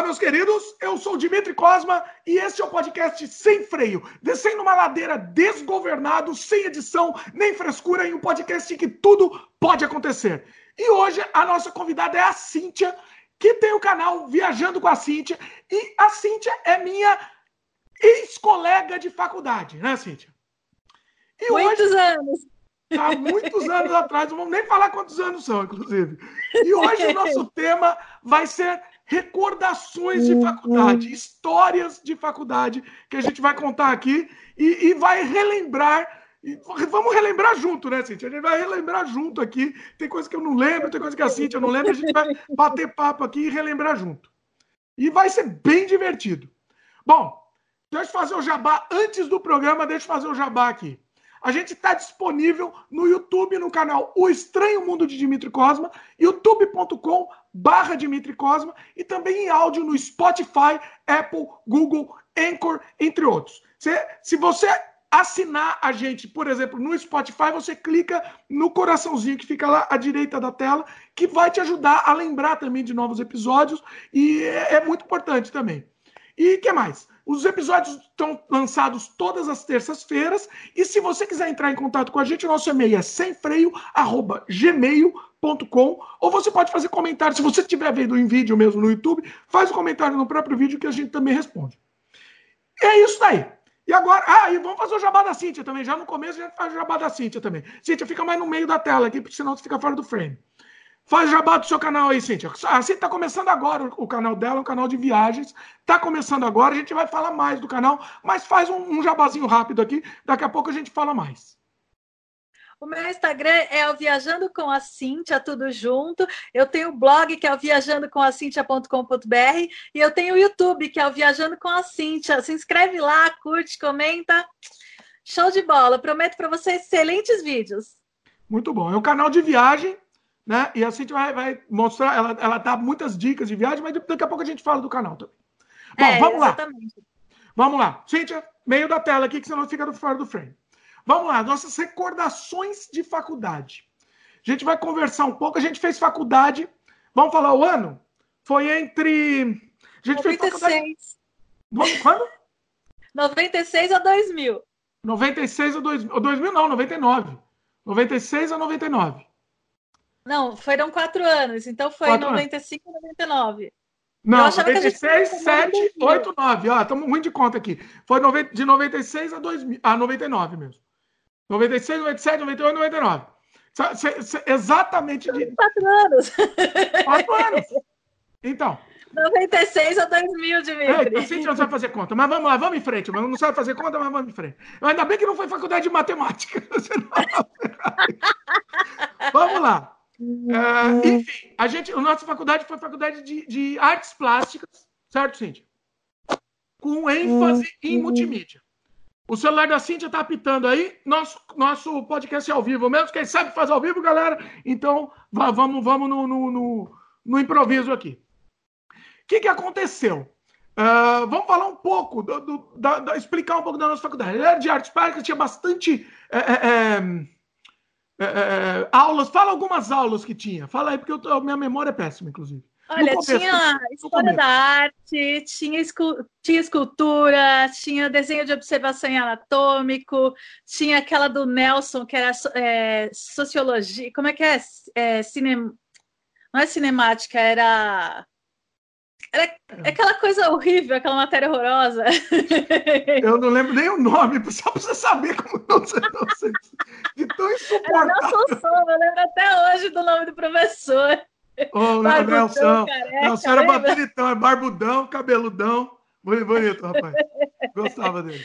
Olá, meus queridos, eu sou o Dimitri Cosma e este é o podcast Sem Freio, descendo uma ladeira desgovernado, sem edição, nem frescura, em um podcast em que tudo pode acontecer. E hoje a nossa convidada é a Cíntia, que tem o canal Viajando com a Cíntia, e a Cíntia é minha ex-colega de faculdade, né, Cíntia? E muitos hoje, anos. Há muitos anos atrás, não vamos nem falar quantos anos são, inclusive. E hoje o nosso tema vai ser recordações de faculdade, histórias de faculdade que a gente vai contar aqui e, e vai relembrar. E vamos relembrar junto, né, Cintia? A gente vai relembrar junto aqui. Tem coisa que eu não lembro, tem coisa que a Cintia não lembra, a gente vai bater papo aqui e relembrar junto. E vai ser bem divertido. Bom, deixa eu fazer o jabá antes do programa, deixa eu fazer o jabá aqui. A gente está disponível no YouTube, no canal O Estranho Mundo de Dimitri Cosma, youtube.com barra Dimitri Cosma, e também em áudio no Spotify, Apple, Google, Anchor, entre outros. Se, se você assinar a gente, por exemplo, no Spotify, você clica no coraçãozinho que fica lá à direita da tela, que vai te ajudar a lembrar também de novos episódios, e é, é muito importante também. E que mais? Os episódios estão lançados todas as terças-feiras. E se você quiser entrar em contato com a gente, o nosso e-mail é semfreio.gmail.com. Ou você pode fazer comentário. Se você estiver vendo em vídeo mesmo no YouTube, faz um comentário no próprio vídeo que a gente também responde. É isso daí. E agora, ah, e vamos fazer o jabá da Cíntia também. Já no começo a gente faz o jabá da Cíntia também. Cíntia, fica mais no meio da tela aqui, porque senão você fica fora do frame. Faz jabá do seu canal aí, Cíntia. A Cíntia está começando agora o canal dela, um canal de viagens. Está começando agora, a gente vai falar mais do canal, mas faz um, um jabazinho rápido aqui. Daqui a pouco a gente fala mais. O meu Instagram é o Viajando com a Cíntia, tudo junto. Eu tenho o blog que é o viajandocomacintia.com.br e eu tenho o YouTube que é o Viajando com a Cíntia. Se inscreve lá, curte, comenta. Show de bola. Prometo para vocês excelentes vídeos. Muito bom. É um canal de viagem né? E a Cintia vai, vai mostrar, ela, ela dá muitas dicas de viagem, mas daqui a pouco a gente fala do canal também. Bom, é, vamos exatamente. lá. Vamos lá. Cíntia, meio da tela aqui, que senão fica fora do frame. Vamos lá, nossas recordações de faculdade. A gente vai conversar um pouco. A gente fez faculdade. Vamos falar o ano? Foi entre. A gente 96. fez faculdade. Quando? 96 a 2000. 96 a 2000. 2000 não, 99. 96 a 99. Não, foram quatro anos, então foi quatro 95 e 99. Não, 96, 7, 8, 9. Ó, estamos ruim de conta aqui. Foi de 96 a, 2000, a 99 mesmo. 96, 97, 98, 99. Exatamente de. Quatro anos. Quatro anos. Então. 96 a 2000, Dimitri. É, a gente não sabe fazer conta, mas vamos lá, vamos em frente. Não sabe fazer conta, mas vamos em frente. Ainda bem que não foi faculdade de matemática. vamos lá. Uh, enfim, a gente, a nossa faculdade foi faculdade de, de artes plásticas, certo, Cíntia? Com ênfase em uhum. multimídia. O celular da Cíntia está apitando aí. Nosso, nosso podcast é ao vivo mesmo. Quem sabe faz ao vivo, galera. Então, vamos, vamos no, no, no, no improviso aqui. O que, que aconteceu? Uh, vamos falar um pouco, do, do, da, da, explicar um pouco da nossa faculdade. Ele era de artes plásticas, tinha bastante. É, é, é, é, é, aulas, fala algumas aulas que tinha. Fala aí, porque eu, minha memória é péssima, inclusive. Olha, começo, tinha história da arte, tinha, escu tinha escultura, tinha desenho de observação anatômico, tinha aquela do Nelson, que era é, sociologia. Como é que é? é. Não é cinemática, era era é aquela coisa horrível, aquela matéria horrorosa. Eu não lembro nem o nome, só pra você saber como não sei, de tão insuportável. Era Nelson Souza, eu lembro até hoje do nome do professor. Ô, oh, Nelson. Nelson era bonitão, é barbudão, cabeludão. Muito bonito, rapaz. Gostava dele.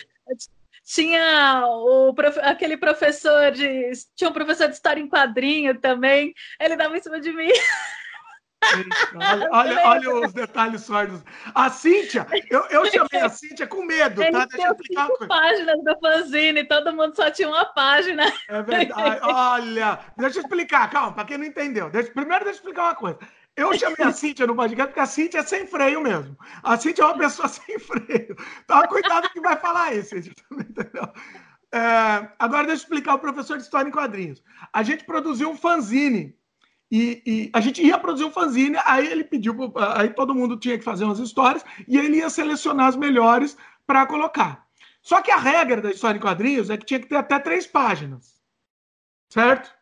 Tinha o, aquele professor de. Tinha um professor de história em quadrinho também. Ele dava em cima de mim. Olha, olha, olha, os detalhes sórdidos. A Cíntia, eu, eu chamei a Cíntia com medo, tá? Deixa eu explicar uma coisa. páginas do fanzine, todo mundo só tinha uma página. É verdade. Olha, deixa eu explicar, calma, para quem não entendeu. Deixa, primeiro, deixa eu explicar uma coisa. Eu chamei a Cíntia no podcast porque a Cíntia é sem freio mesmo. A Cíntia é uma pessoa sem freio. Então, cuidado que vai falar isso, Cíntia. Entendeu? É, agora, deixa eu explicar o professor de História em Quadrinhos. A gente produziu um fanzine E, e, a gente ia produzir um fanzine, aí ele pediu, aí todo mundo tinha que fazer umas histórias, e ele ia selecionar as melhores para colocar. Só que a regra da história em quadrinhos é que tinha que ter até três páginas. Certo?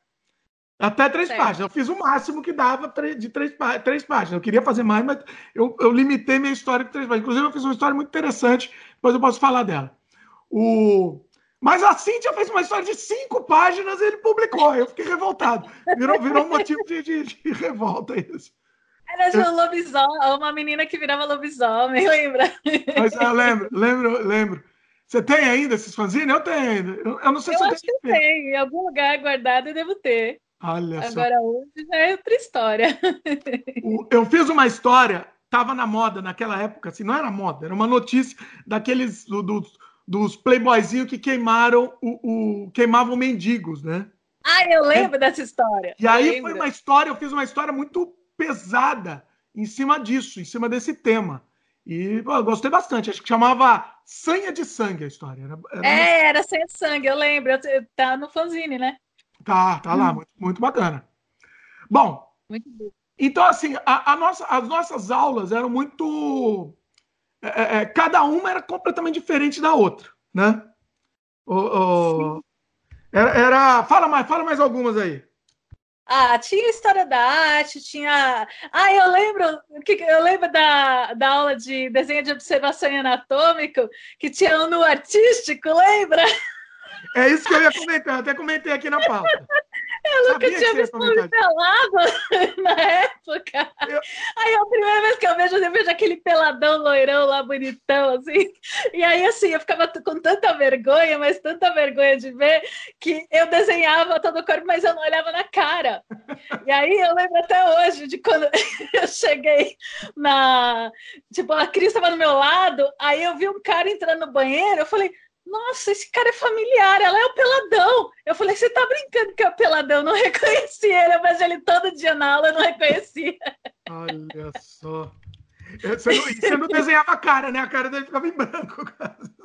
Até três certo. páginas. Eu fiz o máximo que dava de três, três páginas. Eu queria fazer mais, mas eu, eu limitei minha história com três páginas. Inclusive, eu fiz uma história muito interessante, depois eu posso falar dela. O... Mas a Cíntia fez uma história de cinco páginas e ele publicou. Eu fiquei revoltado. Virou, virou um motivo de, de, de revolta isso. Era de um lobisomem, uma menina que virava lobisomem, lembra? Mas eu lembro, lembro, lembro. Você tem ainda esses fanzines? Eu tenho ainda. Eu, eu não sei eu se eu acho que eu tenho. Em algum lugar guardado eu devo ter. Olha Agora só. hoje já é outra história. Eu fiz uma história, estava na moda naquela época, assim, não era moda, era uma notícia daqueles do, do, dos playboyzinhos que queimaram o, o, queimavam mendigos, né? Ah, eu lembro é. dessa história. E aí foi uma história, eu fiz uma história muito pesada em cima disso, em cima desse tema. E pô, gostei bastante. Acho que chamava Sanha de Sangue a história. Era, era é, era Sanha de Sangue, eu lembro. Tá no fanzine, né? Tá, tá lá, hum. muito, muito bacana. Bom, muito bom. então assim, a, a nossa, as nossas aulas eram muito. É, é, é, cada uma era completamente diferente da outra, né? O, o... Era, era, Fala mais, fala mais algumas aí. Ah, tinha história da arte, tinha. Ah, eu lembro, eu lembro da, da aula de desenho de observação anatômico, que tinha um no artístico, lembra? É isso que eu ia comentar, até comentei aqui na pauta. Eu nunca tinha visto um pelado na época. Eu... Aí a primeira vez que eu vejo, eu vejo aquele peladão loirão lá, bonitão, assim. E aí, assim, eu ficava com tanta vergonha, mas tanta vergonha de ver, que eu desenhava todo o corpo, mas eu não olhava na cara. E aí eu lembro até hoje de quando eu cheguei na. Tipo, a Cris estava no meu lado, aí eu vi um cara entrando no banheiro, eu falei nossa, esse cara é familiar, ela é o Peladão. Eu falei, você tá brincando que é o Peladão? Eu não reconhecia ele, eu vejo ele todo dia na aula, eu não reconhecia. Olha só. Você não, você não desenhava a cara, né? A cara dele ficava em branco.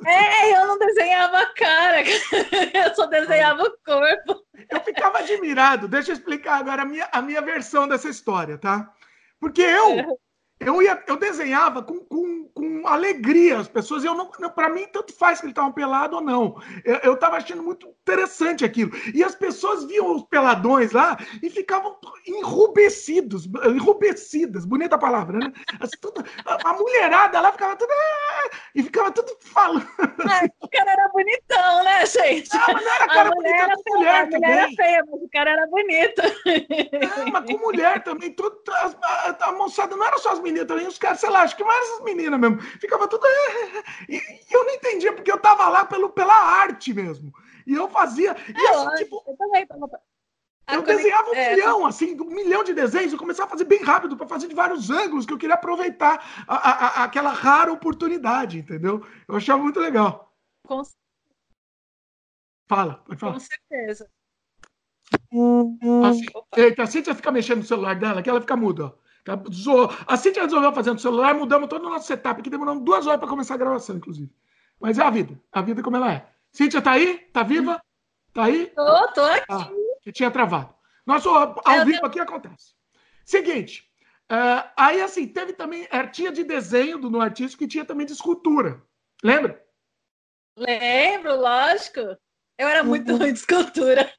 É, eu não desenhava a cara, eu só desenhava o corpo. Eu ficava admirado. Deixa eu explicar agora a minha, a minha versão dessa história, tá? Porque eu, eu, ia, eu desenhava com, com, com alegria as pessoas. Eu não, para mim, tanto faz que eles estavam pelados ou não. Eu estava achando muito interessante aquilo. E as pessoas viam os peladões lá e ficavam enrubescidos, enrubescidas, bonita palavra, né? Assim, tudo, a, a, mulherada lá ficava tudo. Ah", e ficava tudo falando. Assim. o cara era bonitão, né, gente? Não, mas não era cara bonito, era mulher, a mulher era feia, mas o cara era bonito. É, mas com mulher também, tudo, a, a, a moçada não era só as meninas também, os caras, sei lá, acho que mais as meninas mesmo. Ficava tudo. E, e, eu não entendia, porque eu tava lá pelo, pela arte mesmo. E eu fazia. E é, assim, tipo. Eu também tava. Eu desenhava um é, milhão, assim, um milhão de desenhos, eu começava a fazer bem rápido, para fazer de vários ângulos, que eu queria aproveitar a, a, a, aquela rara oportunidade, entendeu? Eu achava muito legal. Com... Fala, pode falar. Com certeza. Assim, eita, a Cíntia fica mexendo no celular dela, que ela fica muda, ó. Tá, a Cintia resolveu fazer no celular, mudamos todo o nosso setup, que demoramos duas horas para começar a gravação, inclusive. Mas é a vida, a vida como ela é. Cíntia, tá aí? Tá viva? Tá aí? Tô, tô aqui. Ah, que tinha travado. Nosso ao vivo aqui acontece. Seguinte, uh, aí assim, teve também, é, tinha de desenho do, no artístico e tinha também de escultura. Lembra? Lembro, lógico. Eu era muito ruim de escultura.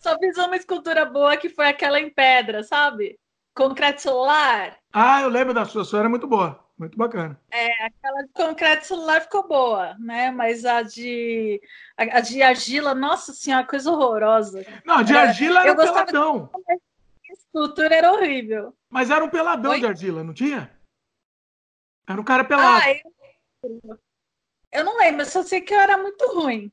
Só fiz uma escultura boa que foi aquela em pedra, sabe? Concreto celular. Ah, eu lembro da sua, a sua era muito boa. Muito bacana. É, aquela de concreto celular ficou boa, né? Mas a de a, de argila, nossa senhora, coisa horrorosa. Não, a de argila era, era um peladão. A escultura era horrível. Mas era um peladão Oi? de argila, não tinha? Era um cara pelado. Ah, eu... eu não lembro, só sei que eu era muito ruim.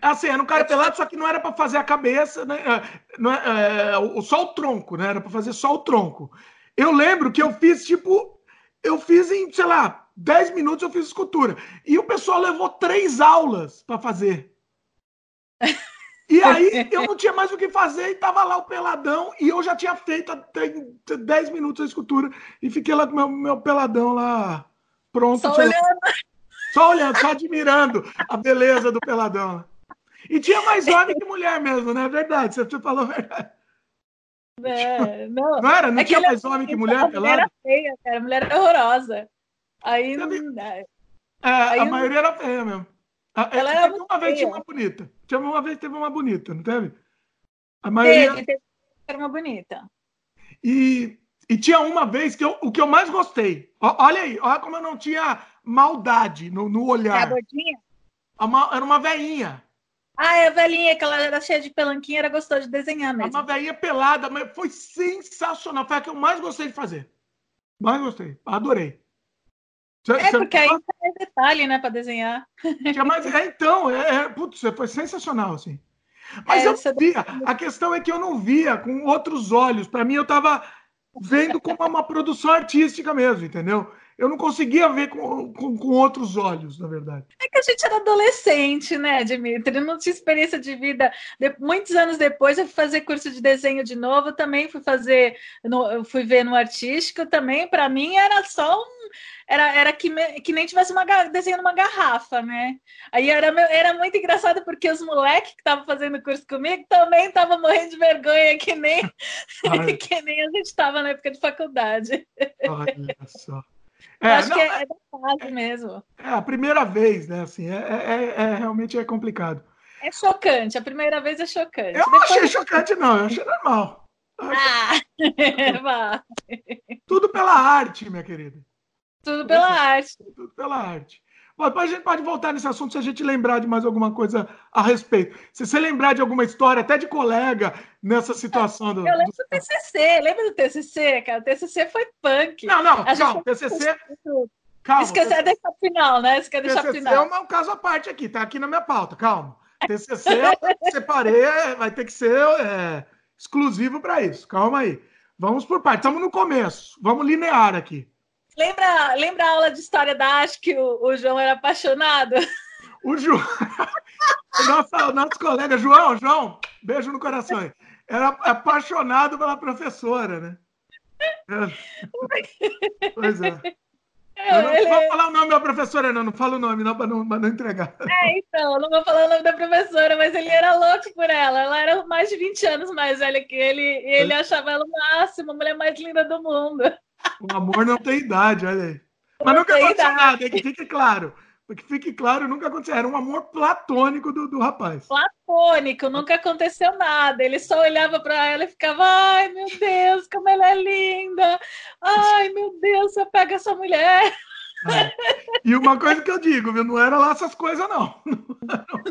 Assim, era um cara pelado, só que não era para fazer a cabeça, né? É, não é, é, só o tronco, né? Era para fazer só o tronco. Eu lembro que eu fiz, tipo, eu fiz em, sei lá, 10 minutos eu fiz escultura. E o pessoal levou três aulas para fazer. E aí eu não tinha mais o que fazer e tava lá o peladão e eu já tinha feito até 10 minutos a escultura e fiquei lá com meu, meu peladão lá pronto. Só olhando. Só olhando, só admirando a beleza do peladão. E tinha mais homem que mulher mesmo, né? É verdade, você falou a verdade. É, não. não era? Não é tinha mais homem que mulher pelada? Mulher era feia, cara. A mulher era horrorosa. Aí. É, aí a maioria era feia mesmo. É, ela era uma vez tinha uma bonita. Tinha uma vez teve uma bonita, não teve? A maioria. Teve, teve era uma bonita. E, e tinha uma vez que eu, o que eu mais gostei. Olha aí, olha como eu não tinha maldade no, no olhar. Era gordinha? Era uma veinha. Ah, é a velhinha, que ela era cheia de pelanquinha, era gostosa de desenhar mesmo. Uma velhinha pelada, mas foi sensacional. Foi a que eu mais gostei de fazer. Mais gostei. Adorei. Cê, é, porque aí tem detalhe, né, para desenhar. Tinha mais... É, então, é, é, putz, foi sensacional, assim. Mas é, eu via. A questão é que eu não via com outros olhos. Para mim, eu estava vendo como uma produção artística mesmo, entendeu? eu não conseguia ver com, com, com, outros olhos, na verdade. É que a gente era adolescente, né, Dimitri? Não tinha experiência de vida. De, muitos anos depois eu fui fazer curso de desenho de novo, também fui fazer, no, fui ver no artístico também. Para mim era só um. Era, era que, que nem tivesse uma, desenhando uma garrafa, né? Aí era, era muito engraçado porque os moleques que estavam fazendo curso comigo também estavam morrendo de vergonha, que nem, que nem a gente estava na época de faculdade. Olha só. É, acho não, que é, é, da fase mesmo. É a primeira vez, né? Assim, é, é, é, realmente é complicado. É chocante, a primeira vez é chocante. Eu não achei chocante, não, eu achei normal. Ah, Tudo pela arte, minha querida. Tudo pela arte. Tudo pela arte. Bom, depois a gente pode voltar nesse assunto se a gente lembrar de mais alguma coisa a respeito. Se você lembrar de alguma história, até de colega, nessa situação. Do, eu lembro do, do TCC. Lembra do TCC, cara? O TCC foi punk. Não, não, a calma. TCC... Calma. Isso quer TCC... deixar final, né? Isso quer deixar TCC final. é um caso à parte aqui. Tá aqui na minha pauta. Calma. TCC, separei, vai ter que ser é, exclusivo para isso. Calma aí. Vamos por parte. Estamos no começo. Vamos linear aqui. Lembra, lembra a aula de história da arte que o, o João era apaixonado? O João, nosso, nosso colega João, João, beijo no coração. Aí. Era apaixonado pela professora, né? É. Pois é. é eu não ele... vou falar o nome da professora, não. Não falo o nome, não, para não, não entregar. É, então, não vou falar o nome da professora, mas ele era louco por ela. Ela era mais de 20 anos mais velha que ele, e ele achava ela o máximo, a mulher mais linda do mundo. O amor não tem idade, olha aí. Mas nunca aconteceu idade. nada, que fique claro. Que fique claro, nunca aconteceu. Era um amor platônico do, do rapaz. Platônico, nunca aconteceu nada. Ele só olhava para ela e ficava: ai meu Deus, como ela é linda! Ai meu Deus, você pega essa mulher. É. E uma coisa que eu digo, viu? Não era lá essas coisas, não.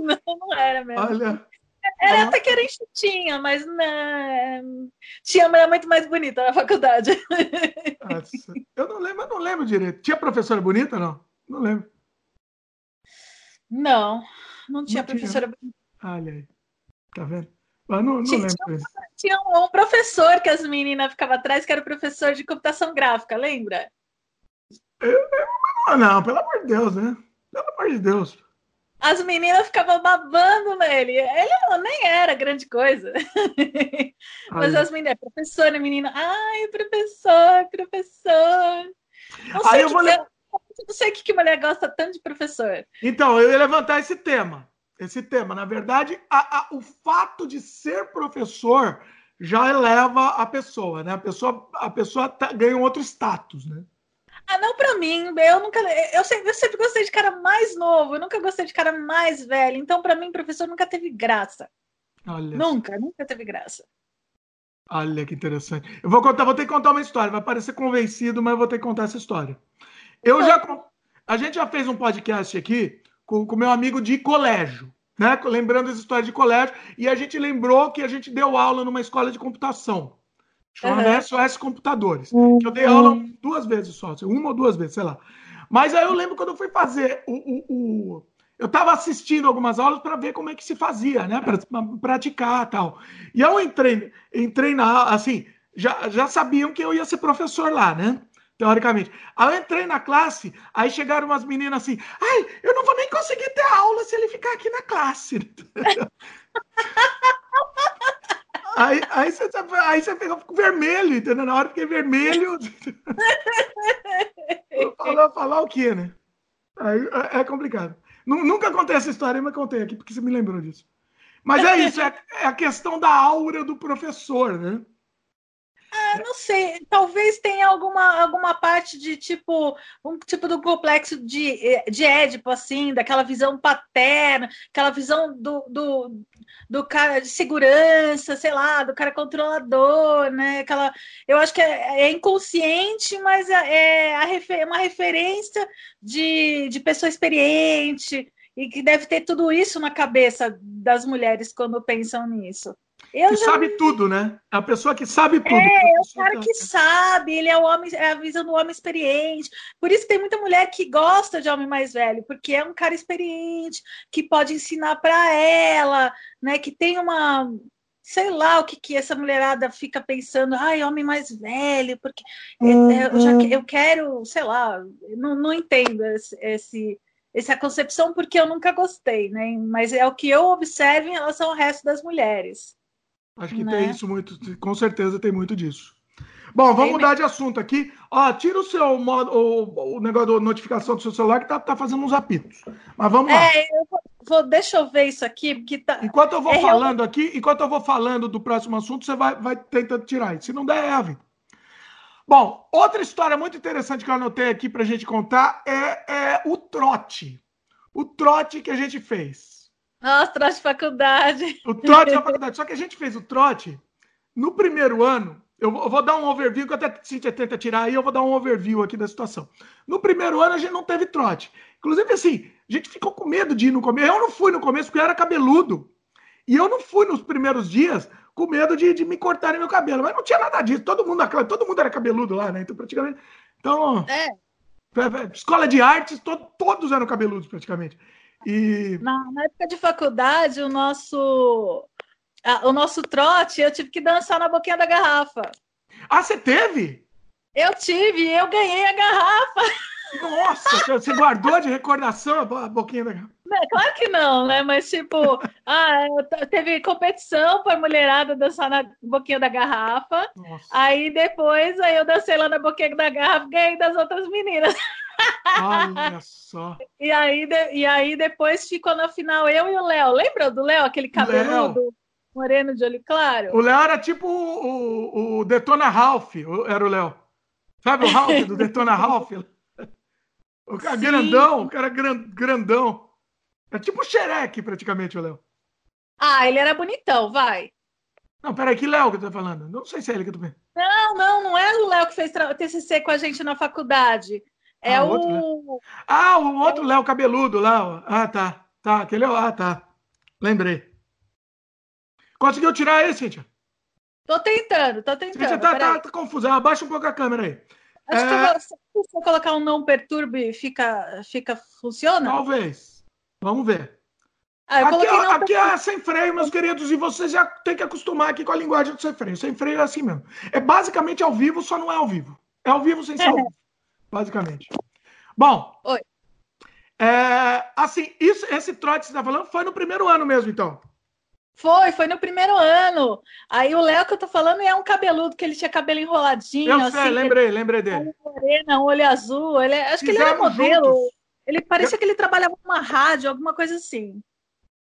Não, não era mesmo. Olha, era até que era enxutinha, mas não... tinha mulher muito mais bonita na faculdade. Nossa, eu não lembro, eu não lembro direito. Tinha professora bonita, não? Não lembro. Não, não tinha não professora tinha. bonita. Olha aí, tá vendo? Mas não, não tinha, lembro. Tinha, tinha um, um, professor que as meninas ficavam atrás, que era professor de computação gráfica, lembra? Eu, eu, não, pelo amor de Deus, né? Pelo amor de Deus as meninas ficavam babando nele. Ele nem era grande coisa. Mas as meninas, professora, menina, ai, professor, professor. Não sei, Aí eu vou le... não sei o que, que mulher gosta tanto de professor. Então, eu ia levantar esse tema. Esse tema. Na verdade, a, a, o fato de ser professor já eleva a pessoa, né? A pessoa, a pessoa tá, ganha um outro status, né? Ah, não pra mim. Eu nunca. Eu sempre, eu sempre gostei de cara mais novo, eu nunca gostei de cara mais velho. Então, pra mim, professor nunca teve graça. Olha. Nunca, nunca teve graça. Olha que interessante. Eu vou contar, vou ter que contar uma história. Vai parecer convencido, mas eu vou ter que contar essa história. Eu já. A gente já fez um podcast aqui com o meu amigo de colégio, né? Lembrando as histórias de colégio, e a gente lembrou que a gente deu aula numa escola de computação. Chama uhum. SOS Computadores. Que eu dei aula duas vezes só, uma ou duas vezes, sei lá. Mas aí eu lembro quando eu fui fazer o. o, o eu estava assistindo algumas aulas para ver como é que se fazia, né? Para praticar tal. E eu entrei, entrei na. Assim, já, já sabiam que eu ia ser professor lá, né? Teoricamente. Aí eu entrei na classe, aí chegaram umas meninas assim: ai, eu não vou nem conseguir ter aula se ele ficar aqui na classe. Aí, aí, você, aí você fica vermelho, entendeu? Na hora que fiquei vermelho. falar, falar o quê, né? Aí é, é complicado. Nunca contei essa história, mas contei aqui porque você me lembrou disso. Mas é isso, é, é a questão da aura do professor, né? Não sei, talvez tenha alguma, alguma parte de tipo, um tipo do complexo de, de Édipo, assim, daquela visão paterna, aquela visão do, do, do cara de segurança, sei lá, do cara controlador, né? Aquela, eu acho que é, é inconsciente, mas é, é uma referência de, de pessoa experiente e que deve ter tudo isso na cabeça das mulheres quando pensam nisso. Eu que já... sabe tudo, né? É a pessoa que sabe tudo. É, é o cara que sabe, ele é o homem, é a visão do homem experiente. Por isso tem muita mulher que gosta de homem mais velho, porque é um cara experiente, que pode ensinar para ela, né? Que tem uma sei lá o que, que essa mulherada fica pensando, ai, homem mais velho, porque uhum. eu, já, uhum. eu quero, sei lá, não, não entendo esse, esse, essa concepção porque eu nunca gostei, né? Mas é o que eu observo em relação ao resto das mulheres. Acho que né? tem isso muito, com certeza tem muito disso. Bom, vamos mudar de assunto aqui. Ó, tira o seu modo, o, o negócio da notificação do seu celular que tá, tá fazendo uns apitos. Mas vamos lá. É, eu vou, deixa eu ver isso aqui, porque tá. Enquanto eu vou é, falando eu... aqui, enquanto eu vou falando do próximo assunto, você vai, vai tentando tirar. Se não der, é a vida. Bom, outra história muito interessante que eu anotei aqui para a gente contar é, é o trote. O trote que a gente fez. Nossa, trote de faculdade. O trote da faculdade. Só que a gente fez o trote no primeiro ano. Eu vou dar um overview, que até a Cintia tenta tirar aí, eu vou dar um overview aqui da situação. No primeiro ano a gente não teve trote. Inclusive, assim, a gente ficou com medo de ir no começo. Eu não fui no começo porque eu era cabeludo. E eu não fui nos primeiros dias com medo de, de me cortarem meu cabelo. Mas não tinha nada disso. Todo mundo, todo mundo era cabeludo lá, né? Então, praticamente. Então. É. Escola de artes, to, todos eram cabeludos, praticamente. E... Na, na época de faculdade, o nosso, a, o nosso trote, eu tive que dançar na boquinha da garrafa. Ah, você teve? Eu tive, eu ganhei a garrafa. Nossa, você guardou de recordação a boquinha da garrafa? Não, claro que não, né? Mas, tipo, ah, teve competição para mulherada dançar na boquinha da garrafa. Nossa. Aí depois aí eu dancei lá na boquinha da garrafa ganhei das outras meninas. Olha só. E aí, de, e aí depois ficou na final eu e o Léo. Lembra do Léo, aquele cabeludo? Léo. Moreno de olho claro? O Léo era tipo o, o, o Detona Ralph, era o Léo. Sabe o Ralph do Detona Ralph? O cara Sim. grandão, o cara grandão. É tipo o Xerec, praticamente, o Léo. Ah, ele era bonitão, vai. Não, peraí, que Léo que eu tô falando? Não sei se é ele que eu tô vendo. Não, não, não é o Léo que fez TCC com a gente na faculdade. É ah, o. Outro, ah, o outro Léo cabeludo lá. Ah, tá. Tá, aquele é. Ah, tá. Lembrei. Conseguiu tirar aí, Cíntia? Tô tentando, tô tentando. Cíntia tá, tá, tá confusa. Abaixa um pouco a câmera aí. Acho é... que se você colocar um não perturbe, fica, fica, funciona? Talvez. Vamos ver. Ah, aqui, ó, aqui é sem freio, meus queridos, e vocês já tem que acostumar aqui com a linguagem do sem freio. Sem freio é assim mesmo. É basicamente ao vivo, só não é ao vivo. É ao vivo sem ser ao vivo basicamente. Bom. Oi. É, assim, isso, esse trote que você está falando foi no primeiro ano mesmo, então. Foi, foi no primeiro ano. Aí o Léo que eu tô falando é um cabeludo, que ele tinha cabelo enroladinho. Eu sei, assim, lembrei, ele, lembrei dele. Morena, um olho azul. Ele, acho Fizemos que ele era modelo. Juntos. Ele parecia que ele trabalhava numa rádio, alguma coisa assim.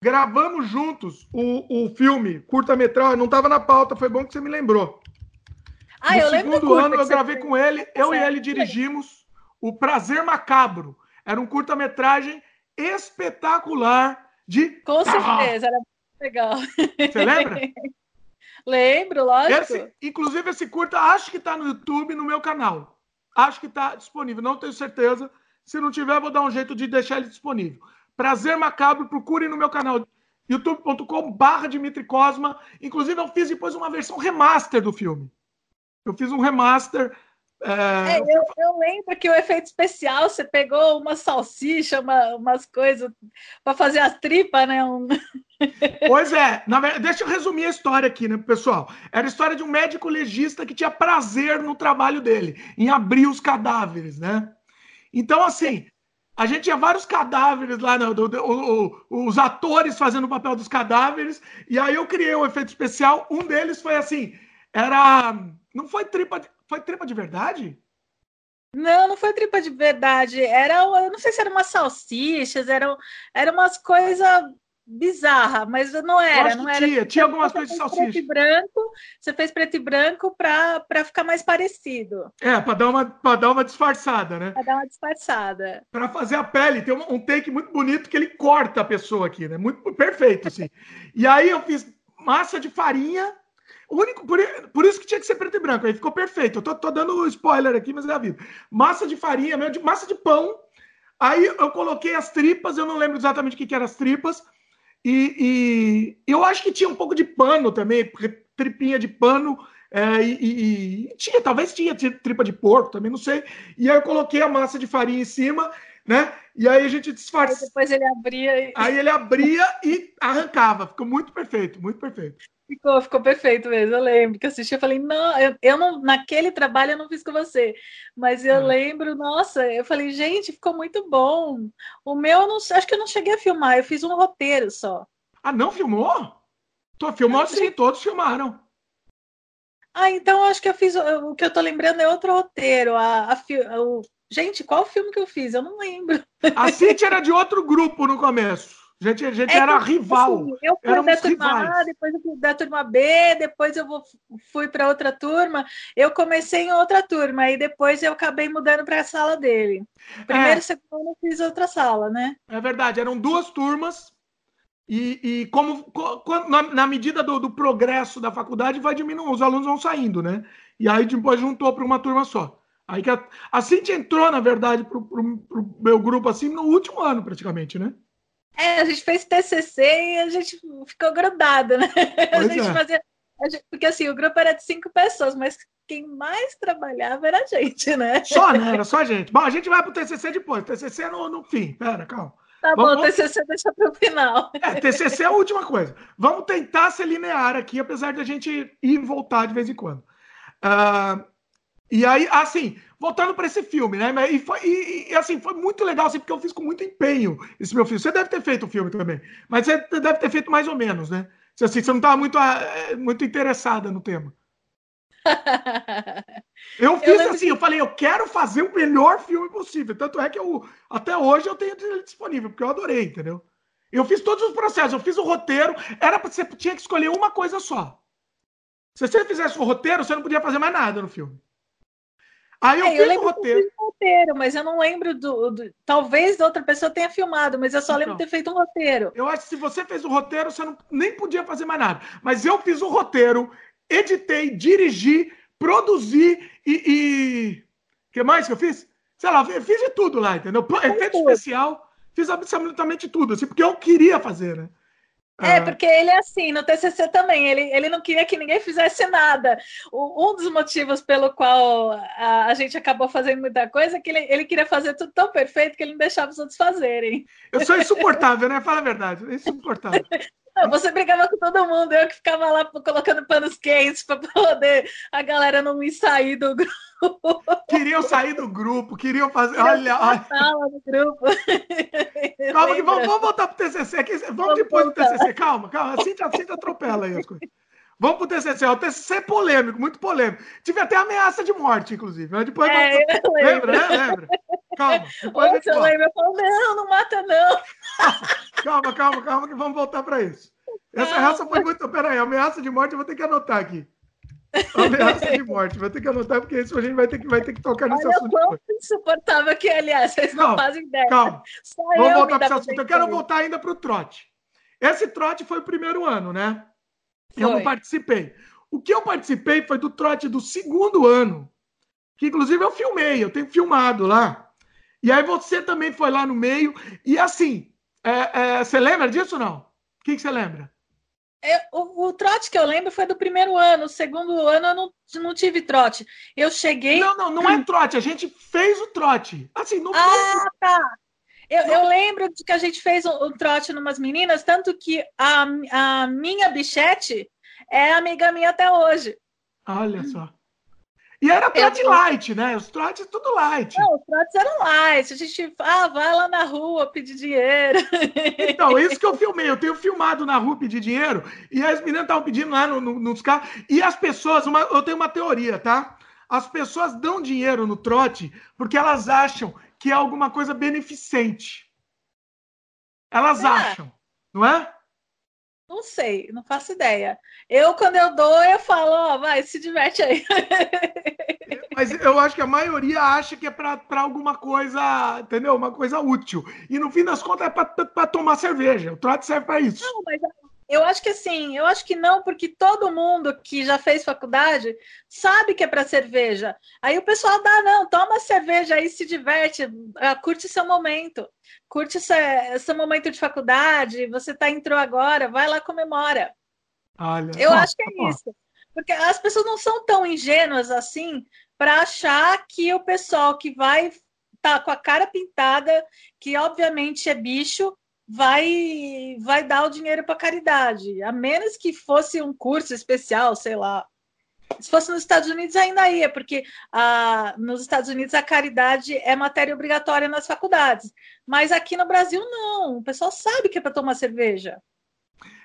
Gravamos juntos o, o filme, curta-metragem, não estava na pauta, foi bom que você me lembrou. Ah, no eu segundo ano eu gravei com ele, eu certo. e ele dirigimos O Prazer Macabro. Era um curta-metragem espetacular de. Com certeza, era muito legal. Você lembra? Lembro, lógico. Esse, inclusive, esse curta acho que está no YouTube no meu canal. Acho que está disponível, não tenho certeza. Se não tiver, vou dar um jeito de deixar ele disponível. Prazer Macabro, procure no meu canal youtube.com/barra Dimitri Cosma. Inclusive, eu fiz depois uma versão remaster do filme. Eu fiz um remaster. É... É, eu, eu, lembro que o efeito especial você pegou uma salsicha, uma, umas coisas para fazer as tripas, né? Um... Pois é, verdade, deixa eu resumir a história aqui, né, pessoal? Era a história de um médico legista que tinha prazer no trabalho dele, em abrir os cadáveres, né? Então, assim, a gente tinha vários cadáveres lá, né, do, do, o, os atores fazendo o papel dos cadáveres, e aí eu criei um efeito especial. Um deles foi assim: era não foi tripa de, foi tripa de verdade? Não, não foi tripa de verdade. Era, eu não sei se eram umas salsichas, eram, eram umas coisas bizarra, mas não era, não era. Tinha, tinha algumas coisas de salsicha. Preto e branco, você fez preto e branco para ficar mais parecido. É, para dar uma dar uma disfarçada, né? Para dar uma disfarçada. Para fazer a pele, tem um, um, take muito bonito que ele corta a pessoa aqui, né? Muito perfeito, assim. e aí eu fiz massa de farinha. O único, por, por, isso que tinha que ser preto e branco, aí ficou perfeito. Eu tô, tô dando spoiler aqui, mas é a vida. Massa de farinha, mesmo, de, massa de pão. Aí eu coloquei as tripas, eu não lembro exatamente o que, que eram as tripas e, e, eu acho que tinha um pouco de pano também, tripinha de pano. É, e, e, tinha, talvez tinha tripa de porco, também não sei. E aí eu coloquei a massa de farinha em cima, né? E aí a gente disfarça. Depois ele abria. E... Aí ele abria e arrancava. Ficou muito perfeito, muito perfeito. Ficou, ficou perfeito mesmo. Eu lembro que assisti, eu falei, não, eu, eu não, naquele trabalho eu não fiz com você, mas eu é. lembro, nossa, eu falei, gente, ficou muito bom. O meu, não, acho que eu não cheguei a filmar, eu fiz um roteiro só. Ah, não filmou? Tô filmou sim, todos filmaram. Ah, então acho que eu fiz o que eu tô lembrando é outro roteiro. A, a, o... Gente, qual filme que eu fiz? Eu não lembro. A Cintia era de outro grupo no começo. A gente, a gente é era que, rival. Assim, eu fui da turma rivais. A, depois eu fui da turma B, depois eu vou, fui para outra turma. Eu comecei em outra turma, e depois eu acabei mudando para a sala dele. Primeiro e é. segundo eu fiz outra sala, né? É verdade, eram duas turmas. E, e como, na, na medida do, do, progresso da faculdade, vai diminuindo, os alunos vão saindo, né? E aí depois juntou para uma turma só. Aí que a, a Cintia entrou, na verdade, para o meu grupo assim no último ano, praticamente, né? É, a gente fez TCC e a gente ficou grudado, né? Pois a gente é. fazia. A gente, porque assim, o grupo era de cinco pessoas, mas quem mais trabalhava era a gente, né? Só, né? Era só a gente. Bom, a gente vai pro TCC depois. TCC no, no fim. Pera, calma. Tá vamos, bom, TCC deixa para o final. É, TCC é a última coisa. Vamos tentar ser linear aqui, apesar de a gente ir e voltar de vez em quando. Uh, e aí, assim, voltando para esse filme, né? E, foi, e, e, assim, foi muito legal, assim, porque eu fiz com muito empenho esse meu filme. Você deve ter feito o filme também, mas você deve ter feito mais ou menos, né? Assim, você não estava muito, eh, muito interessada no tema. Eu fiz eu assim, que... eu falei, eu quero fazer o melhor filme possível. Tanto é que eu, até hoje eu tenho ele disponível, porque eu adorei, entendeu? Eu fiz todos os processos, eu fiz o roteiro, era para você tinha que escolher uma coisa só. Se você fizesse o roteiro, você não podia fazer mais nada no filme. Aí eu, é, fiz eu o roteiro. roteiro. Mas eu não lembro do, do, Talvez outra pessoa tenha filmado, mas eu só então, lembro de ter feito um roteiro. Eu acho que se você fez o roteiro, você não, nem podia fazer mais nada. Mas eu fiz o roteiro, editei, dirigi, produzi e. e... O que mais que eu fiz? Sei lá, fiz de tudo lá, entendeu? Efeito especial, fiz absolutamente tudo, assim, porque eu queria fazer, né? É, porque ele é assim, no TCC também, ele, ele não queria que ninguém fizesse nada. O, um dos motivos pelo qual a, a, gente acabou fazendo muita coisa é que ele, ele queria fazer tudo tão perfeito que ele não deixava os outros fazerem. Eu sou insuportável, né? Fala a verdade, insuportável. Você brigava com todo mundo, eu que ficava lá colocando panos quentes para poder a galera não me sair do grupo. Queriam sair do grupo, queriam fazer. Olha, olha. no grupo. Calma, vamos, vamos voltar pro TCC aqui. Vamos, vamos depois voltar. do TCC. Calma, calma. Assim assim atropela aí as coisas. Vamos pro TCC. O TCC é polêmico, muito polêmico. Tive até ameaça de morte, inclusive. Mas depois é, lembra, né? Lembra? Calma. Depois eu lembro. Eu falo, não, não mata, não. calma, calma, calma, que vamos voltar para isso. Essa raça foi muito. Peraí, ameaça de morte eu vou ter que anotar aqui. Ameaça de morte, vou ter que anotar, porque isso a gente vai ter que, vai ter que tocar nesse Olha assunto. Quão insuportável que é, aliás, vocês não, não fazem ideia. Calma, Só vamos voltar para esse assunto. Eu quero voltar ainda para o trote. Esse trote foi o primeiro ano, né? Foi. Eu não participei. O que eu participei foi do trote do segundo ano, que inclusive eu filmei, eu tenho filmado lá. E aí você também foi lá no meio. E assim, é, é, você lembra disso ou não? O que, que você lembra? Eu, o, o, trote que eu lembro foi do primeiro ano. O segundo ano eu não, não tive trote. Eu cheguei. Não, não, não é trote. A gente fez o trote. Assim, não Ah, tá. Eu, eu, lembro de que a gente fez um, um trote numas meninas, tanto que a, a minha bichete é amiga minha até hoje. Olha só. E era trote eu... light, né? Os trotes tudo light. Não, os trotes eram light. A gente, ah, vai lá na rua pedir dinheiro. Então, isso que eu filmei. Eu tenho filmado na rua pedir dinheiro e as meninas estavam pedindo lá no, no, nos carros. E as pessoas, uma, eu tenho uma teoria, tá? As pessoas dão dinheiro no trote porque elas acham que é alguma coisa beneficente. Elas é. acham, não é? Não sei, não faço ideia. Eu, quando eu dou, eu falo, ó, oh, vai, se diverte aí. Mas eu acho que a maioria acha que é para alguma coisa, entendeu? Uma coisa útil. E no fim das contas é para tomar cerveja. O trote serve para isso. Não, mas eu acho que assim, eu acho que não, porque todo mundo que já fez faculdade sabe que é para cerveja. Aí o pessoal dá, não, toma cerveja aí, se diverte, ah, curte seu momento curte esse momento de faculdade, você tá entrou agora, vai lá comemora. Olha, eu acho que é isso. Porque as pessoas não são tão ingênuas assim para achar que o pessoal que vai tá com a cara pintada, que obviamente é bicho, vai vai dar o dinheiro para caridade, a menos que fosse um curso especial, sei lá. Se fosse nos Estados Unidos, ainda ia, porque ah, nos Estados Unidos a caridade é matéria obrigatória nas faculdades. Mas aqui no Brasil, não. O pessoal sabe que é para tomar cerveja.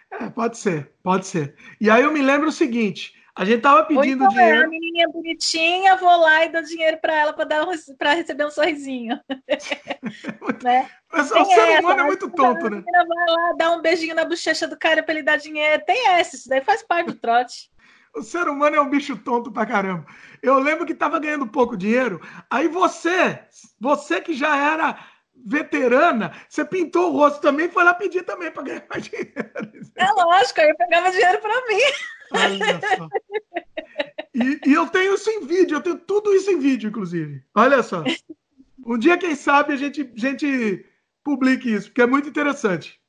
É, pode ser, pode ser. E aí eu me lembro o seguinte: a gente tava pedindo então, dinheiro. É, a menininha bonitinha, vou lá e dou dinheiro para ela para um, receber um sorrisinho. né? Mas, o ser essa, humano é muito tonto, né? Vai lá dar um beijinho na bochecha do cara para ele dar dinheiro. Tem essa, isso daí faz parte do trote. O ser humano é um bicho tonto pra caramba. Eu lembro que tava ganhando pouco dinheiro. Aí você, você que já era veterana, você pintou o rosto também, foi lá pedir também para ganhar mais dinheiro. É lógico, aí eu pegava dinheiro para mim. Olha só. E, e, eu tenho isso em vídeo, eu tenho tudo isso em vídeo, inclusive. Olha só. Um dia, quem sabe, a gente, gente publique isso, porque é muito interessante.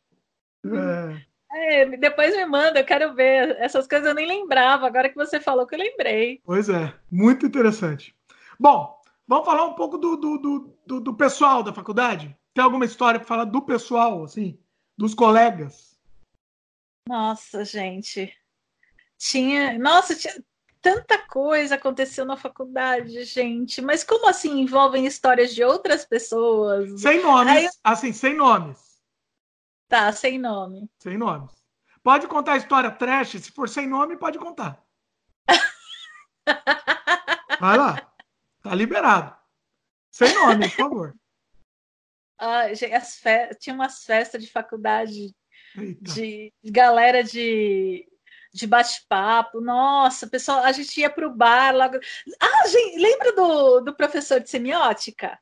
É... É, depois me manda, eu quero ver. Essas coisas eu nem lembrava, agora que você falou que eu lembrei. Pois é, muito interessante. Bom, vamos falar um pouco do, do, do, do pessoal da faculdade? Tem alguma história para falar do pessoal, assim, dos colegas? Nossa, gente. Tinha. Nossa, tinha tanta coisa aconteceu na faculdade, gente. Mas como assim envolvem histórias de outras pessoas? Sem nomes, Aí... assim, sem nomes. Tá, sem nome. Sem nomes. Pode contar a história trash, se for sem nome, pode contar. Vai lá. Tá liberado. Sem nome, por favor. Ah, as fe... Tinha umas festas de faculdade Eita. de galera de, de bate-papo. Nossa, pessoal, a gente ia pro bar logo. Ah, gente, lembra do, do professor de semiótica?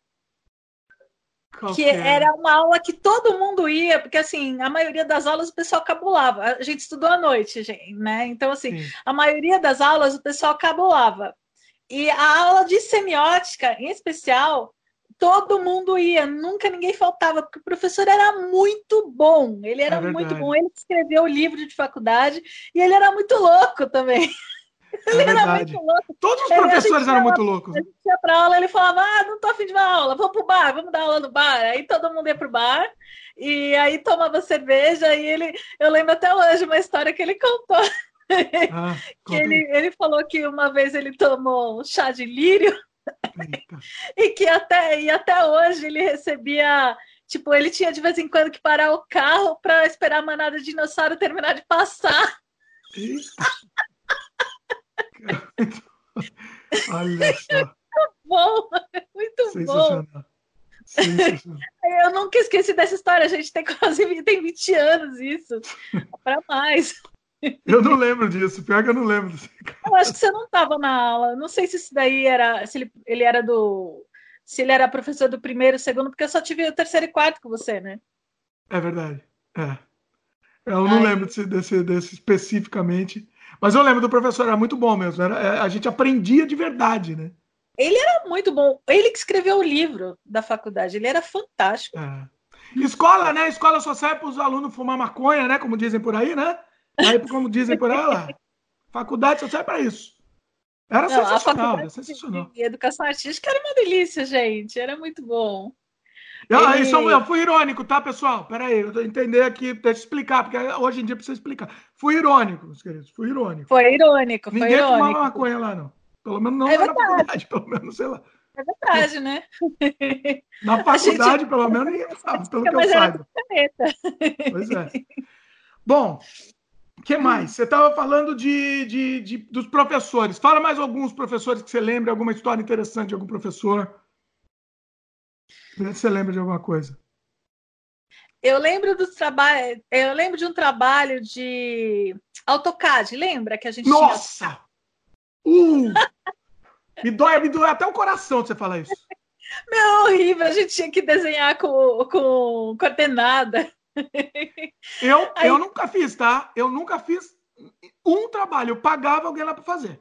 que era uma aula que todo mundo ia, porque assim, a maioria das aulas o pessoal cabulava. A gente estudou à noite, gente, né? Então, assim, Sim. a maioria das aulas o pessoal cabulava. E a aula de semiótica, em especial, todo mundo ia, nunca ninguém faltava, porque o professor era muito bom. Ele era é muito bom. Ele escreveu o livro de faculdade e ele era muito louco também. É ele era muito louco. Todos os professores eram muito loucos. A gente ia para aula, ele falava: Ah, não tô afim de dar aula, vamos pro bar, vamos dar aula no bar. Aí todo mundo ia pro bar e aí tomava cerveja. E ele, eu lembro até hoje uma história que ele contou. Ah, que ele, ele falou que uma vez ele tomou chá de lírio e que até, e até hoje ele recebia. Tipo, ele tinha de vez em quando que parar o carro para esperar a manada de dinossauro terminar de passar. Olha só. Muito bom, muito Sensacional. bom. Sensacional. Eu nunca esqueci dessa história, a gente tem quase tem 20 anos isso. Para mais. Eu não lembro disso, pior que eu não lembro. Eu acho que você não estava na aula. Não sei se isso daí era. Se ele, ele era do. Se ele era professor do primeiro, segundo, porque eu só tive o terceiro e quarto com você, né? É verdade. É. Eu não Ai. lembro desse, desse, desse especificamente. Mas eu lembro do professor, era muito bom mesmo. Era, é, a gente aprendia de verdade, né? Ele era muito bom. Ele que escreveu o livro da faculdade, ele era fantástico. É. Escola, né? Escola só serve para os alunos fumar maconha, né? Como dizem por aí, né? Aí, como dizem por aí, lá. Faculdade só serve para isso. Era Não, sensacional, era sensacional. De educação artística era uma delícia, gente. Era muito bom. Ah, isso eu fui irônico, tá, pessoal? Peraí, eu entender aqui, deixa eu explicar, porque hoje em dia precisa explicar. Fui irônico, meus queridos, fui irônico. Foi irônico, foi Ninguém irônico. fumava maconha lá, não. Pelo menos não é na faculdade, pelo menos, sei lá. É verdade, né? Na faculdade, gente... pelo menos, ninguém sabe, pelo que eu saiba. Pois é. Bom, que mais? Você estava falando de, de, de, dos professores. Fala mais alguns professores que você lembra, alguma história interessante de algum professor. Você lembra de alguma coisa. eu lembro dos trabalhos, eu lembro de um trabalho de AutoCAD, lembra que a gente Nossa! Tinha... Uh! me dói, me dói até o coração de você falar isso. Meu, horrível, a gente tinha que desenhar com, com coordenada. Eu, Aí... eu nunca fiz, tá? Eu nunca fiz um trabalho, eu pagava alguém lá para fazer.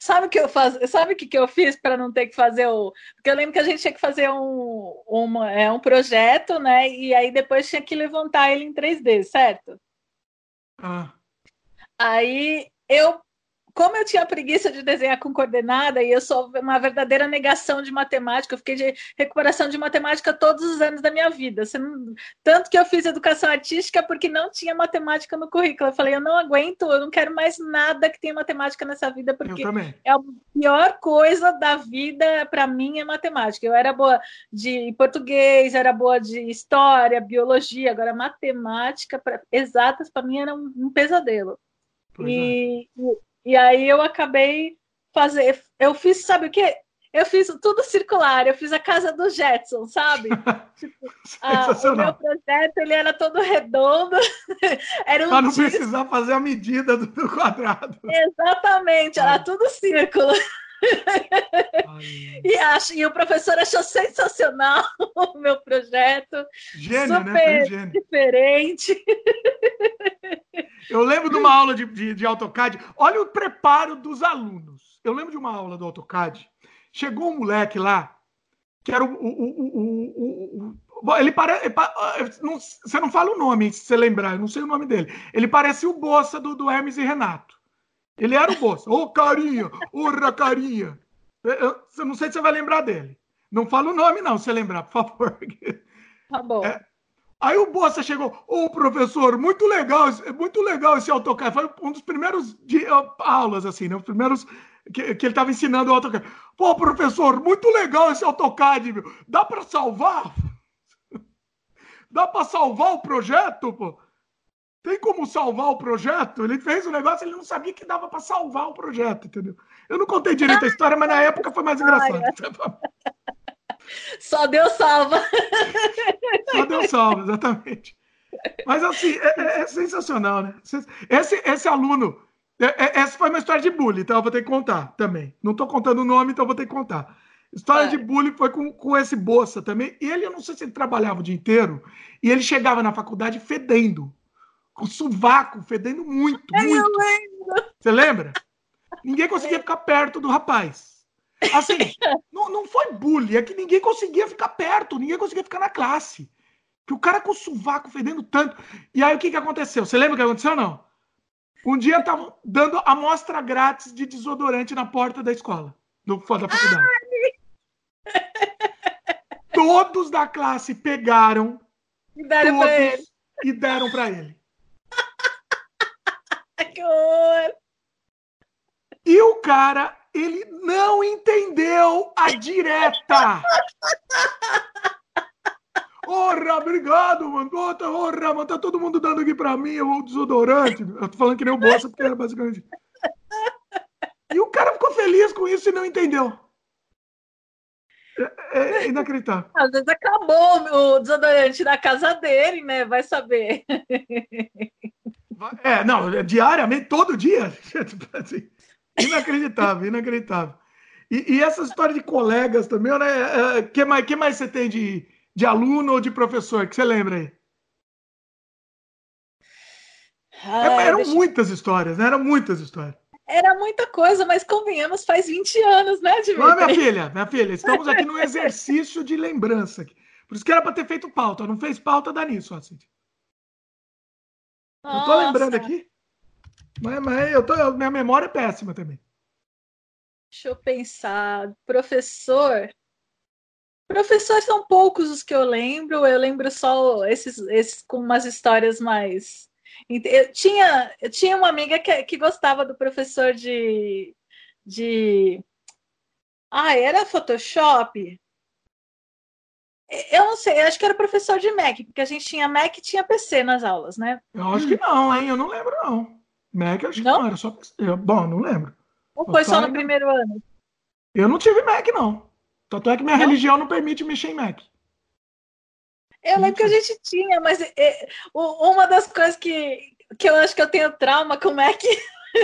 Sabe o que eu faz... Sabe o que, que eu fiz para não ter que fazer o. Porque eu lembro que a gente tinha que fazer um, uma, é, um projeto, né? E aí depois tinha que levantar ele em 3D, certo? Ah. Aí eu como eu tinha preguiça de desenhar com coordenada e eu sou uma verdadeira negação de matemática, eu fiquei de recuperação de matemática todos os anos da minha vida. Tanto que eu fiz educação artística porque não tinha matemática no currículo. Eu falei, eu não aguento, eu não quero mais nada que tenha matemática nessa vida, porque é a pior coisa da vida para mim é matemática. Eu era boa de português, era boa de história, biologia, agora matemática, pra... exatas, para mim era um, um pesadelo. Pois e, é. E aí eu acabei fazer, eu fiz, sabe o quê? Eu fiz tudo circular, eu fiz a casa do Jetson, sabe? tipo, a, o meu projeto ele era todo redondo. era um Para não disco... precisar fazer a medida do, do quadrado. Exatamente, era tudo círculo. e, acho, e o professor achou sensacional o meu projeto. Gênio, né? super né? Diferente. Eu lembro de uma aula de, de, de, AutoCAD. Olha o preparo dos alunos. Eu lembro de uma aula do AutoCAD. Chegou um moleque lá, que era o. o, o, o ele parece. Não, você não fala o nome, se você lembrar, eu não sei o nome dele. Ele parece o Bossa do, do Hermes e Renato. Ele era o Bossa. Ô, oh, carinha! Ô, carinha! Eu, eu, não sei se você vai lembrar dele. Não fala o nome, não, se você lembrar, por favor. Tá bom. É, Aí o Bossa chegou, ô oh, professor, muito legal, muito legal esse AutoCAD. Foi um dos primeiros de, uh, aulas, assim, né? Os primeiros que, que ele estava ensinando o AutoCAD. Pô, professor, muito legal esse AutoCAD, meu. Dá para salvar? Dá para salvar o projeto, pô? Tem como salvar o projeto? Ele fez o negócio, ele não sabia que dava para salvar o projeto, entendeu? Eu não contei direito a história, mas na época foi mais engraçado. Só Deus salva. Só Deus salva, exatamente. Mas assim, é, é, é sensacional, né? Esse, esse aluno, é, é, essa foi uma história de bullying, então eu vou ter que contar também. Não estou contando o nome, então eu vou ter que contar. História de bullying foi com, com esse Bolsa também. E ele, eu não sei se ele trabalhava o dia inteiro, e ele chegava na faculdade fedendo, com sovaco, fedendo muito, muito. Eu lembro. Você lembra? Ninguém conseguia ficar perto do rapaz. Assim, não, não foi bullying, é que ninguém conseguia ficar perto, ninguém conseguia ficar na classe. Que o cara com o sovaco fedendo tanto. E aí o que, que aconteceu? Você lembra o que aconteceu ou não? Um dia estavam dando amostra grátis de desodorante na porta da escola, do, da faculdade. Todos da classe pegaram e deram para ele. E deram para ele. que horror! E o cara ele não entendeu a direta. Porra, obrigado, mano. Porra, mano, tá todo mundo dando aqui pra mim o desodorante. Eu tô falando que nem o Bolsa, porque era basicamente. E o cara ficou feliz com isso e não entendeu. É, é inacreditável. Às vezes acabou o desodorante na casa dele, né? Vai saber. É, não, diariamente, todo dia. Assim. Inacreditável, inacreditável. E, e, essa história de colegas também, né? O que, mais, que mais você tem de, de aluno ou de professor que você lembra aí? Ah, eram deixa... muitas histórias, né? Eram muitas histórias. Era muita coisa, mas convenhamos, faz 20 anos, né, Dimitri? Não, minha filha, minha filha, estamos aqui num exercício de lembrança. Por isso que era para ter feito pauta. Não fez pauta, dá nisso, assim. Eu tô lembrando aqui. Mas, mas eu tô, minha memória é péssima também. Deixa eu pensar. Professor. Professores são poucos os que eu lembro. Eu lembro só esses, esses com umas histórias mais. Eu tinha, eu tinha uma amiga que, que gostava do professor de. de... Ah, era Photoshop? Eu não sei, eu acho que era professor de Mac, porque a gente tinha Mac e tinha PC nas aulas, né? Eu acho que não, hein? Eu não lembro, não. Mac acho não? que não, era só. Eu, bom, não lembro. Ou foi só no primeiro ano? Eu não tive Mac, não. Tanto é que minha não? religião não permite mexer em Mac. Eu lembro que a gente tinha, mas é, uma das coisas que, que eu acho que eu tenho trauma com o Mac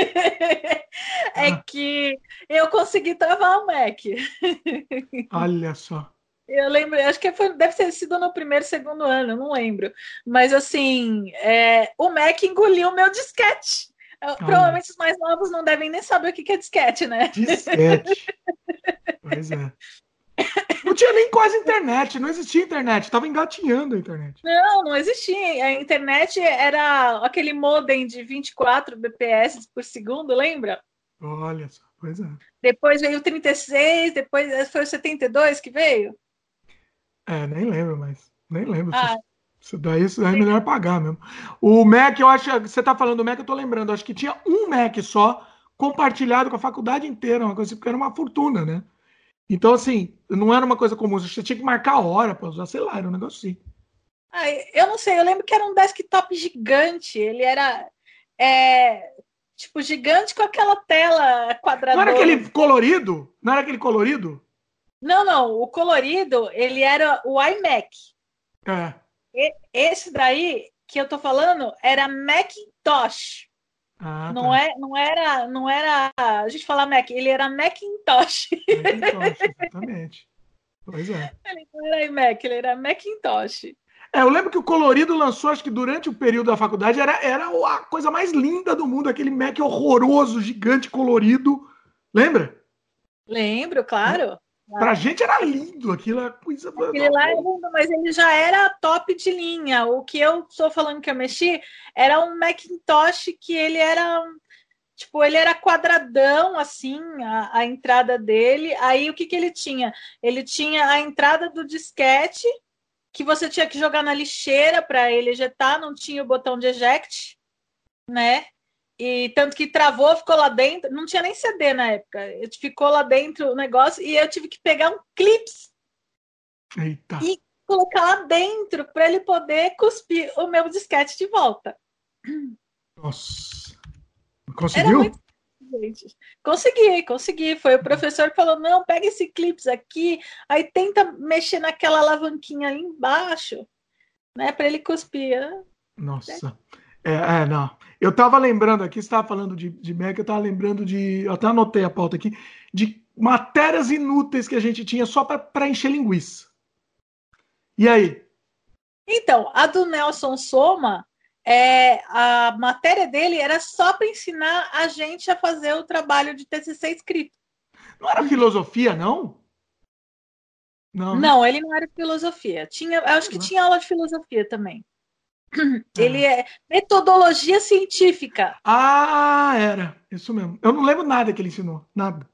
é ah. que eu consegui travar o Mac. Olha só. Eu lembro, acho que foi, deve ter sido no primeiro, segundo ano, não lembro. Mas assim, é, o Mac engoliu o meu disquete. Olha. Provavelmente os mais novos não devem nem saber o que é disquete, né? Disquete. pois é. Não tinha nem quase internet, não existia internet, estava engatinhando a internet. Não, não existia. A internet era aquele modem de 24 bps por segundo, lembra? Olha só, pois é. Depois veio o 36, depois foi o 72 que veio? É, nem lembro, mas nem lembro. Ah. Isso daí, isso daí é melhor pagar mesmo. O Mac, eu acho. Você está falando do Mac, eu estou lembrando. Acho que tinha um Mac só compartilhado com a faculdade inteira, uma coisa assim, porque era uma fortuna, né? Então, assim, não era uma coisa comum. Você tinha que marcar a hora para usar, sei lá, era um negócio assim. Ah, eu não sei, eu lembro que era um desktop gigante. Ele era. É, tipo, gigante com aquela tela quadrada. Não era aquele colorido? Não era aquele colorido? Não, não. O colorido, ele era o iMac. É. Esse daí que eu tô falando era Macintosh. Ah, não, tá. é, não era, não era. A gente fala Mac, ele era Macintosh. Macintosh, exatamente. Pois é. Ele não era iMac, ele era Macintosh. É, eu lembro que o colorido lançou, acho que durante o período da faculdade, era, era a coisa mais linda do mundo, aquele Mac horroroso, gigante, colorido. Lembra? Lembro, claro. Pra gente era lindo aquilo, é coisa. Aquele lá é lindo, mas ele já era top de linha. O que eu estou falando que eu mexi era um Macintosh que ele era. Tipo, ele era quadradão, assim, a, a entrada dele. Aí o que, que ele tinha? Ele tinha a entrada do disquete, que você tinha que jogar na lixeira para ele ejetar, não tinha o botão de eject, né? E tanto que travou, ficou lá dentro. Não tinha nem CD na época. Ficou lá dentro o negócio e eu tive que pegar um clips Eita. e colocar lá dentro para ele poder cuspir o meu disquete de volta. Nossa. Conseguiu? Muito... Consegui, consegui. Foi o professor que falou: não, pega esse clips aqui, aí tenta mexer naquela alavanquinha ali embaixo, né? Para ele cuspir. Nossa. É, é, não. Eu estava lembrando aqui, você estava falando de, de Mac, eu estava lembrando de. Eu até anotei a pauta aqui, de matérias inúteis que a gente tinha só para encher linguiça. E aí? Então, a do Nelson Soma, é, a matéria dele era só para ensinar a gente a fazer o trabalho de TCC escrito. Não era filosofia, não? Não, né? não ele não era filosofia. Tinha, acho que tinha aula de filosofia também. Ele é metodologia científica. Ah, era. Isso mesmo. Eu não lembro nada que ele ensinou. Nada.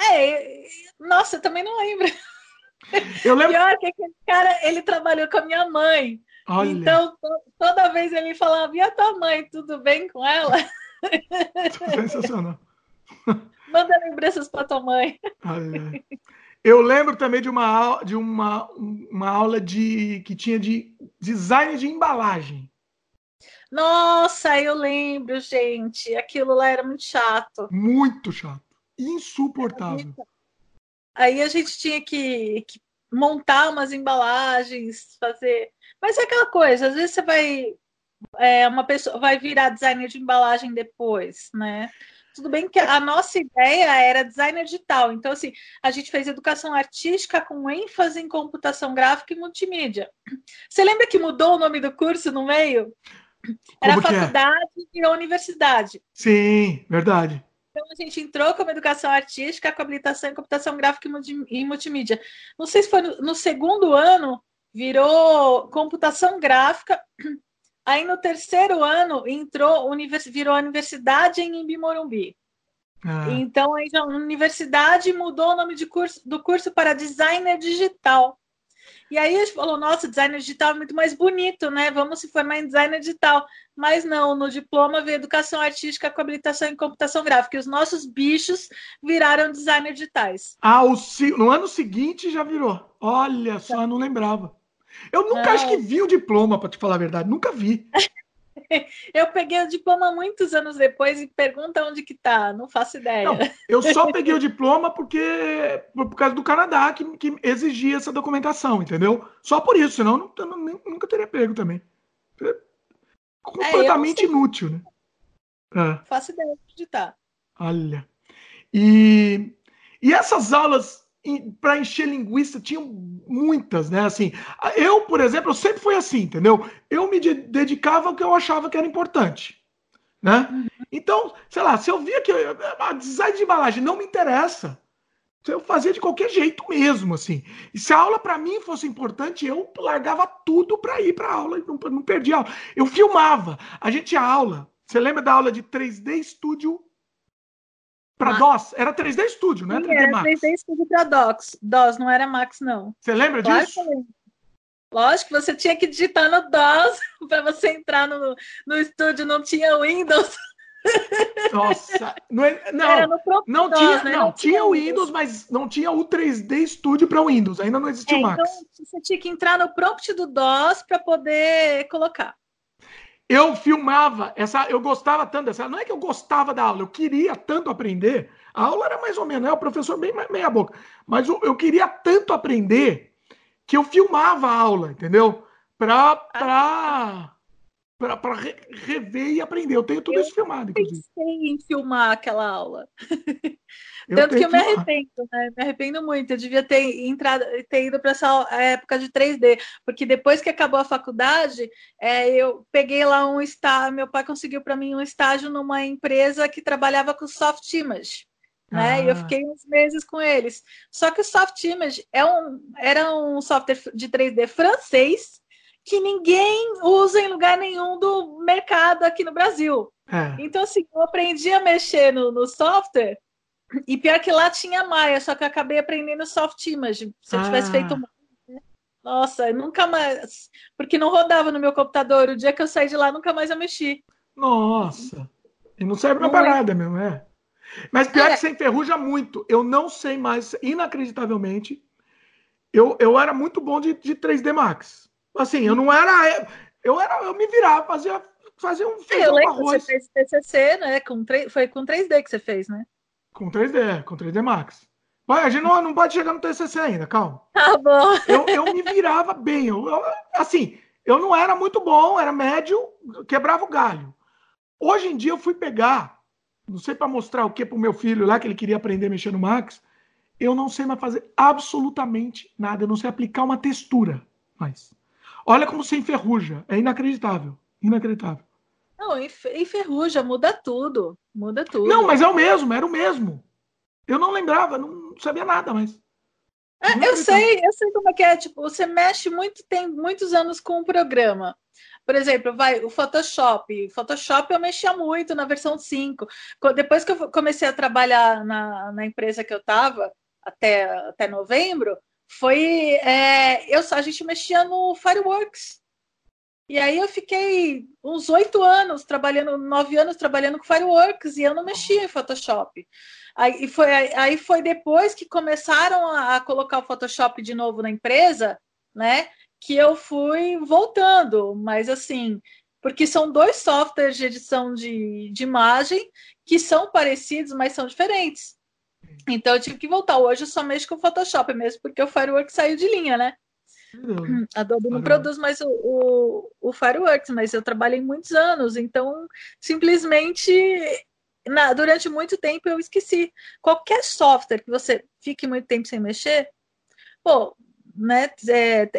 É, nossa, eu também não lembro. Eu lembro. Pior que aquele cara, ele trabalhou com a minha mãe. Olha. Então, toda vez ele falava, e a tua mãe, tudo bem com ela? Sensacional. Manda lembranças para tua mãe. Olha. Eu lembro também de uma, de uma, uma aula de que tinha de design de embalagem. Nossa, eu lembro, gente. Aquilo lá era muito chato. Muito chato. Insuportável. Aí a gente tinha que, que montar umas embalagens, fazer. Mas é aquela coisa, às vezes você vai. É, uma pessoa vai virar designer de embalagem depois, né? Tudo bem que a nossa ideia era designer digital, então assim, a gente fez educação artística com ênfase em computação gráfica e multimídia. Você lembra que mudou o nome do curso no meio? Era Como é? faculdade é? e universidade. Sim, verdade. Então a gente entrou como educação artística com habilitação em computação gráfica e multimídia. Não sei se foi no, no segundo ano, virou computação gráfica Aí no terceiro ano entrou, virou a universidade em Imbi Morumbi. Ah. Então aí a universidade mudou o nome de curso, do curso para designer digital. E aí a gente falou, nossa, designer digital é muito mais bonito, né? Vamos se formar em designer digital. Mas não, no diploma veio educação artística com habilitação em computação gráfica. E os nossos bichos viraram designer digitais. Ah, o, no ano seguinte já virou. Olha só, não lembrava. Eu nunca não. acho que vi o diploma, para te falar a verdade. Nunca vi. Eu peguei o diploma muitos anos depois e pergunta onde que tá, não faço ideia. Não, eu só peguei o diploma porque por causa do Canadá que, que exigia essa documentação, entendeu? Só por isso, senão não, eu nunca teria pego também. É completamente é, inútil, né? É. Faço ideia de onde tá. Olha. E, e essas aulas para encher linguiça tinham muitas, né? Assim, eu, por exemplo, eu sempre fui assim, entendeu? Eu me dedicava ao que eu achava que era importante, né? Uhum. Então, sei lá, se eu via que a design de embalagem não me interessa, eu fazia de qualquer jeito mesmo, assim. E se a aula para mim fosse importante, eu largava tudo para ir para aula e não, não perdia aula. Eu filmava. A gente tinha aula. Você lembra da aula de 3D Studio para DOS? Era 3D Studio, não é 3D era Max? 3D Studio para DOS. DOS, não era Max, não. Você lembra claro disso? Lógico, você tinha que digitar no DOS para você entrar no, no estúdio, não tinha Windows. Nossa, não, é, não, não DOS, tinha, né? não, não tinha o Windows, mas não tinha o 3D Studio para Windows, ainda não existia é, o Max. Então você tinha que entrar no prompt do DOS para poder colocar. Eu filmava essa, eu gostava tanto dessa, não é que eu gostava da aula, eu queria tanto aprender. A aula era mais ou menos, né? O professor bem meia boca, mas eu, eu queria tanto aprender que eu filmava a aula, entendeu? Para para para rever e aprender. Eu tenho tudo eu isso filmado, inclusive. pensei em filmar aquela aula. Eu Tanto que eu me arrependo, né? Me arrependo muito. Eu devia ter entrado, ter ido para essa época de 3D, porque depois que acabou a faculdade, é, eu peguei lá um estágio. Meu pai conseguiu para mim um estágio numa empresa que trabalhava com soft image. Né? Ah. E eu fiquei uns meses com eles. Só que o Soft Image é um, era um software de 3D francês que ninguém usa em lugar nenhum do mercado aqui no Brasil. É. Então, assim, eu aprendi a mexer no, no software e pior que lá tinha Maia, só que eu acabei aprendendo soft image. Se eu ah. tivesse feito nossa, eu nunca mais. Porque não rodava no meu computador. O dia que eu saí de lá, nunca mais eu mexi. Nossa. E não serve pra nada mesmo, é. Mas pior é. que você enferruja muito. Eu não sei mais, inacreditavelmente. Eu, eu era muito bom de, de 3D Max. Assim, eu não era. Eu era, eu me virava, fazia, fazia um feijão eu lembro, arroz. Você fez TCC, né? Com, foi com 3D que você fez, né? Com 3D, com 3D Max. Vai, a gente não, não pode chegar no TCC ainda, calma. Tá bom. Eu, eu me virava bem. Eu, eu, assim, eu não era muito bom, era médio, quebrava o galho. Hoje em dia eu fui pegar, não sei para mostrar o que para o meu filho lá, que ele queria aprender a mexer no Max. Eu não sei mais fazer absolutamente nada. Eu não sei aplicar uma textura mais. Olha como se enferruja. É inacreditável. Inacreditável. Não, enferruja, muda tudo. Muda tudo. Não, mas é o mesmo, era o mesmo. Eu não lembrava, não sabia nada, mas. É, eu sei, eu sei como é que é. Tipo, você mexe muito, tem muitos anos com o programa. Por exemplo, vai o Photoshop. Photoshop eu mexia muito na versão 5. Depois que eu comecei a trabalhar na, na empresa que eu estava, até, até novembro, foi. É, eu, a gente mexia no Fireworks. E aí eu fiquei uns oito anos trabalhando, nove anos trabalhando com Fireworks e eu não mexia em Photoshop. Aí foi, aí foi depois que começaram a, a colocar o Photoshop de novo na empresa, né? Que eu fui voltando, mas assim, porque são dois softwares de edição de, de imagem que são parecidos, mas são diferentes. Então eu tive que voltar. Hoje eu só mexo com o Photoshop mesmo, porque o Fireworks saiu de linha, né? Uhum. Adobe não produz mais o, o, o, Fireworks, mas eu trabalhei muitos anos, então simplesmente na, durante muito tempo eu esqueci. Qualquer software que você fique muito tempo sem mexer, pô, né? É,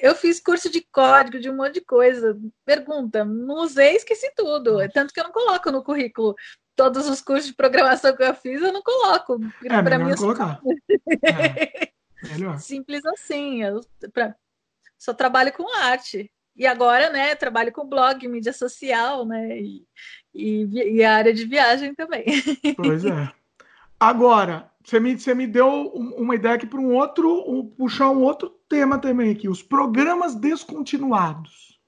eu fiz curso de código, de um monte de coisa. Pergunta, não usei, esqueci tudo. É tanto que eu não coloco no currículo todos os cursos de programação que eu fiz, eu não coloco. É, para mim, colocar. É. Melhor. Simples assim. Eu pra, só trabalho com arte. E agora, né, trabalho com blog, mídia social, né? E, e, e a área de viagem também. Pois é. Agora, você me, você me deu uma ideia aqui para um outro, um, puxar um outro tema também aqui, os programas descontinuados.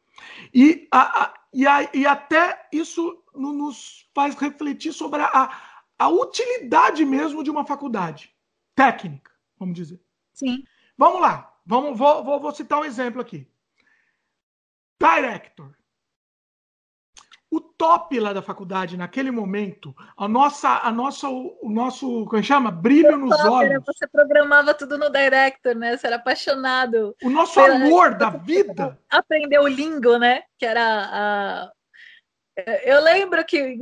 E, a, a, e, a, e até isso nos faz refletir sobre a, a utilidade mesmo de uma faculdade técnica, vamos dizer. Sim. Vamos lá. Vamos, vou, vou, vou citar um exemplo aqui. Director. top lá da faculdade naquele momento, a nossa, a nossa, o nosso, como é chama? Brilho nos top, olhos. Você programava tudo no Director, né? Você era apaixonado. O nosso pela... amor da vida. Aprendeu o lingo, né? Que era a, eu lembro que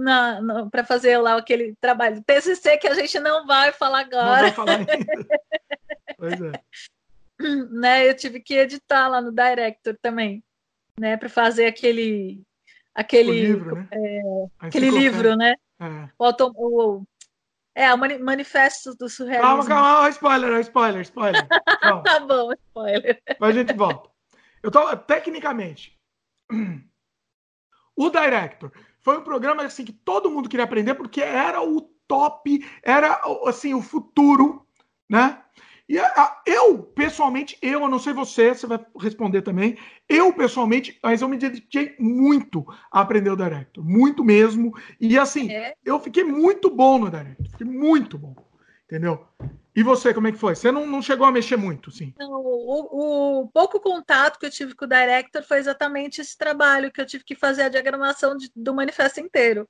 para fazer lá aquele trabalho TCC que a gente não vai falar agora. Não vai falar ainda. pois é. Né, eu tive que editar lá no Director também, né, para fazer aquele aquele o livro, né? é, aquele livro, né? É. O, auto, o, é, o manifesto do surrealismo. Calma, calma, spoiler, spoiler, spoiler. tá bom, spoiler. Mas a gente volta. Eu tô tecnicamente o Director foi um programa assim que todo mundo queria aprender porque era o top, era assim o futuro, né? E a, eu, pessoalmente, eu, eu não sei você, você vai responder também. Eu, pessoalmente, mas eu me dediquei muito a aprender o Director. Muito mesmo. E assim, é. eu fiquei muito bom no Director. Fiquei muito bom. Entendeu? E você, como é que foi? Você não, não chegou a mexer muito, sim? Não, o, o, pouco contato que eu tive com o Director foi exatamente esse trabalho que eu tive que fazer a diagramação de, do manifesto inteiro.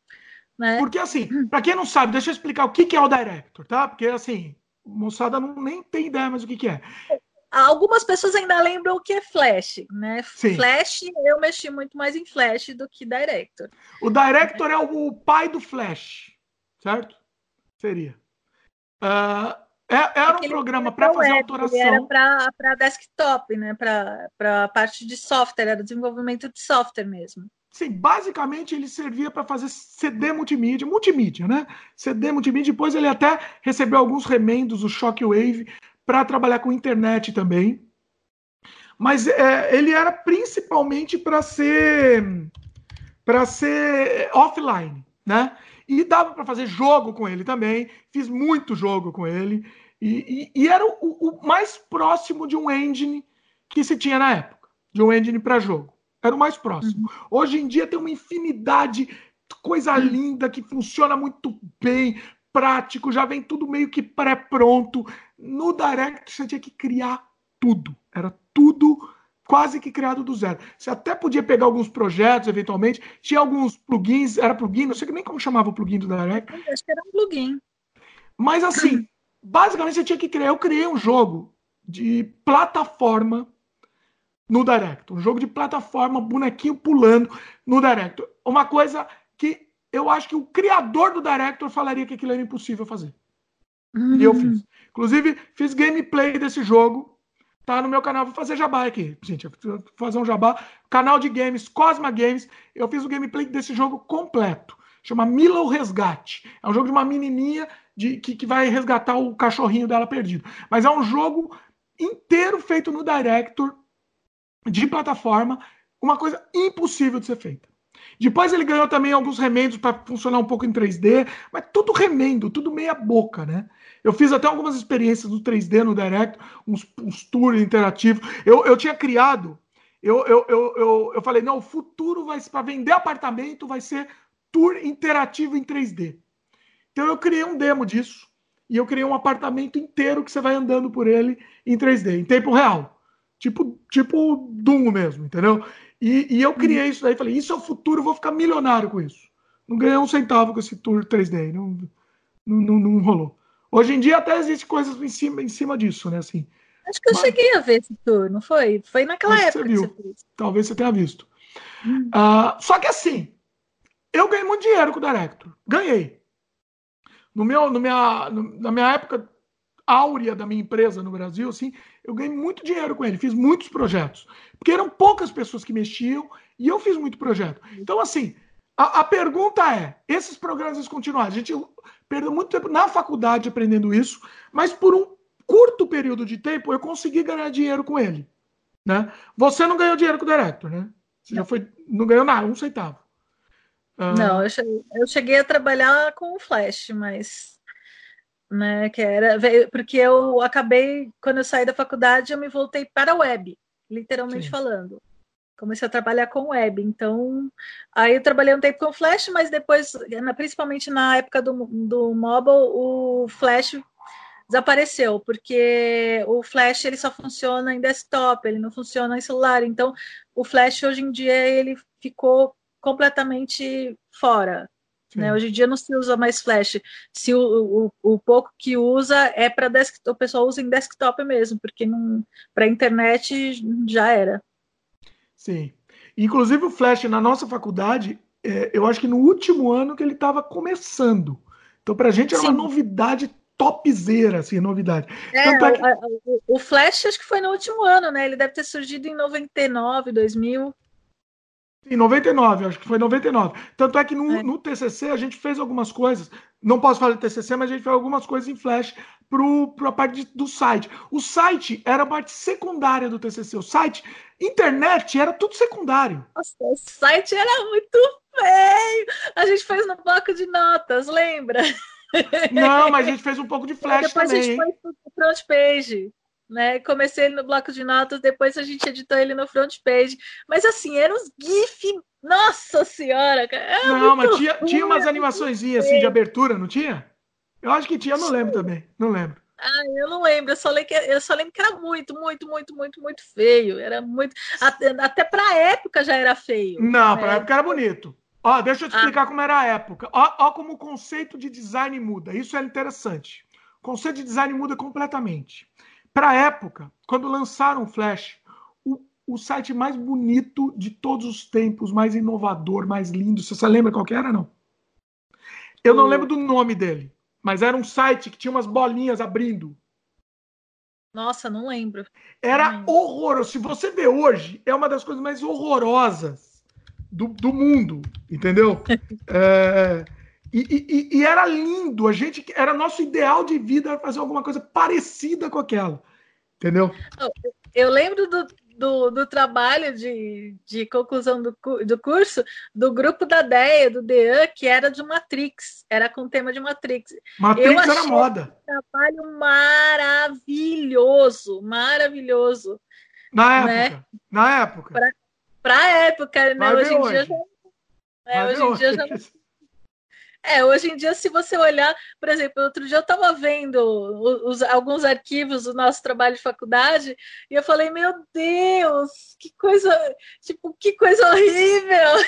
Né? Porque, assim, para quem não sabe, deixa eu explicar o que, que é o Director, tá? Porque, assim, moçada não, nem tem ideia mais o que, que é. Algumas pessoas ainda lembram o que é Flash, né? Sim. Flash, eu mexi muito mais em Flash do que Director. O Director é o pai do Flash, certo? Seria. Uh, era Aquele um programa para fazer web, autoração. Era para desktop, né? Para a parte de software, era desenvolvimento de software mesmo. Sim, basicamente ele servia para fazer CD multimídia, multimídia, né? CD multimídia. Depois ele até recebeu alguns remendos, o Shockwave, para trabalhar com internet também. Mas é, ele era principalmente para ser para ser offline, né? E dava para fazer jogo com ele também. Fiz muito jogo com ele. E, e, e era o, o, mais próximo de um engine que se tinha na época de um engine para jogo. Era o mais próximo. Uhum. Hoje em dia tem uma infinidade, coisa uhum. linda, que funciona muito bem, prático, já vem tudo meio que pré-pronto. No Direct você tinha que criar tudo. Era tudo quase que criado do zero. Você até podia pegar alguns projetos, eventualmente. Tinha alguns plugins, era plugin, não sei nem como chamava o plugin do Direct. Acho que era um plugin. Mas assim, basicamente você tinha que criar. Eu criei um jogo de plataforma no Direct. Um jogo de plataforma, bonequinho pulando no Direct. Uma coisa que eu acho que o criador do Director falaria que aquilo era impossível fazer. E eu fiz. Inclusive, fiz gameplay desse jogo Tá no meu canal, vou fazer jabá aqui, gente. Vou fazer um jabá. Canal de games, Cosma Games. Eu fiz o gameplay desse jogo completo. Chama Milo Resgate. É um jogo de uma menininha de, que, que vai resgatar o cachorrinho dela perdido. Mas é um jogo inteiro feito no Director, de plataforma. Uma coisa impossível de ser feita. Depois ele ganhou também alguns remendos para funcionar um pouco em 3D, mas tudo remendo, tudo meia boca, né? Eu fiz até algumas experiências do 3D no Direct, uns, uns tours interativos. Eu, eu tinha criado, eu, eu, eu, eu, eu falei, não, o futuro vai para vender apartamento vai ser tour interativo em 3D. Então eu criei um demo disso e eu criei um apartamento inteiro que você vai andando por ele em 3D, em tempo real. Tipo, tipo Doom mesmo, entendeu? E, e eu criei isso daí, falei, isso é o futuro, vou ficar milionário com isso. Não ganhei um centavo com esse tour 3D, não, não, não, não rolou. Hoje em dia até existe coisas em cima, em cima disso, né? Assim, Acho que eu Mas... cheguei a ver esse tour, não foi? Foi naquela época. Você viu. Você Talvez você tenha visto. Hum. Uh, só que assim, eu ganhei muito dinheiro com o Director. Ganhei. No meu, no minha, no, na minha época áurea da minha empresa no Brasil, assim, eu ganhei muito dinheiro com ele, fiz muitos projetos. Porque eram poucas pessoas que mexiam e eu fiz muito projeto. Então, assim, a, a pergunta é: esses programas eles continuaram? A gente perdeu muito tempo na faculdade aprendendo isso, mas por um curto período de tempo eu consegui ganhar dinheiro com ele. Né? Você não ganhou dinheiro com o Director, né? Você não. já foi, não ganhou nada, um centavo. Ah. Não, eu cheguei, eu cheguei, a trabalhar com o Flash, mas né, que era porque eu acabei quando eu saí da faculdade eu me voltei para a web, literalmente Sim. falando comecei a trabalhar com web. Então, aí eu trabalhei um tempo com Flash, mas depois, principalmente na época do, do mobile, o Flash desapareceu, porque o Flash ele só funciona em desktop, ele não funciona em celular. Então, o Flash hoje em dia ele ficou completamente fora. Né? Hoje em dia não se usa mais flash. Se o, o, o pouco que usa é para desktop, o pessoal usa em desktop mesmo, porque para internet já era. Sim. Inclusive o flash na nossa faculdade, é, eu acho que no último ano que ele estava começando. Então para a gente era Sim. uma novidade topzera, assim, novidade. É, é que... o Flash acho que foi no último ano, né? Ele deve ter surgido em 99, 2000. Em 99, acho que foi 99. Tanto é que no, é. no TCC a gente fez algumas coisas. Não posso falar de TCC, mas a gente fez algumas coisas em Flash para a parte de, do site. O site era a parte secundária do TCC. O site, internet, era tudo secundário. Nossa, o site era muito feio. A gente fez no bloco de notas, lembra? Não, mas a gente fez um pouco de Flash depois também. Depois a gente foi pro front page né? Comecei ele no bloco de notas, depois a gente editou ele no front page. Mas assim, eram uns GIF. Nossa senhora, cara. Não, mas tinha, ruim, tinha umas animações assim de abertura, não tinha? Eu acho que tinha, não lembro também. Não lembro. Ah, eu não lembro, eu só, lembro que, eu só lembro que era muito, muito, muito, muito, muito feio. Era muito. Até, até pra época já era feio. Não, né? pra época era bonito. Ó, deixa eu te explicar ah. como era a época. Ó, ó, como o conceito de design muda. Isso é interessante. O conceito de design muda completamente. Para a época, quando lançaram o Flash, o, o, site mais bonito de todos os tempos, mais inovador, mais lindo. Você, você lembra qual que era, não? Eu não lembro do nome dele, mas era um site que tinha umas bolinhas abrindo. Nossa, não lembro. Era horroroso. Se você vê hoje, é uma das coisas mais horrorosas do, do mundo, entendeu? é, e, e, e, era lindo, a gente era nosso ideal de vida fazer alguma coisa parecida com aquela, entendeu? Eu lembro do, do, do trabalho de, de conclusão do, do curso do grupo da DEA, do DEAN, que era de Matrix, era com o tema de Matrix. Matrix eu era moda. Um trabalho maravilhoso, maravilhoso. Na né? época, na época. Para a época, né? Hoje em, hoje. Dia, é, hoje em dia já é, hoje em dia, se você olhar, por exemplo, outro dia eu estava vendo os, alguns arquivos do nosso trabalho de faculdade e eu falei, meu Deus, que coisa, tipo, que coisa horrível.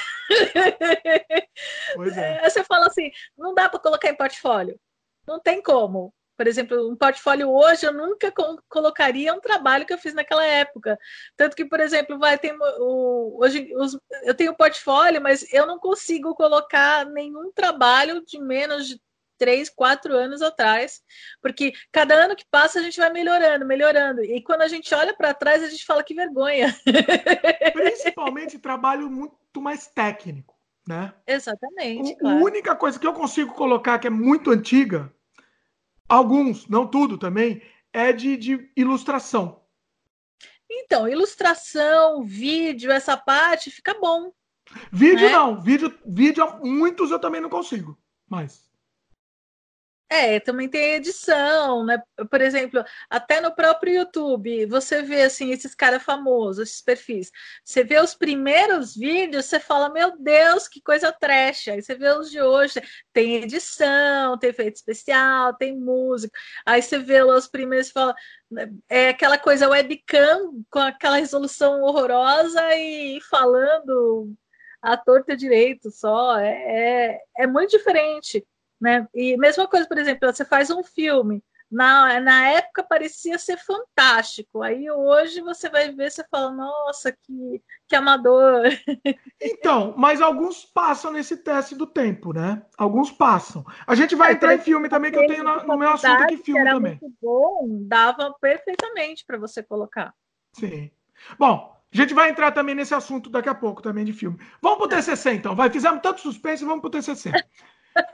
Pois é. Aí você fala assim, não dá para colocar em portfólio. Não tem como por exemplo, um portfólio hoje eu nunca colocaria um trabalho que eu fiz naquela época. Tanto que, por exemplo, vai ter o, hoje os, eu tenho portfólio, mas eu não consigo colocar nenhum trabalho de menos de três, quatro anos atrás, porque cada ano que passa a gente vai melhorando, melhorando. E quando a gente olha para trás, a gente fala que vergonha. Principalmente trabalho muito mais técnico, né? Exatamente. A única coisa que eu consigo colocar que é muito antiga Alguns, não tudo também, é de, de ilustração. Então, ilustração, vídeo, essa parte fica bom. Vídeo né? não, vídeo, vídeo muitos eu também não consigo, mas é, também tem edição, né? Por exemplo, até no próprio YouTube, você vê assim esses caras famosos, esses perfis. Você vê os primeiros vídeos, você fala, meu Deus, que coisa trash. Aí você vê os de hoje, tem edição, tem efeito especial, tem música. Aí você vê os primeiros e fala, é aquela coisa webcam com aquela resolução horrorosa e falando a torta direito só. É, é, é muito diferente. Né? E mesma coisa, por exemplo, você faz um filme, na, na época parecia ser fantástico, aí hoje você vai ver, você fala, nossa, que, que amador. Então, mas alguns passam nesse teste do tempo, né? Alguns passam. A gente vai é, entrar em filme também, que eu tenho no, no meu assunto aqui filme era também. Muito bom, dava perfeitamente para você colocar. Sim. Bom, a gente vai entrar também nesse assunto daqui a pouco também de filme. Vamos pro TCC então. Vai, fizemos tanto suspense, vamos pro TCC.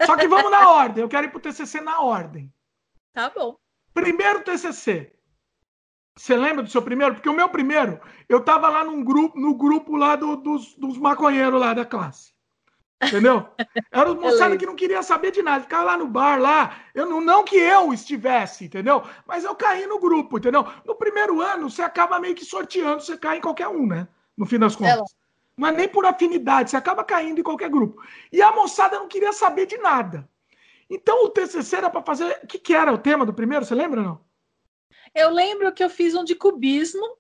Só que vamos na ordem. Eu quero ir pro TCC na ordem. Tá bom. Primeiro TCC. Você lembra do seu primeiro? Porque o meu primeiro, eu tava lá num grupo, no grupo lá do, dos, dos maconheiros lá da classe. Entendeu? Era o moçada que não queria saber de nada, ficava lá no bar, lá. Eu não, não que eu estivesse, entendeu? Mas eu caí no grupo, entendeu? No primeiro ano, você acaba meio que sorteando, você cai em qualquer um, né? No fim das contas. Não é nem por afinidade, você acaba caindo em qualquer grupo. E a moçada não queria saber de nada. Então o TCC era para fazer. O que, que era o tema do primeiro? Você lembra não? Eu lembro que eu fiz um de cubismo,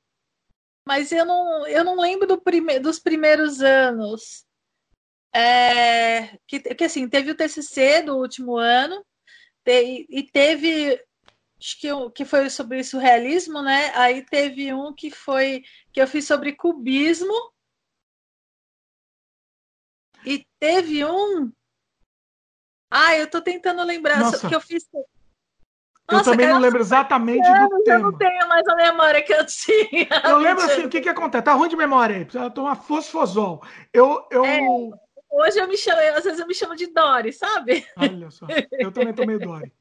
mas eu não, eu não lembro do prime... dos primeiros anos. É, que, que assim, teve o TCC do último ano te, e teve acho que, que foi sobre surrealismo, né? Aí teve um que foi que eu fiz sobre cubismo e teve um. Ah, eu tô tentando lembrar Nossa. que eu fiz. Nossa, eu também não lembro exatamente anos, do tema. Eu não tenho mais a memória que eu tinha. Eu lembro assim, o que que acontece? Tá ruim de memória aí, precisa tomar fosfosol. Eu, eu... É, hoje eu me chamo, às vezes eu me chamo de Dori, sabe? Olha só, eu também tomei Dori.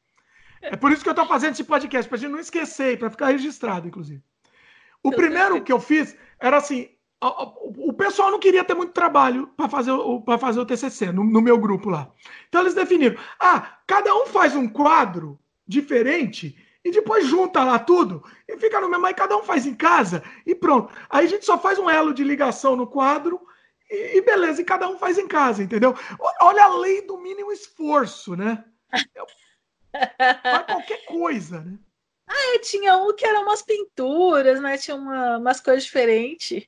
É por isso que eu tô fazendo esse podcast, pra gente não esquecer, para ficar registrado, inclusive. O primeiro que eu fiz era assim, o pessoal não queria ter muito trabalho para fazer, o, fazer o TCC no, no, meu grupo lá. Então eles definiram: ah, cada um faz um quadro diferente e depois junta lá tudo e fica no mesmo. Aí cada um faz em casa e pronto. Aí a gente só faz um elo de ligação no quadro e, e beleza, e cada um faz em casa, entendeu? Olha a lei do mínimo esforço, né? Faz qualquer coisa, né? Ah, tinha um que eram umas pinturas, né? Tinha uma, umas coisas diferentes.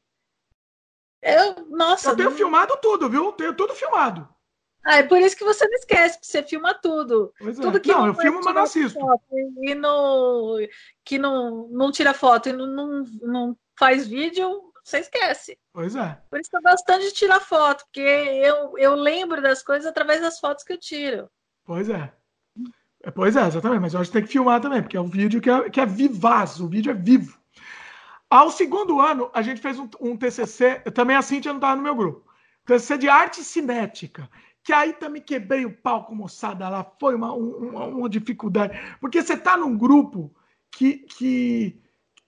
Eu, nossa. Eu tenho não... filmado tudo, viu? Tenho tudo filmado. Ah, é por isso que você não esquece, porque você filma tudo. Pois é. tudo é. que não, não eu filmo, mas não assisto. E no, que não, não tira foto e não, não, não faz vídeo, você esquece. Pois é. Por isso que eu gosto tanto de tirar foto, porque eu, eu lembro das coisas através das fotos que eu tiro. Pois é. é pois é, exatamente. Mas eu acho que tem que filmar também, porque é um vídeo que é, que é vivaz, o vídeo é vivo. Ao segundo ano, a gente fez um, um TCC, também a Cintia não estava no meu grupo, TCC de arte cinética, que aí também quebrei o pau com moçada lá, foi uma, uma, uma dificuldade, porque você está num grupo que, que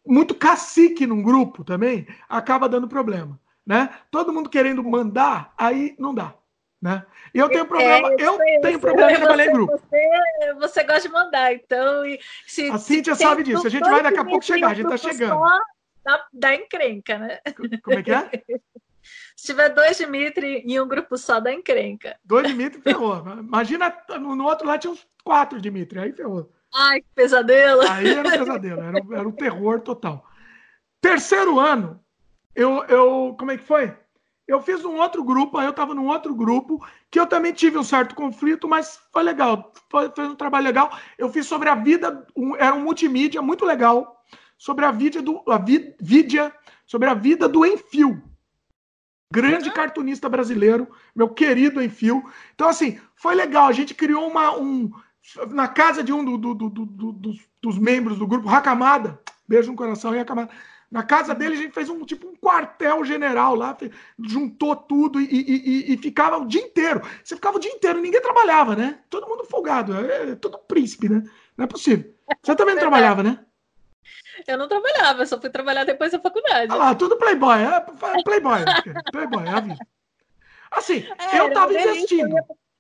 muito cacique num grupo também acaba dando problema, né? Todo mundo querendo mandar, aí não dá. Né? E eu tenho é, problema, é, eu, eu tenho problema de trabalhar em grupo. Você, você gosta de mandar, então. Se, a Cíntia sabe disso. A gente vai daqui a pouco chegar, a gente está chegando. Só, da, da encrenca, né? Como é que é? Se tiver dois Dimitri em um grupo só, dá encrenca. Dois Dimitri ferrou. Imagina, no, outro lado tinha uns quatro Dimitri, aí ferrou. Ai, que pesadelo. Aí era um pesadelo, era, era um terror total. Terceiro ano, eu, eu. Como é que foi? Eu fiz um outro grupo, aí eu estava num outro grupo, que eu também tive um certo conflito, mas foi legal. Foi, foi um trabalho legal. Eu fiz sobre a vida, um, era um multimídia muito legal sobre a vida do a Vidia, sobre a vida do Enfio. Grande cartunista brasileiro, meu querido Enfio. Então, assim, foi legal. A gente criou uma. Um, na casa de um do, do, do, dos, dos, membros do grupo, Racamada, beijo no coração, Racamada. Na casa dele a gente fez um tipo um quartel general lá, juntou tudo e, e, e, e, ficava o dia inteiro. Você ficava o dia inteiro, ninguém trabalhava, né? Todo mundo folgado, é, é todo príncipe, né? Não é possível. Você também não trabalhava, né? Eu não trabalhava, só fui trabalhar depois da faculdade. Ah lá, tudo playboy, é playboy, playboy, é a vida. Assim, é, eu tava investindo.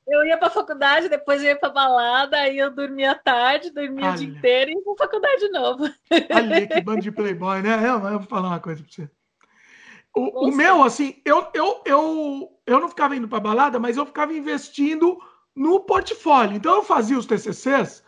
Eu ia para faculdade, depois eu ia para balada, aí eu dormia tarde, dormia o dia inteiro e ia para faculdade de novo. Olha que bando de playboy, né? Eu, eu vou falar uma coisa para você. O, o, meu, assim, eu, eu, eu, eu não ficava indo para balada, mas eu ficava investindo no portfólio. Então eu fazia os TCCs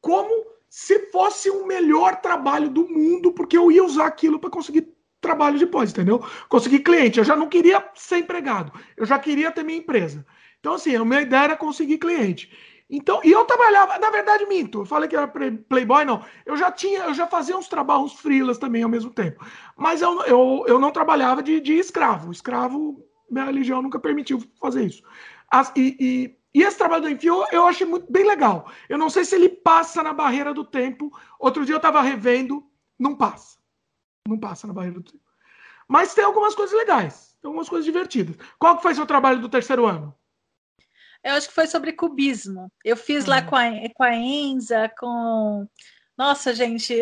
como se fosse o melhor trabalho do mundo, porque eu ia usar aquilo para conseguir trabalho depois, entendeu? Conseguir cliente. Eu já não queria ser empregado, eu já queria ter minha empresa. Então, assim, a minha ideia era conseguir cliente. Então, e eu trabalhava, na verdade, minto, eu falei que era playboy, não. Eu já tinha, eu já fazia uns trabalhos frilas também ao mesmo tempo. Mas eu, eu, eu não trabalhava de, de escravo. Escravo, minha religião nunca permitiu fazer isso. As, e, e e esse trabalho do Enfio eu achei muito bem legal. Eu não sei se ele passa na barreira do tempo. Outro dia eu estava revendo, não passa. Não passa na barreira do tempo. Mas tem algumas coisas legais, tem algumas coisas divertidas. Qual que foi seu trabalho do terceiro ano? Eu acho que foi sobre cubismo. Eu fiz lá com a, com a Enza, com. Nossa, gente,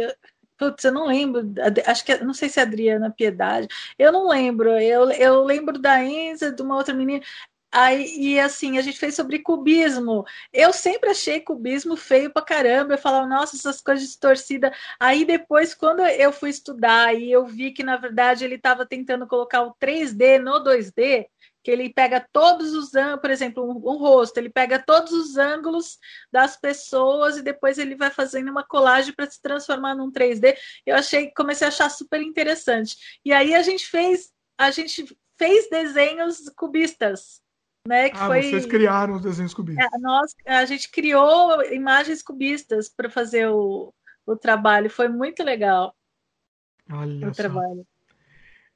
Putz, eu não lembro. Acho que não sei se é Adriana Piedade. Eu não lembro. Eu, eu lembro da Enza, de uma outra menina. Aí, e assim, a gente fez sobre cubismo. Eu sempre achei cubismo feio pra caramba. Eu falava, nossa, essas coisas distorcidas. Aí depois, quando eu fui estudar e eu vi que, na verdade, ele estava tentando colocar o 3D no 2D, que ele pega todos os ângulos, por exemplo, um, um, rosto, ele pega todos os ângulos das pessoas e depois ele vai fazendo uma colagem para se transformar num 3D. Eu achei, comecei a achar super interessante. E aí a gente fez, a gente fez desenhos cubistas Né, que ah, foi... vocês criaram os desenhos cubistas. É, nós, a gente criou imagens cubistas para fazer o, o trabalho. Foi muito legal Olha o só. trabalho.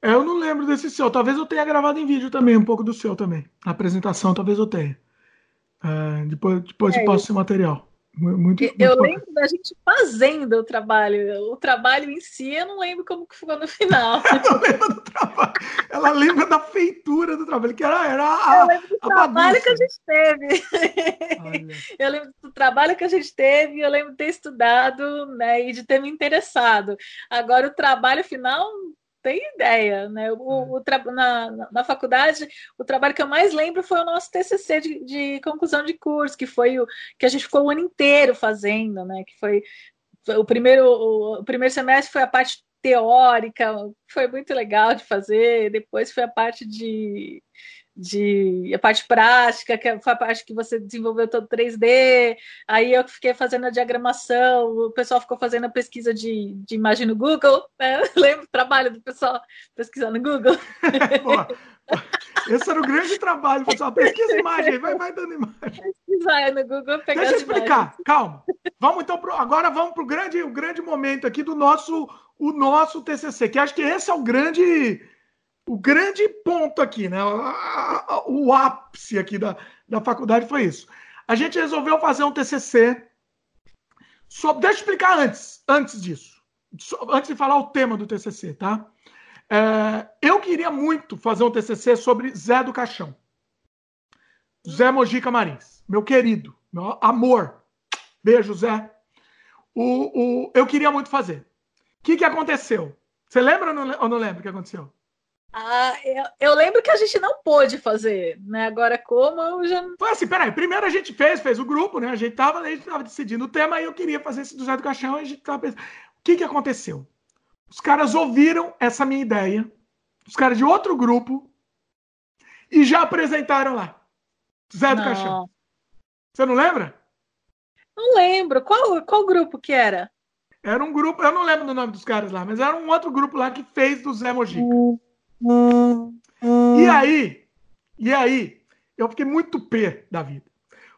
Eu não lembro desse seu. Talvez eu tenha gravado em vídeo também, um pouco do seu também. A apresentação talvez eu tenha. É, depois depois É, eu posto esse material. Mu- Muito, muito Eu lembro da gente fazendo o trabalho. O trabalho em si, eu não lembro como que ficou no final. Ela lembra do trabalho. Ela lembra da feitura do trabalho, que era, era Eu a, lembro do a trabalho que a bagunça. gente teve. Olha. Eu lembro do trabalho que a gente teve, eu lembro de ter estudado né, e de ter me interessado. Agora, o trabalho final, tem ideia. Né? O, o tra- na, na- faculdade, o trabalho que eu mais lembro foi o nosso TCC de, de conclusão de curso, que foi o que a gente ficou o ano inteiro fazendo, né? que foi, o, primeiro, o, o primeiro semestre foi a parte teórica, foi muito legal de fazer, depois foi a parte de de a parte prática, que foi a parte que você desenvolveu todo 3D, aí eu fiquei fazendo a diagramação, o pessoal ficou fazendo a pesquisa de, de imagem no Google, né? lembro o trabalho do pessoal pesquisando no Google. Esse era o grande trabalho, pessoal. Pesquisa imagem, vai, vai dando imagem. Pesquisar no Google, pegar Deixa eu explicar, calma. Vamos então pro, agora vamos para o grande, o grande momento aqui do nosso, o nosso TCC, que acho que esse é o grande, o grande ponto aqui, né? O ápice aqui da, da faculdade foi isso. A gente resolveu fazer um TCC sobre, deixa eu explicar antes, antes disso, So- antes de falar o tema do TCC, tá? É, eu queria muito fazer um TCC sobre Zé do Caixão. Zé Mojica Marins, meu querido, meu amor. Beijo, Zé. O, o, eu queria muito fazer. O que, que aconteceu? Você lembra ou não, ou não lembra o que aconteceu? Ah, eu, eu lembro que a gente não pôde fazer, né? Agora, como eu já Foi assim, peraí, primeiro a gente fez, fez o grupo, né? A gente tava, a gente tava decidindo o tema e eu queria fazer esse do Zé do Caixão e a gente tava pensando. O que, que aconteceu? Os caras ouviram essa minha ideia, os caras de outro grupo, e já apresentaram lá. Zé do não, Caixão. Você não lembra? não lembro. Qual, qual grupo que era? Era um grupo, eu não lembro do nome dos caras lá, mas era um outro grupo lá que fez do Zé Mojica. E aí, e aí, eu fiquei muito pé da vida.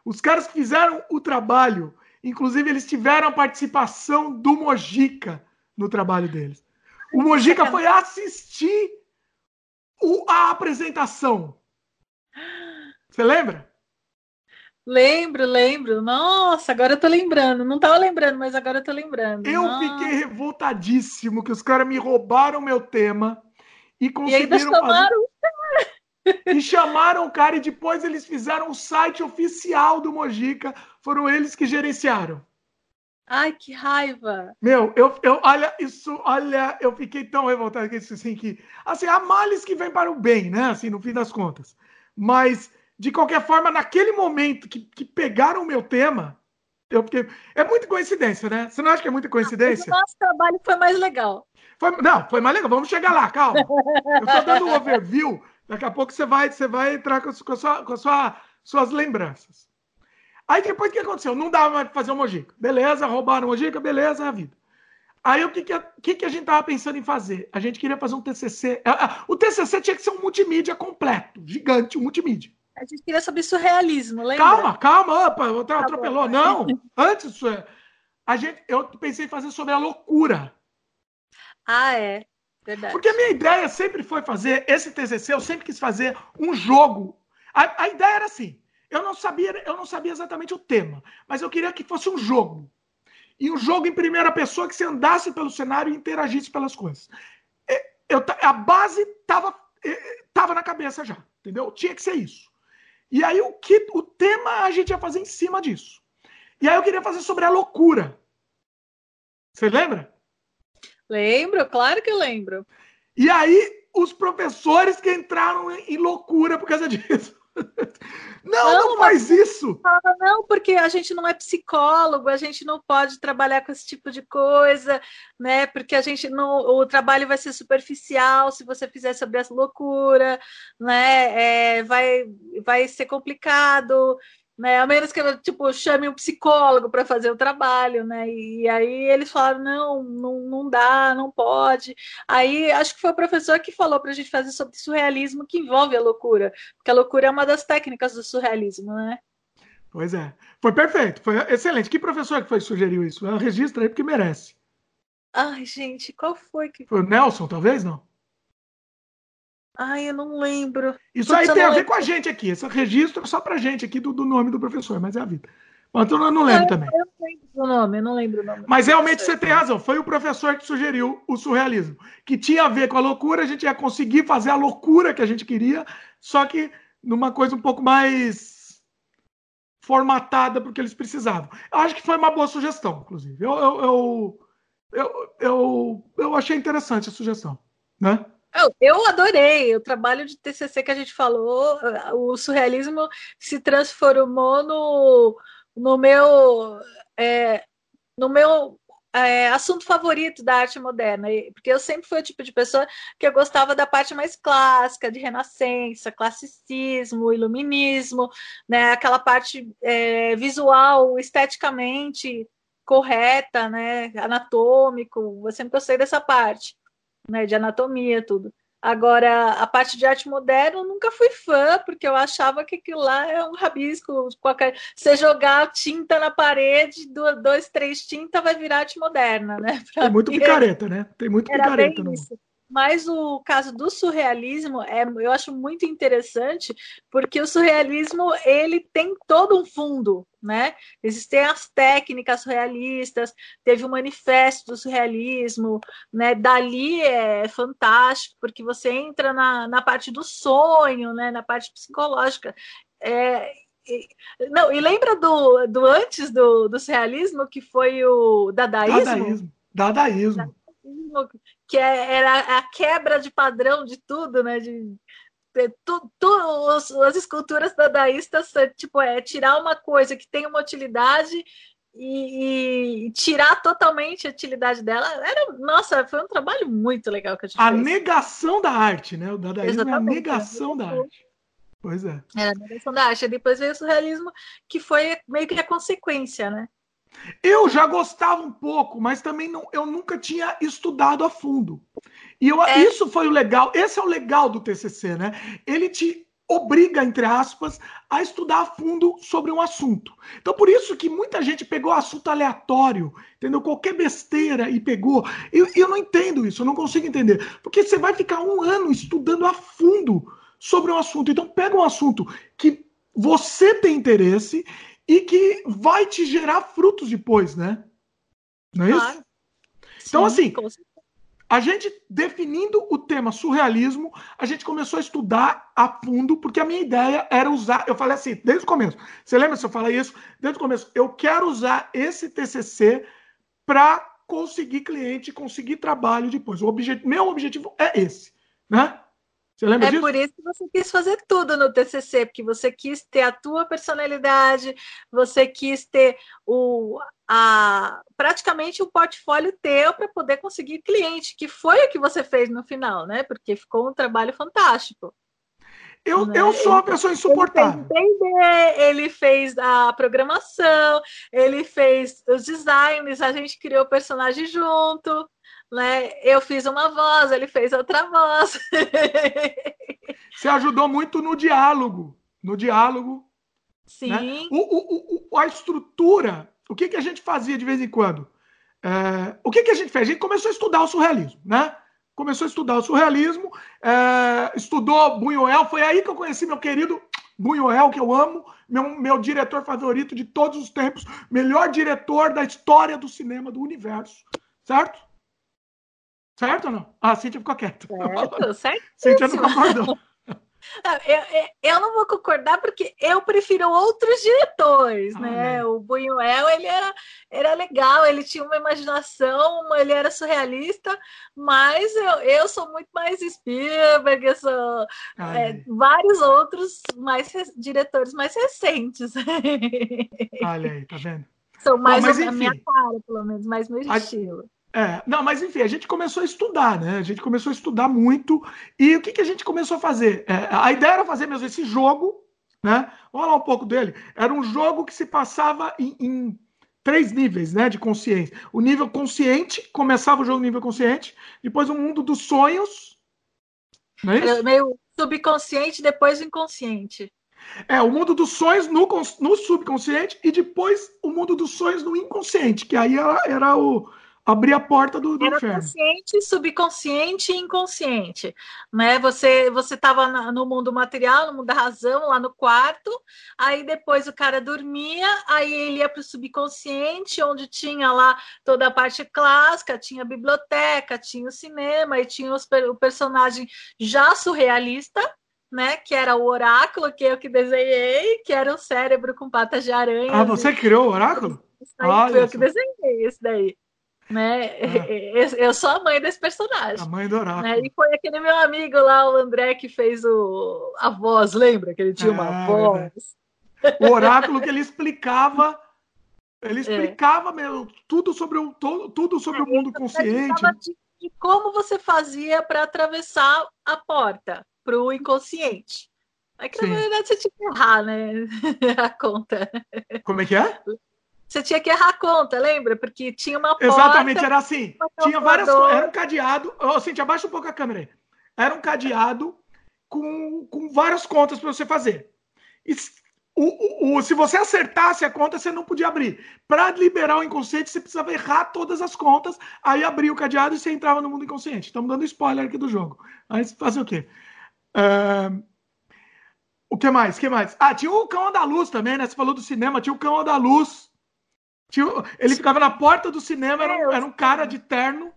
Os caras que fizeram o trabalho, inclusive eles tiveram a participação do Mojica no trabalho deles. O Mojica foi assistir o- a apresentação. Você lembra? Lembro, lembro. Nossa, agora eu tô lembrando. Não tava lembrando, mas agora eu tô lembrando. Eu Nossa. fiquei revoltadíssimo que os caras me roubaram meu tema e E conseguiram fazer chamaram. E chamaram o cara e depois eles fizeram o site oficial do Mojica. Foram eles que gerenciaram. Ai, que raiva. Meu, eu, eu olha isso, olha, eu fiquei tão revoltado com isso assim que assim, há males que vem para o bem, né? Assim, no fim das contas. Mas de qualquer forma, naquele momento que, que pegaram o meu tema, eu fiquei. É muita coincidência, né? Você não acha que é muita coincidência? o nosso trabalho foi mais legal. Foi, não, foi mais legal. Vamos chegar lá, calma. Eu estou dando um overview. Daqui a pouco você vai, você vai entrar com, com, a sua, com a sua- suas lembranças. Aí depois o que aconteceu? Não dava mais para fazer o Mojica. Beleza, roubaram o Mojica, beleza, é a vida. Aí o que, que, que, que a gente estava pensando em fazer? A gente queria fazer um TCC. O TCC tinha que ser um multimídia completo, gigante, um multimídia. A gente queria sobre surrealismo, lembra? Calma, calma, opa, Tá atropelou. vai. Não, antes é, a gente, eu pensei em fazer sobre a loucura. Ah, é. Verdade. Porque a minha ideia sempre foi fazer esse TCC, eu sempre quis fazer um jogo. A, a ideia era assim, eu não sabia, eu não sabia exatamente o tema, mas eu queria que fosse um jogo. E um jogo em primeira pessoa que você andasse pelo cenário e interagisse pelas coisas. É, Eu, a base estava tava na cabeça já, entendeu? Tinha que ser isso. E aí o que o tema a gente ia fazer em cima disso. E aí eu queria fazer sobre a loucura. Você lembra? Lembro, claro que eu lembro. E aí, os professores que entraram em loucura por causa disso. Não, não, Não, faz isso. Falava, não, porque a gente não é psicólogo, a gente não pode trabalhar com esse tipo de coisa, né? Porque a gente não, o trabalho vai ser superficial se você fizer sobre essa loucura, né? É, vai, vai ser complicado. Né? A menos que eu tipo chame um psicólogo para fazer o trabalho, né? E aí eles falaram não, não, não dá, não pode. Aí acho que foi o professor que falou para a gente fazer sobre surrealismo que envolve a loucura, porque a loucura é uma das técnicas do surrealismo, né? Pois é, foi perfeito, foi excelente. Que professor que foi que sugeriu isso? Registra aí porque merece. Ai, gente, qual foi que. Foi o Nelson, talvez não? Ai, eu não lembro. Isso Putz, aí tem a ver lembro. com a gente aqui. Esse registro é só pra gente aqui do, do nome do professor, mas é a vida. Mas eu não lembro também. Eu não lembro o nome, eu não lembro o nome. Mas realmente você tem razão. Foi o professor que sugeriu o surrealismo. Que tinha a ver com a loucura, a gente ia conseguir fazer a loucura que a gente queria, só que numa coisa um pouco mais formatada porque eles precisavam. Eu acho que foi uma boa sugestão, inclusive. Eu, eu, eu, eu, eu, eu achei interessante a sugestão. Né? Eu adorei o trabalho de TCC que a gente falou. O surrealismo se transformou no, no meu é, no meu é, assunto favorito da arte moderna, porque eu sempre fui o tipo de pessoa que eu gostava da parte mais clássica, de renascença, classicismo, iluminismo, né? Aquela parte é, visual, esteticamente correta, né? Anatômico. Eu sempre gostei dessa parte né, de anatomia, tudo. Agora, a parte de arte moderna, eu nunca fui fã, porque eu achava que aquilo lá é um rabisco. Qualquer... Você jogar tinta na parede, dois, três tinta, vai virar arte moderna, né? Pra Tem muito picareta, né? Tem muito picareta. No... Isso. Mas o caso do surrealismo é, eu acho muito interessante, porque o surrealismo ele tem todo um fundo, né? Existem as técnicas surrealistas, teve o manifesto do surrealismo, né? Dali é fantástico, porque você entra na, na parte do sonho, né? Na parte psicológica. É, não, e lembra do, do antes do, do surrealismo, que foi o dadaísmo? Dadaísmo. Dadaísmo que é, era a quebra de padrão de tudo, né? De, tu, tu, os, as esculturas dadaístas, tipo, é tirar uma coisa que tem uma utilidade e, e, tirar totalmente a utilidade dela. Era, nossa, foi um trabalho muito legal que a gente a fez. A negação da arte, né? O dadaísmo Exatamente, é a negação da arte. Pois é. Era a negação da arte. Depois veio o surrealismo, que foi meio que a consequência, né? Eu já gostava um pouco, mas também não, eu nunca tinha estudado a fundo. E eu, é. isso foi o legal. Esse é o legal do TCC, né? Ele te obriga, entre aspas, a estudar a fundo sobre um assunto. Então, por isso que muita gente pegou assunto aleatório, entendeu? Qualquer besteira e pegou. Eu, eu não entendo isso, eu não consigo entender. Porque você vai ficar um ano estudando a fundo sobre um assunto. Então, pega um assunto que você tem interesse e que vai te gerar frutos depois, né? Não é claro. isso? Então, Sim, assim, a gente definindo o tema surrealismo, a gente começou a estudar a fundo, porque a minha ideia era usar. Eu falei assim, desde o começo. Você lembra se eu falei isso? Desde o começo. Eu quero usar esse TCC para conseguir cliente, conseguir trabalho depois. O meu objetivo é esse, né? Você lembra é disso? por isso que você quis fazer tudo no TCC, porque você quis ter a tua personalidade, você quis ter o, a, praticamente o portfólio teu para poder conseguir cliente, que foi o que você fez no final, né? Porque ficou um trabalho fantástico. Eu, né? eu sou uma pessoa insuportável. Ele fez, ele fez a programação, ele fez os designs, a gente criou o personagem junto né? Eu fiz uma voz, ele fez outra voz. Você ajudou muito no diálogo, no diálogo. Né? Sim. Né? O, o, o, a estrutura, o que, que a gente fazia de vez em quando? É, o que, que a gente fez? A gente começou a estudar o surrealismo, né? Começou a estudar o surrealismo, é, estudou Buñuel, foi aí que eu conheci meu querido Buñuel, que eu amo, meu, meu diretor favorito de todos os tempos, melhor diretor da história do cinema do universo, certo? Certo ou não? Ah, a Cíntia ficou quieta. Certo, certo. Cíntia não concordou. Eu, eu, não vou concordar porque eu prefiro outros diretores, ah, né? O Buñuel, ele era, era legal, ele tinha uma imaginação, ele era surrealista, mas eu, eu sou muito mais Spielberg, eu sou é, vários outros mais diretores mais recentes. Olha aí, tá vendo? São mais Bom, a minha cara, pelo menos, mais meu estilo. É, não, mas enfim, a gente começou a estudar, né? A gente começou a estudar muito. E o que, que a gente começou a fazer? É, a ideia era fazer mesmo esse jogo, né? Vamos falar um pouco dele. Era um jogo que se passava em, em três níveis, né, de consciência. O nível consciente, começava o jogo no nível consciente, depois o mundo dos sonhos, não é isso? Meio subconsciente, depois o inconsciente. É, o mundo dos sonhos no, no subconsciente e depois o mundo dos sonhos no inconsciente, que aí era, era o, abrir a porta do, do Era inferno. consciente, subconsciente e inconsciente. Né? Você você estava no mundo material, no mundo da razão, lá no quarto, aí depois o cara dormia, aí ele ia para o subconsciente, onde tinha lá toda a parte clássica, tinha a biblioteca, tinha o cinema, e tinha os, o personagem já surrealista, né? Que era o oráculo que eu que desenhei, que era um cérebro com patas de aranha. Ah, você criou o oráculo? Aí, foi eu que desenhei esse daí né? Ah. Eu sou a mãe desse personagem. A mãe do oráculo. Né? E foi aquele meu amigo lá, o André, que fez o... a voz, lembra? Que ele tinha uma é, voz. O oráculo que ele explicava. Ele é. explicava é. meu, tudo sobre o, todo, tudo sobre é, o mundo consciente. De, de como você fazia para atravessar a porta para o inconsciente. É que Sim. na verdade você tinha que errar, né? a conta. Como é que é? Você tinha que errar a conta, lembra? Porque tinha uma porta. Exatamente, era assim. Tinha várias Era um cadeado. Ô, Cintia, abaixa um pouco a câmera aí. Era um cadeado com, com várias contas para você fazer. E, o, o, se você acertasse a conta, você não podia abrir. Para liberar o inconsciente, você precisava errar todas as contas, aí abria o cadeado e você entrava no mundo inconsciente. Estamos dando spoiler aqui do jogo. Mas fazer o quê? Uh, o que mais? O que mais? Ah, tinha o Cão da Luz também, né? Você falou do cinema, tinha o Cão da Luz ele ficava na porta do cinema, era um, era um cara de terno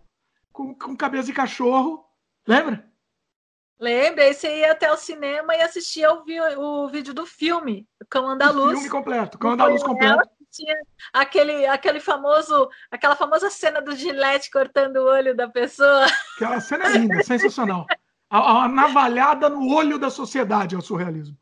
com, com cabeça de cachorro. Lembra? Lembra? Aí você ia até o cinema e assistia o, o vídeo do filme, Cão Andaluz. O filme completo, Cão Andaluz completo. Tinha aquele, aquele famoso, aquela famosa cena do Gillette cortando o olho da pessoa. Aquela cena é linda, sensacional. A, a, navalhada no olho da sociedade é o surrealismo.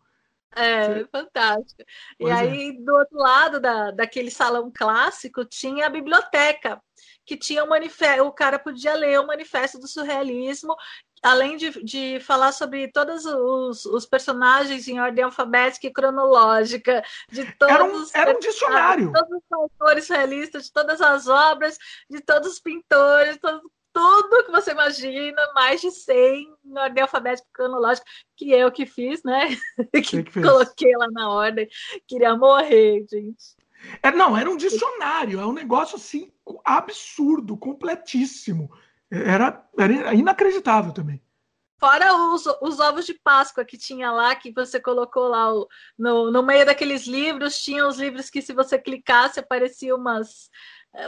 É, fantástico. Pois e é. aí, é. do outro lado da, daquele salão clássico, tinha a biblioteca, que tinha o manifesto, o cara podia ler o manifesto do surrealismo, além de, de falar sobre todos os, os personagens em ordem alfabética e cronológica, de todos era um, era um dicionário. De todos os autores realistas, de todas as obras, de todos os pintores, todos, tudo que você imagina, mais de 100 na ordem alfabética cronológica, que eu que fiz, né? que, que coloquei lá na ordem. Queria morrer, gente. É, não, era um dicionário, é um negócio assim absurdo, completíssimo. Era, era inacreditável também. Fora os, os ovos de Páscoa que tinha lá, que você colocou lá o, no, no meio daqueles livros, tinha os livros que, se você clicasse, apareciam umas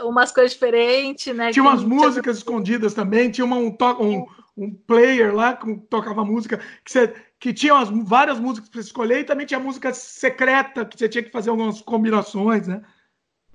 umas coisas diferentes, né? Tinha umas músicas tinha... escondidas também, tinha uma, um, um, um player lá que tocava música, que, você, que tinha umas, várias músicas para escolher, e também tinha música secreta, que você tinha que fazer algumas combinações, né?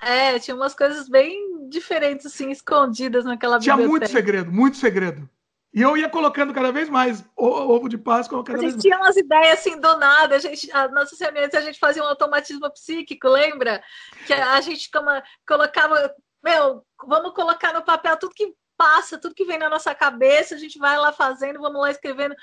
É, tinha umas coisas bem diferentes, assim, escondidas naquela Tinha biblioteca. muito segredo, muito segredo. E eu ia colocando cada vez mais ovo de Páscoa. Cada a gente vez tinha umas ideias assim do nada. A gente, a nossas reuniões a gente fazia um automatismo psíquico, lembra? Que a gente como, colocava meu, vamos colocar no papel tudo que passa, tudo que vem na nossa cabeça, a gente vai lá fazendo, vamos lá escrevendo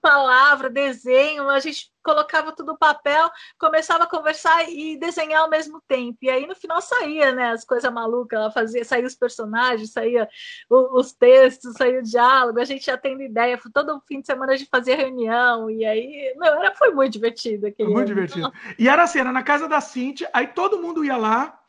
palavra, desenho, a gente colocava tudo no papel, começava a conversar e desenhar ao mesmo tempo. E aí no final saía, né, as coisas malucas, ela fazia, saía os personagens, saía os textos, saía o diálogo, a gente já tendo ideia, todo fim de semana a gente fazia reunião, e aí, meu, era, foi muito divertido aquele Muito ano. divertido. E era assim, era na casa da Cintia, aí todo mundo ia lá,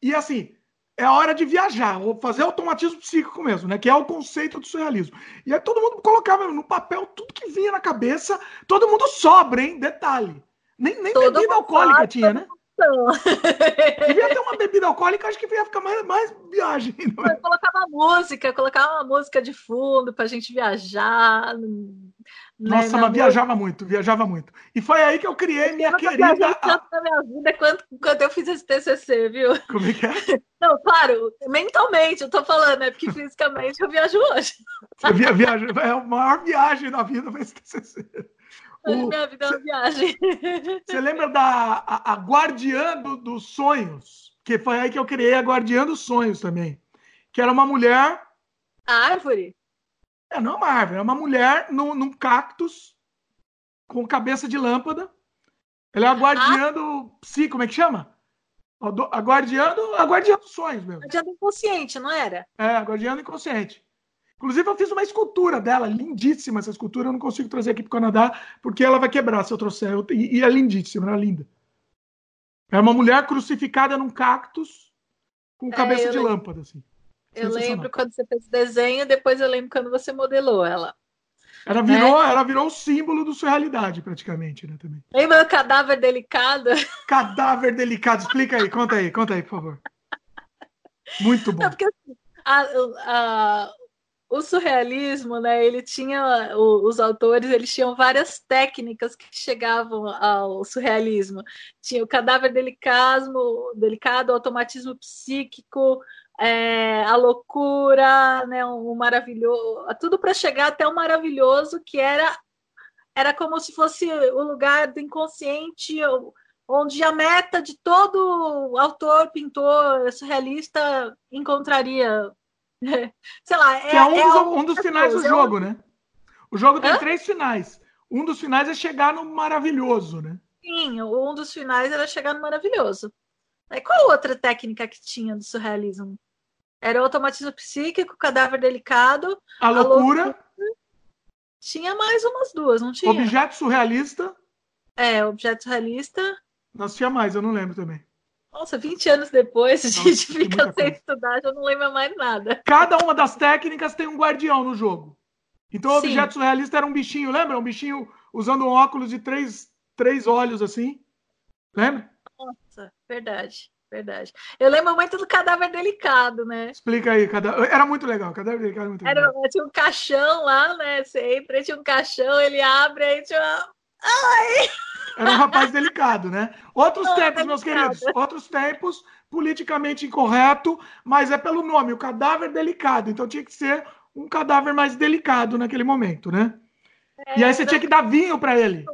e assim, é a hora de viajar, ou fazer automatismo psíquico mesmo, né? Que é o conceito do surrealismo. E aí todo mundo colocava no papel tudo que vinha na cabeça, todo mundo sobra, hein? Detalhe. Nem, nem bebida alcoólica tinha, né? Devia ter uma bebida alcoólica, acho que ia ficar mais, mais viagem. Né? Eu colocava música, colocava uma música de fundo pra gente viajar. Né, Nossa, né, mas viajava muito, viajava muito. E foi aí que eu criei minha eu querida. tanto na minha vida quanto quando eu fiz esse TCC, viu? Como é que é? Não, claro, mentalmente eu tô falando, é porque fisicamente eu viajo hoje. Você via, viaja, é a maior viagem da vida foi esse TCC. Hoje o, minha vida é uma viagem. Você lembra da a, a Guardiã do, dos Sonhos? Que foi aí que eu criei a Guardiã dos Sonhos também. Que era uma mulher. A árvore? É, não é uma árvore, é uma mulher no, num cactus com cabeça de lâmpada. Ela é a guardiã ah. do psi, como é que chama? A guardiã, do, a guardiã dos sonhos mesmo. Guardiã do inconsciente, não era? É, a guardiã do inconsciente. Inclusive, eu fiz uma escultura dela, lindíssima essa escultura. Eu não consigo trazer aqui para o Canadá, porque ela vai quebrar se eu trouxer. E, é lindíssima, ela é linda. É uma mulher crucificada num cactus com é, cabeça de lâmpada, assim. Eu lembro quando você fez o desenho, depois eu lembro quando você modelou ela. Ela virou, é. ela virou o símbolo do surrealidade, praticamente, né? Também. Lembra do cadáver delicado? Cadáver delicado, explica aí, conta aí, conta aí, por favor. Muito bom. Não, porque, assim, a, a, o surrealismo, né? Ele tinha os autores, eles tinham várias técnicas que chegavam ao surrealismo. Tinha o cadáver delicado, delicado, o automatismo psíquico, é, a loucura, né? O maravilhoso, tudo para chegar até o maravilhoso que era era como se fosse o lugar do inconsciente onde a meta de todo autor, pintor, surrealista encontraria Sei lá. É, que é um, é dos, um dos finais do jogo, né? O jogo tem Hã? três finais. Um dos finais é chegar no maravilhoso, né? Sim, um dos finais era chegar no maravilhoso. Aí qual outra técnica que tinha do surrealismo? Era o automatismo psíquico, cadáver delicado. A loucura. A loucura. Tinha mais umas duas, não tinha? Objeto surrealista. É, objeto surrealista. Nós tinha mais, eu não lembro também. Nossa, 20 anos depois, a gente fica sem coisa. estudar, já não lembra mais nada. Cada uma das técnicas tem um guardião no jogo. Então o Sim. objeto surrealista era um bichinho, lembra? Um bichinho usando um óculos de três, três olhos assim. Lembra? Nossa, verdade, verdade. Eu lembro muito do cadáver delicado, né? Explica aí, era muito legal, cadáver delicado era muito era, legal. Tinha um caixão lá, né? Você entra, tinha um caixão, ele abre, aí tinha uma... Ai! Era um rapaz delicado, né? Outros Não, tempos, meus queridos, outros tempos, politicamente incorreto, mas é pelo nome, o cadáver delicado. Então tinha que ser um cadáver mais delicado naquele momento, né? É, e aí você tinha que dar vinho para ele.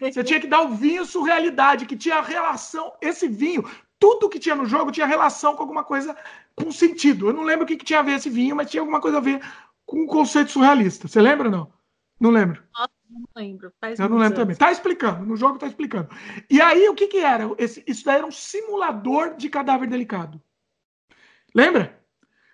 Você tinha que dar o vinho surrealidade, que tinha relação. Esse vinho, tudo que tinha no jogo tinha relação com alguma coisa com sentido. Eu não lembro o que, que tinha a ver esse vinho, mas tinha alguma coisa a ver com o conceito surrealista. Você lembra ou não? Não lembro. Nossa, não lembro. Faz eu não lembro anos. também. Tá explicando, no jogo tá explicando. E aí, o que que era? Esse, isso daí era um simulador de cadáver delicado. Lembra?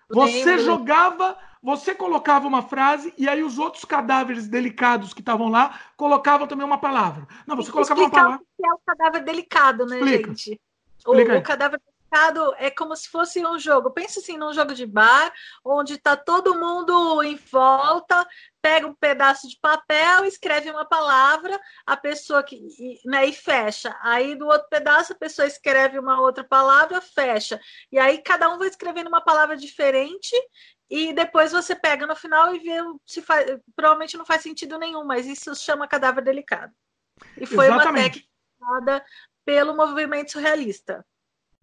Você lembro. jogava, você colocava uma frase e aí os outros cadáveres delicados que estavam lá colocavam também uma palavra. Não, você colocava uma palavra. O que é o cadáver delicado, né, Explica. gente? Explica o, o, cadáver mercado é como se fosse um jogo. Pensa assim num jogo de bar, onde está todo mundo em volta, pega um pedaço de papel, escreve uma palavra, a pessoa que né, e fecha. Aí do outro pedaço a pessoa escreve uma outra palavra, fecha. E aí cada um vai escrevendo uma palavra diferente e depois você pega no final e vê se faz. Provavelmente não faz sentido nenhum, mas isso chama cadáver delicado. E foi Exatamente. uma técnica pelo movimento surrealista.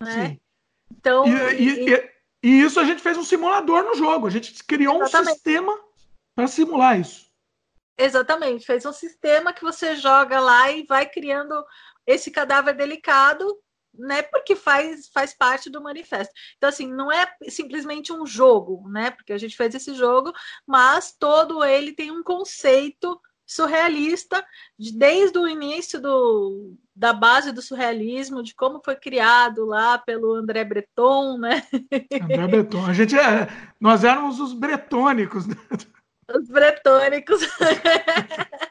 Né? Sim. Então, e, e, e, e, isso a gente fez um simulador no jogo. A gente criou Exatamente. um sistema para simular isso. Exatamente, fez um sistema que você joga lá e vai criando esse cadáver delicado, né? Porque faz, faz parte do manifesto. Então, assim, não é simplesmente um jogo, né? Porque a gente fez esse jogo, mas todo ele tem um conceito surrealista desde o início do, da base do surrealismo, de como foi criado lá pelo André Breton, né? André Breton. A gente é, nós éramos os bretônicos. Né? Os bretônicos.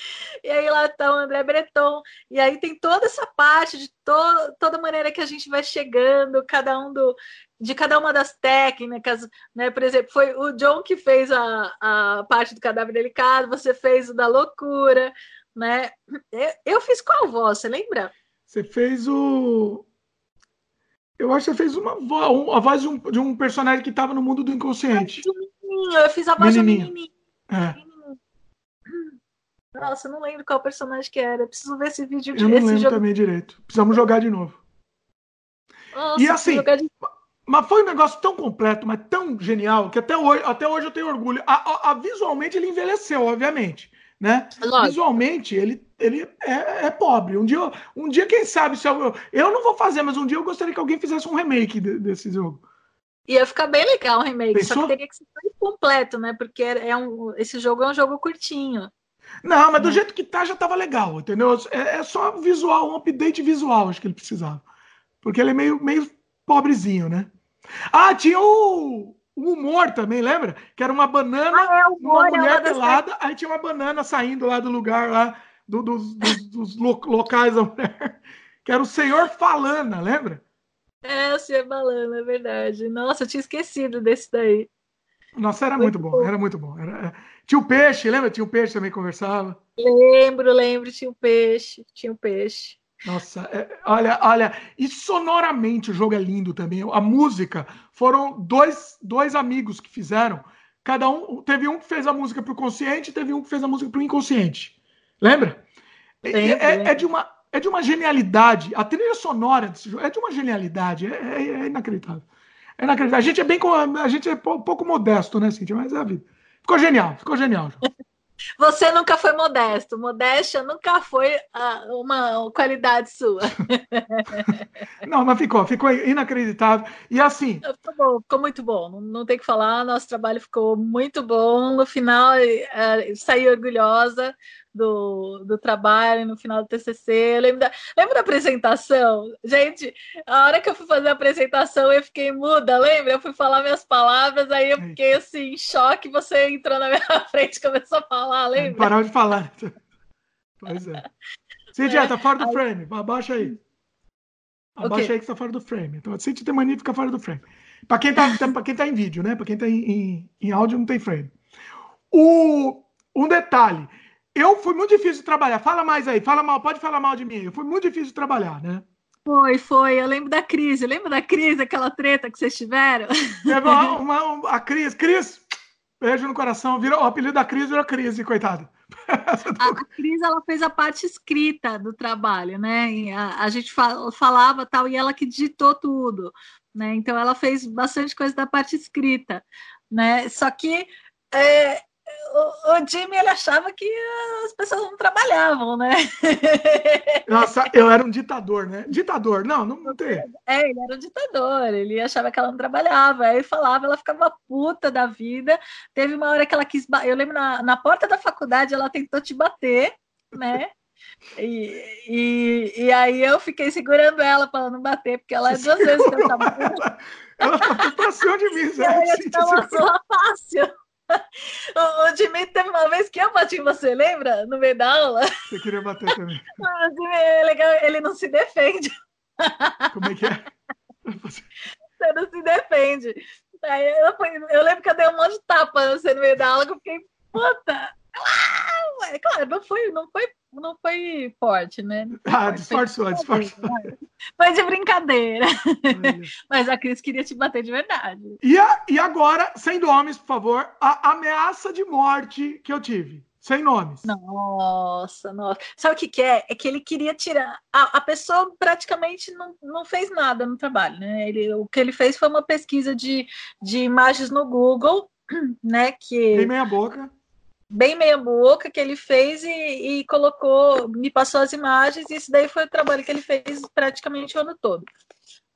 e aí lá está o André Breton. E aí tem toda essa parte de to toda maneira que a gente vai chegando, cada um do, de cada uma das técnicas, né? Por exemplo, foi o John que fez a, a parte do cadáver delicado, você fez o da loucura, né? Eu, eu fiz qual voz, você lembra? Você fez o. Eu acho que você fez uma voz, a voz de um, de um personagem que estava no mundo do inconsciente. Eu fiz a voz de um menininho. É. Nossa, eu não lembro qual personagem que era. Preciso ver esse vídeo. Eu não lembro jogo... também direito. Precisamos jogar de novo. Nossa, e assim, de... Mas foi um negócio tão completo, mas tão genial, que até hoje, até hoje eu tenho orgulho. A, a, a visualmente ele envelheceu, obviamente. Né? Visualmente ele, ele é, é, pobre. Um dia, um dia, quem sabe, se eu, eu não vou fazer, mas um dia eu gostaria que alguém fizesse um remake de, desse jogo. Ia ficar bem legal o remake, Pensou? só que teria que ser completo, né? Porque é um, esse jogo é um jogo curtinho. Não, mas do jeito que tá já tava legal, entendeu? É, é só visual, um update visual, acho que ele precisava. Porque ele é meio, meio pobrezinho, né? Ah, tinha o, o humor também, lembra? Que era uma banana, ah, é, humor, uma é mulher pelada, aí tinha uma banana saindo lá do lugar lá, do, dos, dos, dos locais da mulher, que era o senhor Falana, lembra? É, o senhor Falana, é verdade. Nossa, eu tinha esquecido desse daí. Nossa, era muito, muito bom, bom, era muito bom. Era... É, tinha o peixe, lembra? Tinha o peixe também conversava. Lembro, lembro, tinha o peixe, tinha o peixe. Nossa, é, olha, olha, e sonoramente o jogo é lindo também. A música foram dois, dois amigos que fizeram. Cada um teve um que fez a música para o consciente, teve um que fez a música para o inconsciente. Lembra? É, é, é, de uma é de uma genialidade. A trilha sonora desse jogo é de uma genialidade. É, é, é inacreditável. É inacreditável. A gente é bem a gente é pouco modesto, né, Cintia? Mas é a vida. Ficou genial, ficou genial. Você nunca foi modesto. Modéstia nunca foi uh, uma qualidade sua. não, mas ficou, ficou inacreditável. E assim. Ficou, bom, ficou muito bom. Não, não, tem que falar, nosso trabalho ficou muito bom. No final, uh, saí orgulhosa do, do trabalho no final do TCC. Lembro da, lembro da apresentação? Gente, a hora que eu fui fazer a apresentação, eu fiquei muda, lembra? Eu fui falar minhas palavras, aí eu fiquei assim, em choque. Você entrou na minha frente e começou a falar, lembra? Parou de falar. Pois é. Cintia, é. tá fora do aí... frame. Abaixa aí. Abaixa okay. aí que tá fora do frame. Então, Cintia tem mania de ficar fora do frame. Para quem, tá, pra quem tá em vídeo, né? Para quem tá em, em, em áudio, não tem frame. O, um detalhe. Eu fui muito difícil de trabalhar. Fala mais aí, fala mal, pode falar mal de mim. Eu fui muito difícil de trabalhar, né? Foi, foi. Eu lembro da crise. Lembra da crise, aquela treta que vocês tiveram? Teve uma, uma, a Cris. Cris, beijo no coração. Virou, o apelido da Cris virou Crise, coitada. A, a Cris, ela fez a parte escrita do trabalho, né? A, a, gente falava tal, e ela que digitou tudo, né? Então, ela fez bastante coisa da parte escrita, né? Só que é, o, Jimmy ele achava que as pessoas não trabalhavam, né? Nossa, eu era um ditador, né? Ditador, não, não, não tem. É, ele era um ditador, ele achava que ela não trabalhava, aí falava, ela ficava puta da vida. Teve uma hora que ela quis, eu lembro na, na porta da faculdade ela tentou te bater, né? E, e, e, aí eu fiquei segurando ela para ela não bater, porque ela é duas vezes que eu tava. Ela, ela tá pra cima de mim, Zé. Ela ia te dar uma fácil o, o Dimitri teve uma vez que eu bati em você, lembra? No meio da aula. Você queria bater também. O Dimitri é legal, ele não se defende. Como é que é? Você não se defende. Aí eu, eu lembro que eu dei um monte de tapa você no meio da aula, que eu fiquei, puta! Ah, claro, não foi, não foi não foi forte, né? Ah, disfarçou, disfarçou. Foi de brincadeira. Mas a Cris queria te bater de verdade. E, a, e agora, sem nomes, por favor, a ameaça de morte que eu tive. Sem nomes. Nossa, nossa. Sabe o que, que é? É que ele queria tirar. A, a pessoa praticamente não, não fez nada no trabalho, né? Ele, o que ele fez foi uma pesquisa de, de imagens no Google, né? Que... Tem meia boca bem meia boca que ele fez e, e, colocou, me passou as imagens, e isso daí foi o trabalho que ele fez praticamente o ano todo.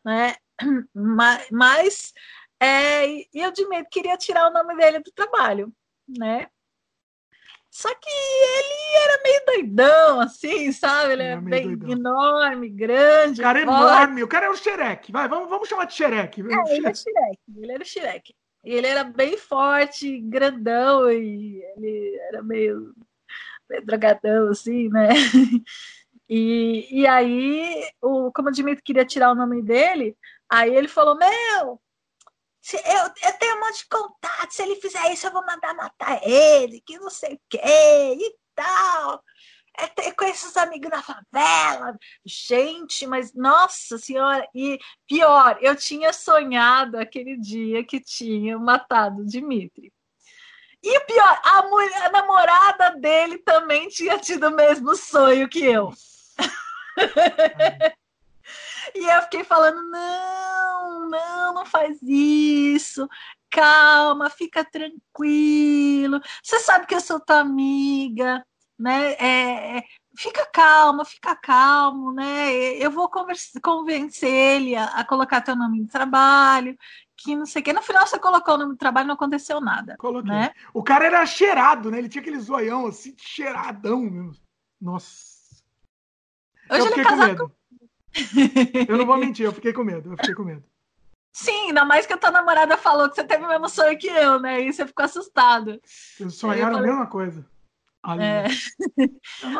Né? Mas, é, e eu de medo queria tirar o nome dele do trabalho, né? Só que ele era meio doidão, assim, sabe? Ele é bem doidão. enorme, grande. O cara é enorme, o cara é o Xerec. Vai, vamos, vamos chamar de Xerec. É, ele é Xerec, ele era o Xerec. E ele era bem forte, grandão, e ele era meio, meio drogadão, assim, né? E, e aí, o, como o queria tirar o nome dele, aí ele falou: Meu, eu, eu tenho um monte de contato, se ele fizer isso, eu vou mandar matar ele, que não sei o quê, e tal é ter com esses amigos na favela. Gente, mas nossa senhora, e pior, eu tinha sonhado aquele dia que tinha matado o Dimitri. E pior, a, mulher, a namorada dele também tinha tido o mesmo sonho que eu. e eu fiquei falando: não, não, não faz isso. Calma, fica tranquilo. Você sabe que eu sou tua amiga né? É, é, fica calmo, fica calmo, né? Eu vou convencer ele a, a, colocar teu nome no trabalho, que não sei o quê. No final você colocou o nome do trabalho, não aconteceu nada. Coloquei. Né? O cara era cheirado, né? Ele tinha aquele zoião assim, cheiradão mesmo. Nossa. Hoje eu ele é casado com... Eu não vou mentir, eu fiquei com medo, eu fiquei com medo. Sim, ainda mais que a tua namorada falou que você teve o mesmo sonho que eu, né? E você ficou assustado. Vocês sonharam falei... a mesma coisa. É.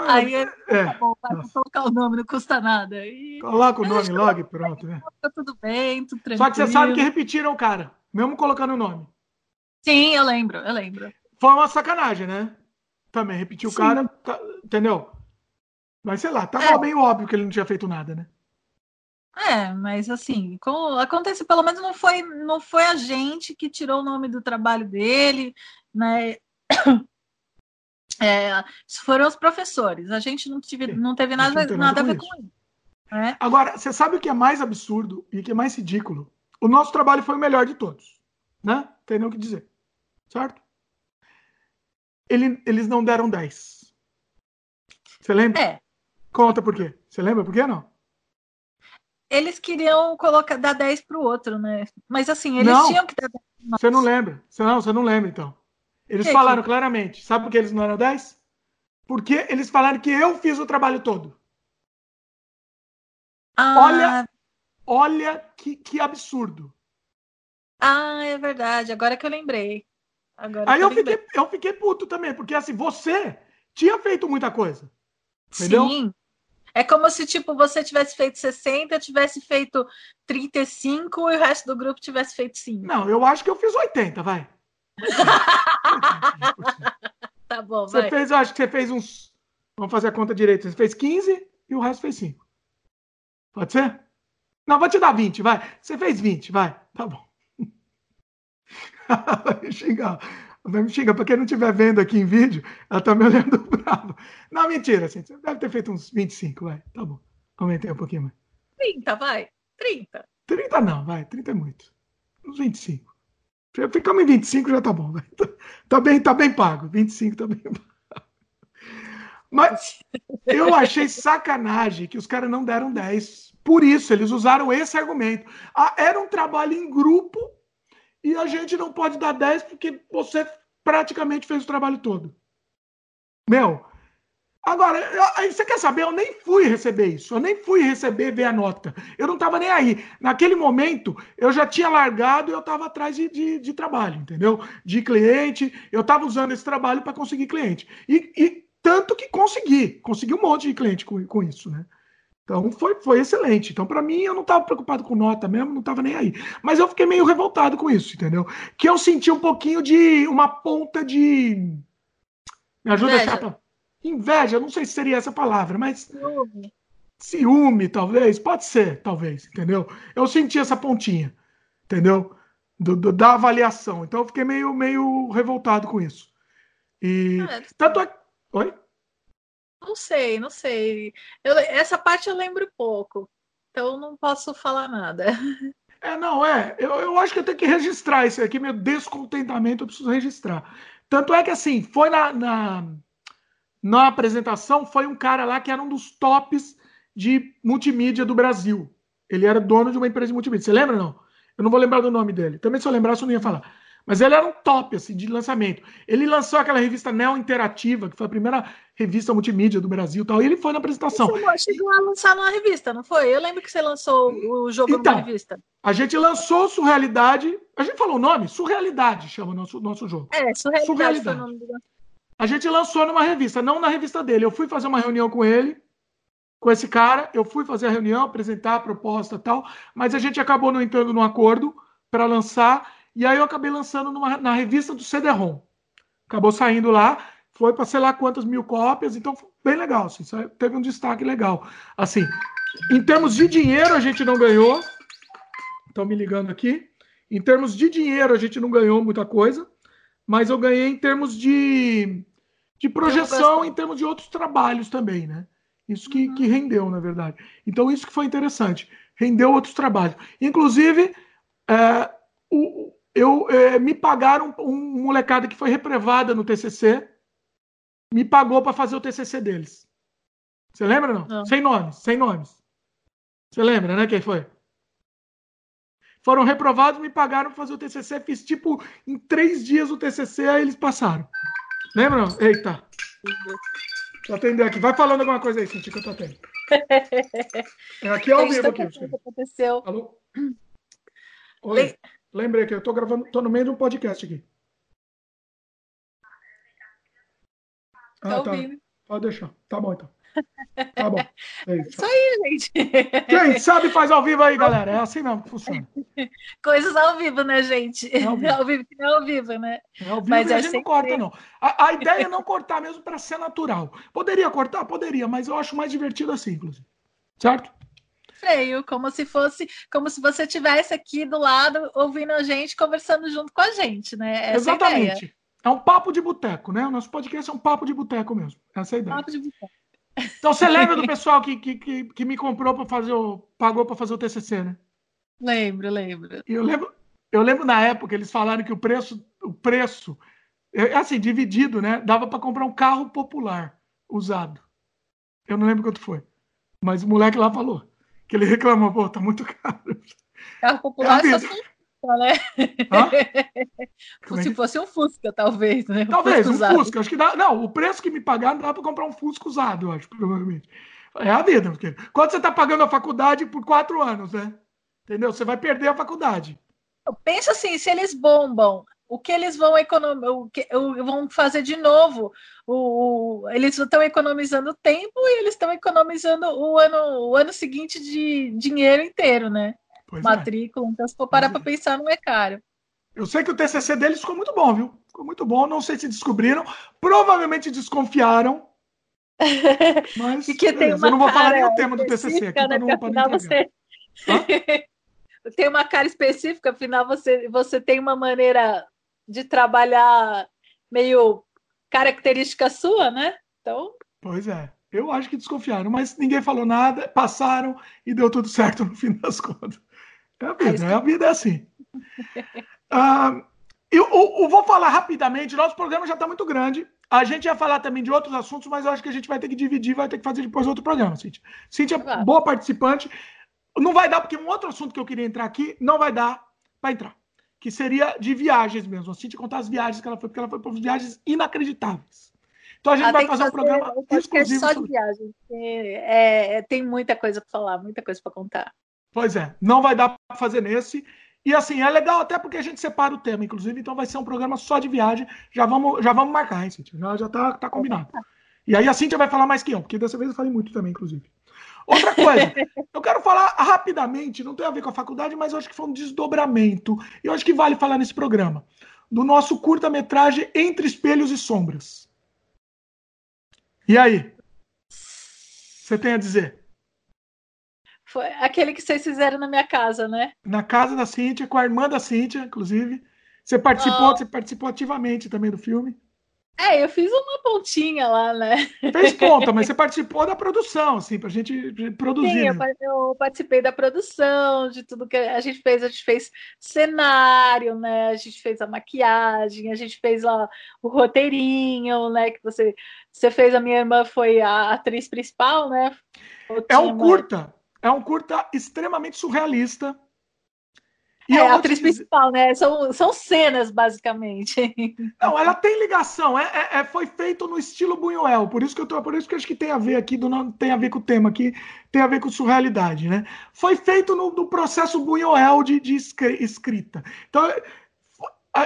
Aí é, é. Tá bom, vai colocar o nome, não custa nada. E... Coloca o nome logo e pronto, né? Tá tudo bem, tudo tranquilo. Só que você sabe que repetiram o cara, mesmo colocando o nome. Sim, eu lembro, eu lembro. Foi uma sacanagem, né? Também repetiu o cara, tá, entendeu? Mas sei lá, tava é. meio óbvio que ele não tinha feito nada, né? É, mas assim, com, acontece, pelo menos não foi, não foi a gente que tirou o nome do trabalho dele, né? É, foram os professores. A gente não, tive, não teve nada, não nada, a ver com isso. É. Agora, você sabe o que é mais absurdo e o que é mais ridículo? O nosso trabalho foi o melhor de todos, né? Tem nem o que dizer, certo? Ele, eles não deram 10. Você lembra? É. Conta por quê. Você lembra por quê não? eles queriam colocar dar 10 para o outro, né? Mas assim, eles não, tinham que dar 10. Você não lembra? Você não, você não lembra, então. Eles que falaram que? claramente. Sabe por que eles não eram 10? Porque eles falaram que eu fiz o trabalho todo. Ah. Olha, olha que, que absurdo. Ah, é verdade. Agora que eu lembrei. Agora Aí eu, eu fiquei, eu fiquei puto também, porque assim, você tinha feito muita coisa. Entendeu? Sim. É como se, tipo, você tivesse feito 60, tivesse feito 35 e o resto do grupo tivesse feito 5. Não, eu acho que eu fiz 80, vai. tá bom, você vai. fez, eu acho que você fez uns. Vamos fazer a conta direita. Você fez 15 e o resto fez 5. Pode ser? Não, vou te dar 20, vai. Você fez 20, vai. Tá bom. vai me xingar. Vai me xingar. Pra quem não estiver vendo aqui em vídeo, ela tá me olhando bravo. Não, mentira, assim. Você deve ter feito uns 25, vai. Tá bom. Aumentei um pouquinho mais. 30, vai. 30. 30 não, vai. 30 é muito. Uns 25. Ficamos em 25 já tá bom. Vai. Tá, bem, tá bem pago. 25 tá bem pago. Mas eu achei sacanagem que os caras não deram 10. Por isso, eles usaram esse argumento. Ah, era um trabalho em grupo e a gente não pode dar 10 porque você praticamente fez o trabalho todo. Meu, Agora, eu, você quer saber? Eu nem fui receber isso. Eu nem fui receber, ver a nota. Eu não estava nem aí. Naquele momento, eu já tinha largado e eu estava atrás de, de, de, trabalho, entendeu? De cliente. Eu estava usando esse trabalho para conseguir cliente. E, e, tanto que consegui. Consegui um monte de cliente com, com isso, né? Então foi, foi excelente. Então, para mim, eu não estava preocupado com nota mesmo, não estava nem aí. Mas eu fiquei meio revoltado com isso, entendeu? Que eu senti um pouquinho de uma ponta de. Me ajuda, chapa inveja, não sei se seria essa palavra, mas ciúme. ciúme, talvez, pode ser, talvez, entendeu? Eu senti essa pontinha, entendeu? Do, do, da avaliação. Então eu fiquei meio, meio revoltado com isso. E é, tanto é. Oi? Não sei, não sei. Eu, essa parte eu lembro pouco, então não posso falar nada. É, não, é. Eu, eu acho que eu tenho que registrar isso aqui, meu descontentamento, eu preciso registrar. Tanto é que, assim, foi na, na, na apresentação foi um cara lá que era um dos tops de multimídia do Brasil. Ele era dono de uma empresa de multimídia. Você lembra não? Eu não vou lembrar do nome dele. Também se eu lembrasse eu não ia falar. Mas ele era um top assim, de lançamento. Ele lançou aquela revista Neo Interativa, que foi a primeira revista multimídia do Brasil tal, e ele foi na apresentação. Você chegou a lançar numa revista, não foi? Eu lembro que você lançou o jogo então, numa revista. A gente lançou Surrealidade. A gente falou o nome? Surrealidade chama o nosso, nosso jogo. É, Surrealidade, surrealidade. A gente lançou numa revista, não na revista dele. Eu fui fazer uma reunião com ele, com esse cara. Eu fui fazer a reunião, apresentar a proposta tal, mas a gente acabou não entrando num acordo para lançar. E aí eu acabei lançando numa, na revista do CD-ROM. Acabou saindo lá, foi para sei lá quantas mil cópias, então foi bem legal. Assim, teve um destaque legal. Assim, em termos de dinheiro, a gente não ganhou. Estão me ligando aqui. Em termos de dinheiro, a gente não ganhou muita coisa mas eu ganhei em termos de, de projeção, em termos de outros trabalhos também, né? Isso que, uhum. que rendeu, na verdade. Então, isso que foi interessante. Rendeu outros trabalhos. Inclusive, é, o, eu, é, me pagaram um, um molecada que foi reprevada no TCC, me pagou para fazer o TCC deles. Você lembra não? não? Sem nomes, sem nomes. Você lembra, né? Quem foi? Foram reprovados, me pagaram para fazer o TCC. Fiz tipo em três dias o TCC, aí eles passaram. Lembra não? Eita. Deixa eu atender aqui. Vai falando alguma coisa aí, Cintia, que eu tô atendendo. É aqui ao vivo. Aqui, aconteceu. Alô? Oi. Lembrei que eu tô gravando, tô no meio de um podcast aqui. Ah, tá. Pode deixar. Tá bom, então. Tá bom. É isso. isso aí, gente. Quem sabe faz ao vivo aí, galera. É assim mesmo que funciona. Coisas ao vivo, né, gente? É ao vivo, ao vivo que não é ao vivo, né? É ao vivo mas a é gente não corta, não. A, a ideia é não cortar mesmo para ser natural. Poderia cortar? Poderia, mas eu acho mais divertido assim, inclusive. Certo? Freio, como se fosse, como se você tivesse aqui do lado ouvindo a gente, conversando junto com a gente, né? Essa é Exatamente. É um papo de boteco, né? O nosso podcast é um papo de boteco mesmo. Essa é a ideia. Papo de boteco. Então você lembra do pessoal que, que, que, me comprou para fazer o. pagou para fazer o TCC, né? Lembro, lembro. Eu lembro, eu lembro na época eles falaram que o preço, o preço, é, assim, dividido, né? Dava para comprar um carro popular usado. Eu não lembro quanto foi. Mas o moleque lá falou que ele reclamou, pô, tá muito caro. Carro popular é só Fusca, né? Se fosse um Fusca, talvez, né? Talvez, Fusca um Fusca. Acho que dá. Não, o preço que me pagaram dá para comprar um Fusca usado, eu acho, provavelmente. É a vida, porque quando você está pagando a faculdade por quatro anos, né? Entendeu? Você vai perder a faculdade. Pensa assim, se eles bombam, o que eles vão economizar, o que vão fazer de novo? O, o eles estão economizando tempo e eles estão economizando o ano, o ano seguinte de dinheiro inteiro, né? Pois é. matrícula. É. Então, se for parar para pensar, não é caro. Eu sei que o TCC deles ficou muito bom, viu? Ficou muito bom. Não sei se descobriram. Provavelmente descobriram. Mas que tem eu não vou falar nem o tema do TCC aqui, né? não, afinal você... tem uma cara específica, afinal você, você tem uma maneira de trabalhar meio característica sua, né? Então. Pois é. Eu acho que desconfiaram, mas ninguém falou nada, passaram e deu tudo certo no fim das contas. É a vida, é a vida é assim. Ah, eu, eu, eu, vou falar rapidamente, nosso programa já está muito grande. A gente ia falar também de outros assuntos, mas eu acho que a gente vai ter que dividir, vai ter que fazer depois outro programa, Cíntia. Cíntia, claro. boa participante. Não vai dar, porque um outro assunto que eu queria entrar aqui não vai dar para entrar. Que seria de viagens mesmo. A Cíntia contar as viagens que ela foi, porque ela foi para viagens inacreditáveis. Então a gente ah, vai fazer, fazer um programa exclusivo só de viagem. É, é, tem muita coisa para falar, muita coisa para contar. Pois é, não vai dar para fazer nesse. E assim, é legal até porque a gente separa o tema, inclusive, então vai ser um programa só de viagem. Já vamos, já vamos marcar, hein, Cintia? Já, já tá, tá combinado. E aí a Cintia vai falar mais que eu, porque dessa vez eu falei muito também, inclusive. Outra coisa, eu quero falar rapidamente, não tem a ver com a faculdade, mas eu acho que foi um desdobramento. E eu acho que vale falar nesse programa. Do nosso curta-metragem Entre Espelhos e Sombras. E aí? Você tem a dizer? Foi aquele que vocês fizeram na minha casa, né? Na casa da Cíntia, com a irmã da Cíntia, inclusive. Você participou, oh. você participou ativamente também do filme. É, eu fiz uma pontinha lá, né? Fez ponta, mas você participou da produção, assim, pra gente produzir. Sim, né? eu participei da produção, de tudo que a gente fez. A gente fez cenário, né? A gente fez a maquiagem, a gente fez lá o roteirinho, né? Que você, você fez, a minha irmã foi a atriz principal, né? É um curta, é um curta extremamente surrealista. E é a atriz dizer... principal, né? São, são cenas, basicamente. Não, ela tem ligação. É, é, é, foi feito no estilo Buñuel. Por isso que eu tô, por isso que acho que tem a ver aqui, do, tem a ver com o tema aqui, tem a ver com surrealidade, né? Foi feito no, no processo Buñuel de, de escrita. Então,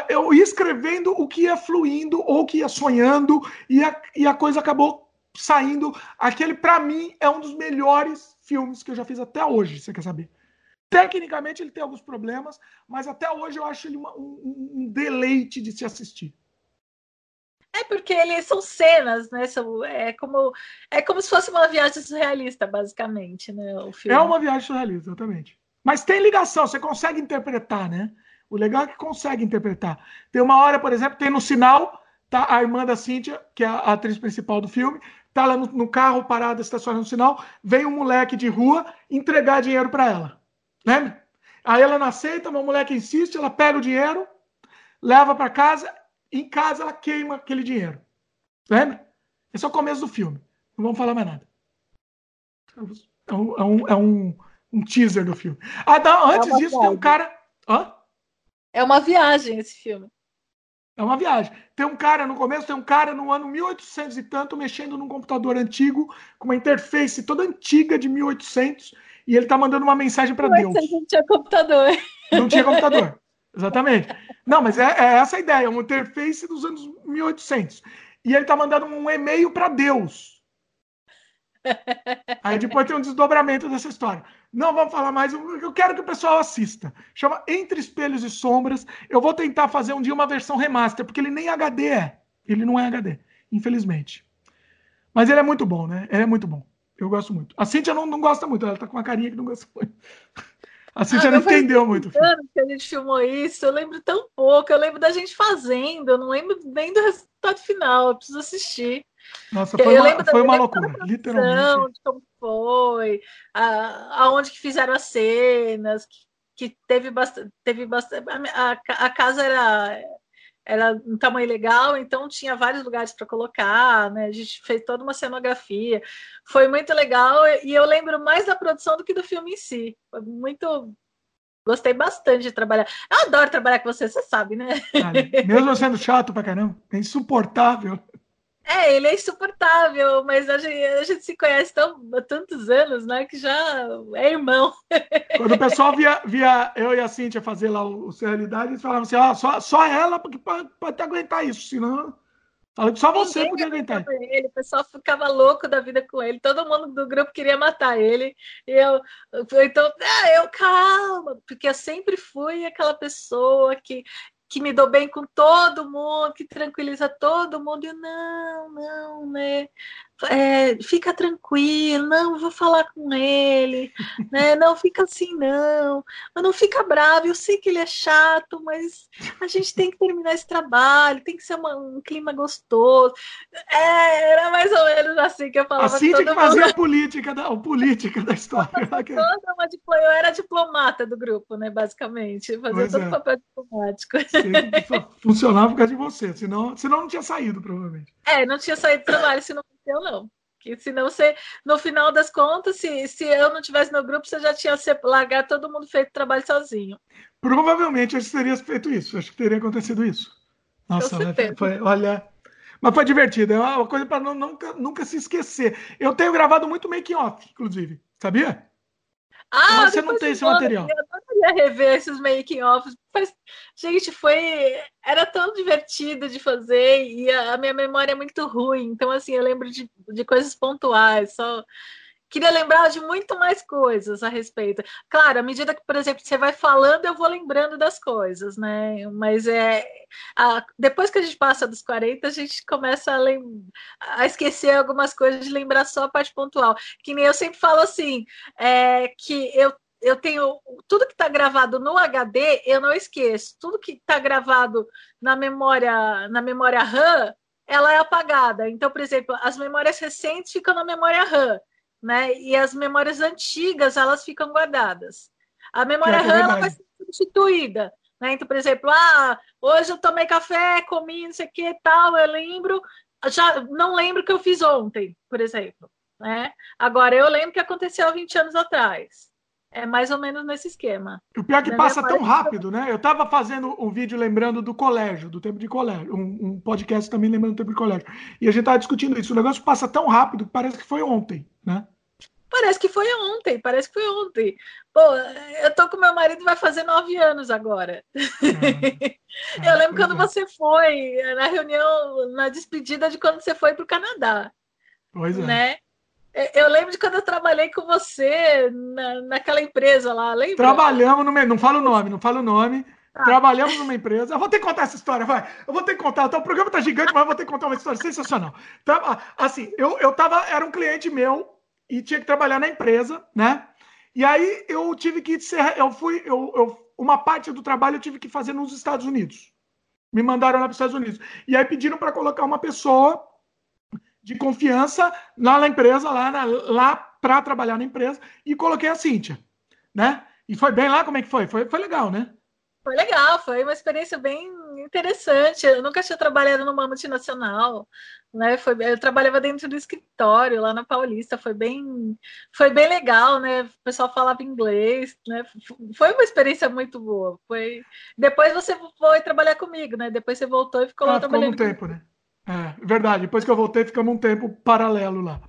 eu ia escrevendo o que ia fluindo ou o que ia sonhando e a, e a coisa acabou saindo. Aquele, para mim, é um dos melhores filmes que eu já fiz até hoje, você quer saber? Tecnicamente ele tem alguns problemas, mas até hoje eu acho ele uma, um, um, deleite de se assistir. É porque eles são cenas, né? São, é, como, é como se fosse uma viagem surrealista, basicamente, né? O filme. É uma viagem surrealista, exatamente. Mas tem ligação, você consegue interpretar, né? O legal é que consegue interpretar. Tem uma hora, por exemplo, tem no sinal, tá a irmã da Cíntia, que é a atriz principal do filme, tá lá no, no carro parado, estacionado no sinal, vem um moleque de rua entregar dinheiro para ela. Lembra? Aí ela não aceita, uma moleque insiste, ela pega o dinheiro, leva para casa, e em casa ela queima aquele dinheiro. Lembra? Esse é o começo do filme. Não vamos falar mais nada. É um, é um, é um, um teaser do filme. Ah, não, antes é disso, viagem. tem um cara. Hã? É uma viagem esse filme. É uma viagem. Tem um cara no começo, tem um cara no ano 1800 e tanto mexendo num computador antigo, com uma interface toda antiga de 1800, e ele tá mandando uma mensagem para Deus. Não tinha computador. Não tinha computador. Exatamente. Não, mas é, é, essa a ideia, uma interface dos anos 1800. E ele tá mandando um e-mail para Deus. Aí depois tem um desdobramento dessa história. Não vamos falar mais, eu quero que o pessoal assista. Chama Entre Espelhos e Sombras. Eu vou tentar fazer um dia uma versão remaster, porque ele nem HD é. Ele não é HD, infelizmente. Mas ele é muito bom, né? Ele é muito bom. Eu gosto muito. A Cintia não, não gosta muito, ela tá com uma carinha que não gosta muito. A Cintia ah, não entendeu muito. Ano que a gente filmou isso, eu lembro tão pouco. Eu lembro da gente fazendo, eu não lembro nem do resultado final. Eu preciso assistir. Nossa, foi uma, foi uma loucura, literalmente. De como foi, a, aonde que fizeram as cenas, que, que teve bastante. Teve bastante a, a, casa era, era um tamanho legal, então tinha vários lugares para colocar, né? A gente fez toda uma cenografia. Foi muito legal e eu lembro mais da produção do que do filme em si. Foi muito Gostei bastante de trabalhar. Eu adoro trabalhar com você, você sabe, né? mesmo sendo chato pra caramba, é insuportável. É, ele é insuportável, mas a gente, a gente se conhece tão, há tantos anos, né? Que já é irmão. Quando o pessoal via, via eu e a Cíntia fazer lá o, o Realidade, eles falavam assim: ah, só, só ela porque pode, pode aguentar isso, senão. Só você Ninguém podia aguentar. Ele, o pessoal ficava louco da vida com ele. Todo mundo do grupo queria matar ele. E eu, então, ah, eu calma, porque eu sempre fui aquela pessoa que que me dou bem com todo mundo, que tranquiliza todo mundo. E não, não, né? É, fica tranquilo, não, vou falar com ele, né? Não fica assim, não, mas não fica bravo. Eu sei que ele é chato, mas a gente tem que terminar esse trabalho, tem que ser uma, um clima gostoso. É, era mais ou menos assim que eu falava. Assim tinha que fazer a política da, a política da história. Eu era diplomata do grupo, né? Basicamente, fazia pois todo o é. papel diplomático. Funcionava por causa de você, senão, senão não tinha saído, provavelmente. É, não tinha saído do trabalho se não eu não. Que senão você, no final das contas, se, se eu não tivesse no grupo, você já tinha largado todo mundo feito trabalho sozinho. Provavelmente eu teria feito isso, acho que teria acontecido isso. Nossa, foi, olha. Mas foi divertido, é uma coisa para nunca, nunca se esquecer. Eu tenho gravado muito making off, inclusive, sabia? Ah, Mas você não tem esse material. Eu adoraria rever esses making offs. Gente, foi. Era tão divertido de fazer e a, a minha memória é muito ruim. Então, assim, eu lembro de, de coisas pontuais. Só queria lembrar de muito mais coisas a respeito. Claro, à medida que, por exemplo, você vai falando, eu vou lembrando das coisas, né? Mas é a, depois que a gente passa dos 40, a gente começa a, lem, a esquecer algumas coisas, de lembrar só a parte pontual. Que nem eu sempre falo assim, é, que eu eu tenho tudo que está gravado no HD, eu não esqueço. Tudo que está gravado na memória na memória RAM, ela é apagada. Então, por exemplo, as memórias recentes ficam na memória RAM né? E as memórias antigas elas ficam guardadas. A memória é RAM ela vai ser substituída. Né? Então, por exemplo, ah, hoje eu tomei café, comi, não sei o que tal, eu lembro, já não lembro o que eu fiz ontem, por exemplo. Né? Agora, eu lembro que aconteceu há 20 anos atrás. É mais ou menos nesse esquema. O pior é que passa tão rápido, né? Eu estava fazendo um vídeo lembrando do colégio, do tempo de colégio, um, um, podcast também lembrando do tempo de colégio. E a gente estava discutindo isso. O negócio passa tão rápido que parece que foi ontem, né? Parece que foi ontem, parece que foi ontem. Pô, eu tô com meu marido, vai fazer nove anos agora. Uhum. eu lembro quando é. você foi na reunião, na despedida de quando você foi para o Canadá. Pois é. Né? Eu lembro de quando eu trabalhei com você na, naquela empresa lá, lembra? Trabalhamos no não falo o nome, não falo o nome. Ah. Trabalhamos numa empresa. Eu vou ter que contar essa história, vai. Eu vou ter que contar. Então, o programa tá gigante, mas eu vou ter que contar uma história sensacional. Então, assim, eu, eu tava, era um cliente meu e tinha que trabalhar na empresa, né? E aí eu tive que ser, eu fui, eu, eu, uma parte do trabalho eu tive que fazer nos Estados Unidos. Me mandaram lá para os Estados Unidos. E aí pediram para colocar uma pessoa de confiança lá na empresa, lá, na, lá para trabalhar na empresa, e coloquei a Cíntia, né? E foi bem lá, como é que foi? Foi, foi legal, né? Foi legal, foi uma experiência bem interessante. Eu nunca tinha trabalhado numa multinacional, né? Foi, eu trabalhava dentro do escritório lá na Paulista, foi bem, foi bem legal, né? O pessoal falava inglês, né? Foi uma experiência muito boa. Foi. Depois você foi trabalhar comigo, né? Depois você voltou e ficou ah, lá trabalhando. Ficou um tempo, né? É, verdade. Depois que eu voltei, ficamos um tempo paralelo lá.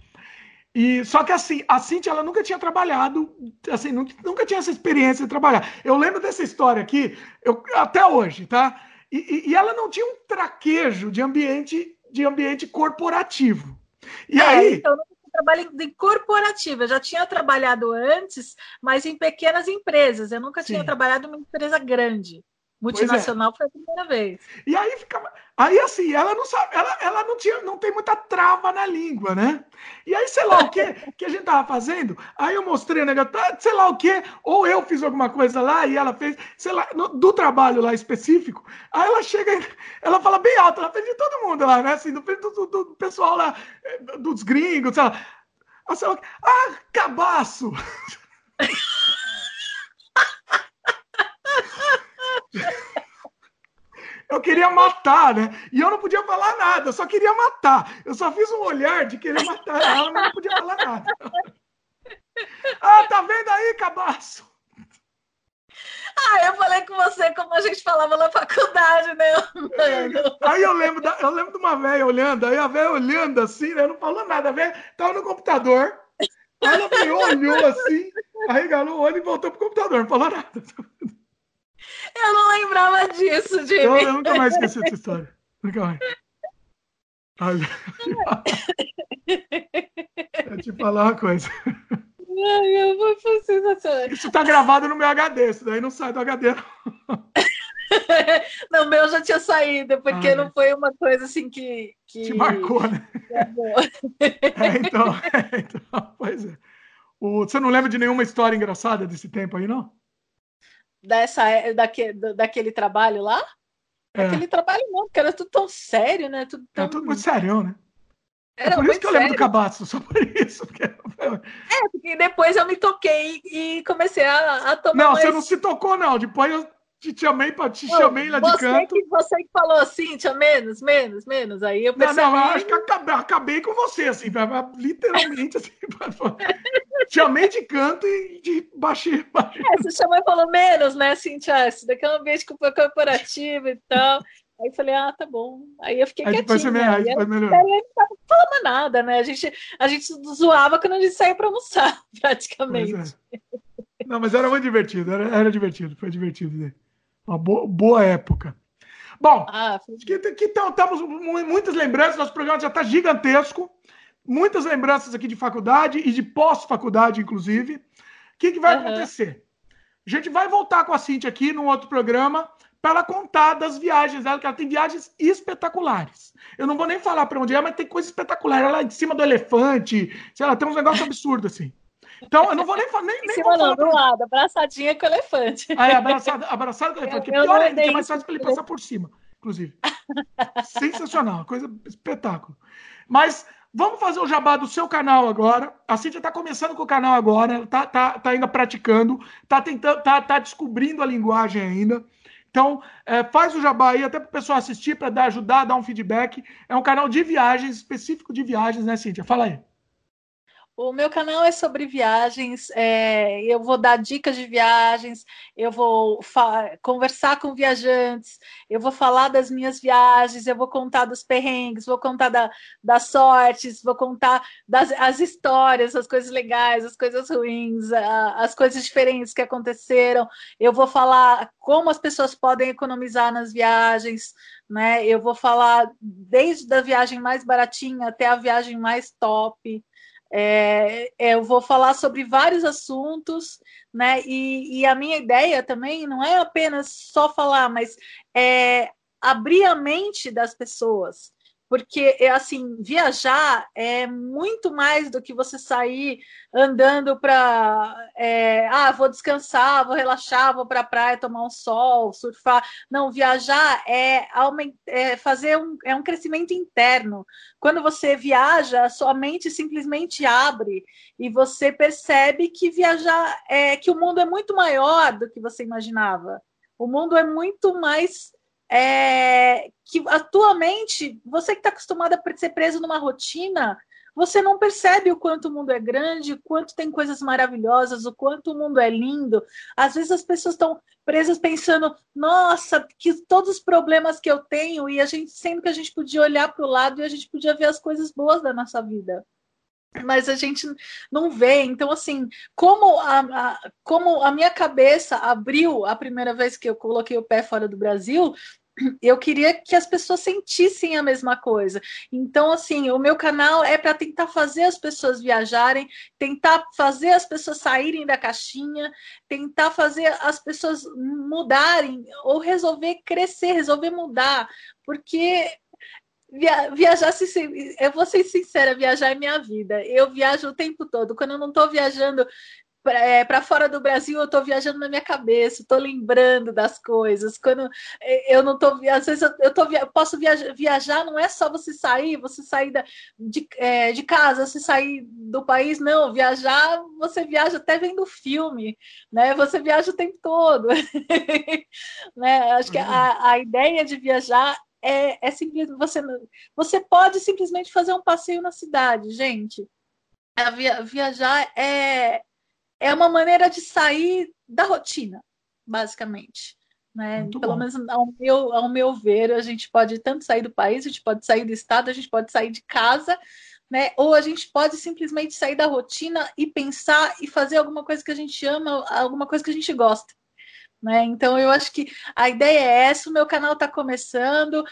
E só que assim, a Cintia ela nunca tinha trabalhado, assim, nunca, nunca tinha essa experiência de trabalhar. Eu lembro dessa história aqui, eu, até hoje, tá? E, e, ela não tinha um traquejo de ambiente de ambiente corporativo. E é, aí, então trabalho em corporativa. Eu já tinha trabalhado antes, mas em pequenas empresas. Eu nunca Sim. tinha trabalhado em uma empresa grande. É. Multinacional é. foi a primeira vez. E aí ficava. Aí assim, ela não sabe, ela, ela não tinha, não tem muita trava na língua, né? E aí, sei lá o que que a gente tava fazendo, aí eu mostrei o negócio, tá, sei lá o que, ou eu fiz alguma coisa lá e ela fez, sei lá, no, do trabalho lá específico. Aí ela chega, ela fala bem alto, ela fez de todo mundo lá, né? Assim, do, do, do pessoal lá, eh, dos gringos, sei lá. Ah, cabaço! Eu queria matar, né? E eu não podia falar nada, eu só queria matar. Eu só fiz um olhar de querer matar ela, mas não podia falar nada. Ah, tá vendo aí, cabaço? Ah, eu falei com você como a gente falava na faculdade, né? Aí eu lembro, da, eu lembro de uma velha olhando, aí a velha olhando assim, né? Não falou nada, a velha tava no computador. Aí ela veio, olhou assim, arregalou o olho e voltou pro computador, não falou nada. Eu não lembrava disso, Jimmy. Eu, eu nunca mais esqueci essa história. Nunca mais. Vou te falar uma coisa. Ai, foi sensacional. Isso tá gravado no meu HD, isso daí não sai do HD. Não, o meu já tinha saído, porque Ai. não foi uma coisa assim que. que... Te marcou, né? É, então, é, então, pois é. O, você não lembra de nenhuma história engraçada desse tempo aí, não? Dessa, daque, daquele trabalho lá? É. Aquele trabalho não, porque era tudo tão sério, né? Tudo tão... É tudo muito sério, né? É era é por isso que eu lembro do cabaço, só por isso. Porque... É, porque depois eu me toquei e comecei a, a tomar. Não, mais... você não se tocou, não. Depois eu te chamei, pra, te chamei lá de canto. Que, você que falou assim, tinha menos, menos, menos. Aí eu percebi... Não, não, eu acho que acabei, acabei com você, assim, literalmente, assim. chamei de canto e de baixei, baixei. É, você chamou e falou menos, né, Cintia? Isso daqui é um ambiente corporativo e tal. Aí eu falei, ah, tá bom. Aí eu fiquei aí quietinha. Você, aí depois melhorou. Aí não tava falando nada, né? A gente, a gente zoava quando a gente saía para almoçar, praticamente. É. Não, mas era muito divertido, era, era divertido, foi divertido. Né? Uma boa, boa época. Bom, ah, que, que estamos muitas lembranças, nosso programa já está gigantesco. Muitas lembranças aqui de faculdade e de pós-faculdade, inclusive. O que, que vai uhum. acontecer? A gente vai voltar com a Cintia aqui num outro programa para ela contar das viagens dela, que ela tem viagens espetaculares. Eu não vou nem falar para onde é, mas tem coisa espetacular. Ela é em cima do elefante, sei lá, tem uns negócios absurdos assim. Então, eu não vou nem falar. Nem, nem cima, não, do lado, abraçadinha com o elefante. Ah, é, abraçada, abraçada com o elefante. Que pior ainda, que é mais fácil para ele passar por cima, inclusive. Sensacional, coisa espetáculo. Mas vamos fazer o jabá do seu canal agora. A Cintia está começando com o canal agora, ela tá, tá, tá ainda praticando, tá tentando, tá, tá descobrindo a linguagem ainda. Então, é, faz o jabá aí, até para o pessoal assistir, para ajudar, dar um feedback. É um canal de viagens, específico de viagens, né, Cíntia? Fala aí. O meu canal é sobre viagens, é, eu vou dar dicas de viagens, eu vou conversar com viajantes, eu vou falar das minhas viagens, eu vou contar dos perrengues, vou contar da, das sortes, vou contar das as histórias, as coisas legais, as coisas ruins, a, as coisas diferentes que aconteceram. Eu vou falar como as pessoas podem economizar nas viagens, né? Eu vou falar desde a viagem mais baratinha até a viagem mais top. É, é, eu vou falar sobre vários assuntos, né? E, e, a minha ideia também não é apenas só falar, mas é abrir a mente das pessoas porque é assim viajar é muito mais do que você sair andando para é, ah vou descansar vou relaxar vou para a praia tomar um sol surfar. Não viajar é, é fazer um é um crescimento interno. Quando você viaja a sua mente simplesmente abre e você percebe que viajar é que o mundo é muito maior do que você imaginava. O mundo é muito mais é, que atualmente você que está acostumado a ser preso numa rotina, você não percebe o quanto o mundo é grande, o quanto tem coisas maravilhosas, o quanto o mundo é lindo. Às vezes as pessoas estão presas pensando, nossa, que todos os problemas que eu tenho, e a gente sendo que a gente podia olhar para o lado e a gente podia ver as coisas boas da nossa vida mas a gente não vê. Então, assim, como a, a, como a minha cabeça abriu a primeira vez que eu coloquei o pé fora do Brasil, eu queria que as pessoas sentissem a mesma coisa. Então, assim, o meu canal é para tentar fazer as pessoas viajarem, tentar fazer as pessoas saírem da caixinha, tentar fazer as pessoas mudarem ou resolver crescer, resolver mudar, porque Via, viajar, eu vou ser sincera, viajar é minha vida. Eu viajo o tempo todo. Quando eu não estou viajando para é, fora do Brasil, eu estou viajando na minha cabeça, estou lembrando das coisas. Quando é, eu não estou, às vezes eu, eu, tô, eu posso viajar, viajar, não é só você sair, você sair da, de, é, de casa, você sair do país, não. Viajar, você viaja até vendo filme, né? Você viaja o tempo todo. né? Acho que a, uhum. a ideia de viajar é, é simplesmente você você pode simplesmente fazer um passeio na cidade, gente. Via, viajar é é uma maneira de sair da rotina, basicamente. Né? Pelo bom. menos ao meu, ao meu ver, a gente pode tanto sair do país, a gente pode sair do estado, a gente pode sair de casa, né? Ou a gente pode simplesmente sair da rotina e pensar e fazer alguma coisa que a gente ama, alguma coisa que a gente gosta. Né? Então, eu acho que a ideia é essa. O meu canal está começando,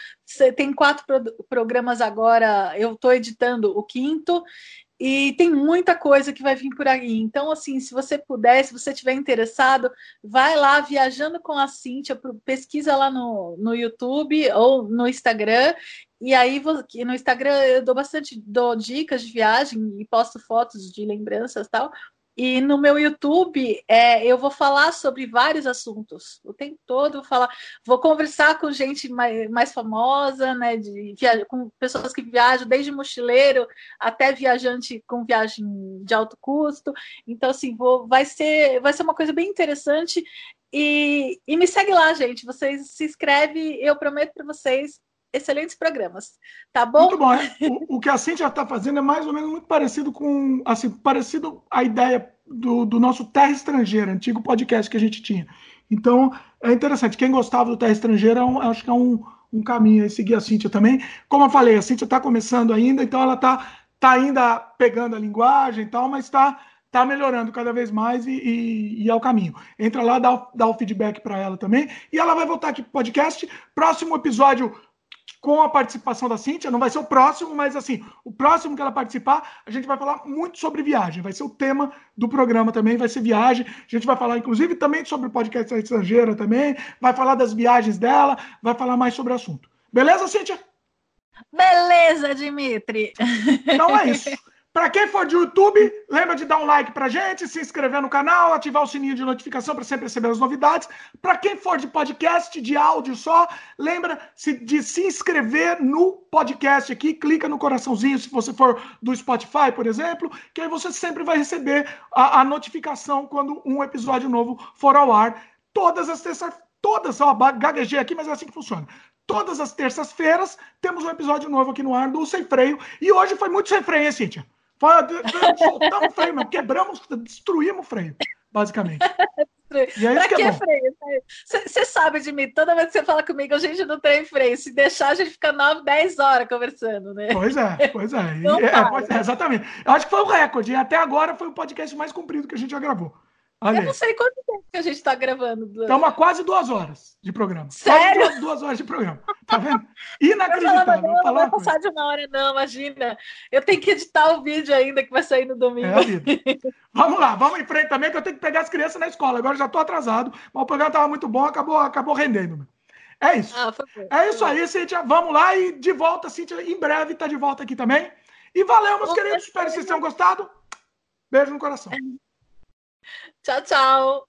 tem quatro pro programas agora, eu estou editando o quinto, e tem muita coisa que vai vir por aí. Então, assim, se você puder, se você estiver interessado, vai lá, Viajando com a Cíntia, pesquisa lá no, no YouTube ou no Instagram. E aí, no Instagram eu dou bastante dou dicas de viagem e posto fotos de lembranças e tal. E no meu YouTube é, eu vou falar sobre vários assuntos. O tempo todo vou falar, vou conversar com gente mais, mais famosa, né? De, com pessoas que viajam, desde mochileiro até viajante com viagem de alto custo. Então, assim, vou, vai, ser, vai ser uma coisa bem interessante. E, e me segue lá, gente. Vocês se inscrevem, eu prometo para vocês excelentes programas, tá bom? Muito bom. É. O, o, que a Cintia está fazendo é mais ou menos muito parecido com, assim, parecido a ideia do, do, nosso Terra Estrangeira, antigo podcast que a gente tinha. Então, é interessante. Quem gostava do Terra Estrangeira, é acho que é um, um caminho aí, seguir a Cintia também. Como eu falei, a Cintia está começando ainda, então ela está tá ainda pegando a linguagem e tal, mas está tá melhorando cada vez mais e, e, e, é o caminho. Entra lá, dá, dá o feedback para ela também. E ela vai voltar aqui pro podcast. Próximo episódio com a participação da Cíntia, não vai ser o próximo, mas assim, o próximo que ela participar, a gente vai falar muito sobre viagem, vai ser o tema do programa também, vai ser viagem, a gente vai falar inclusive também sobre o podcast estrangeira também, vai falar das viagens dela, vai falar mais sobre o assunto. Beleza, Cíntia? Beleza, Dimitri. Então é isso. Para quem for de YouTube, lembra de dar um like para gente, se inscrever no canal, ativar o sininho de notificação para sempre receber as novidades. Para quem for de podcast, de áudio só, lembra de se inscrever no podcast aqui, clica no coraçãozinho se você for do Spotify, por exemplo, que aí você sempre vai receber a, a notificação quando um episódio novo for ao ar. Todas as terças, todas, ó, gaguejei aqui, mas é assim que funciona. Todas as terças-feiras temos um episódio novo aqui no ar do Sem Freio. E hoje foi muito sem freio, hein, Cíntia? Soltamos o freio, não. quebramos, destruímos o freio, basicamente. E é pra que, é freio? Você sabe de mim, toda vez que você fala comigo, a gente não tem freio. Se deixar, a gente fica 9, 10 horas conversando, né? Pois é, pois é. É, é exatamente. Eu acho que foi o recorde. E até agora foi o podcast mais comprido que a gente já gravou. Olha eu não sei quanto tempo que a gente está gravando. Estamos há quase duas horas de programa. Sério? Quase duas, duas horas de programa. Tá vendo? Inacreditável. Não, não vai passar de uma hora, não, imagina. Eu tenho que editar o vídeo ainda que vai sair no domingo. É vamos lá, vamos em frente também, que eu tenho que pegar as crianças na escola. Agora já estou atrasado, mas o programa estava muito bom, acabou, acabou rendendo. É isso. Ah, é isso aí, Cíntia. Vamos lá e de volta, Cíntia, em breve está de volta aqui também. E valeu, meus queridos. Espero que vocês tenham gostado. Beijo no coração. 早早。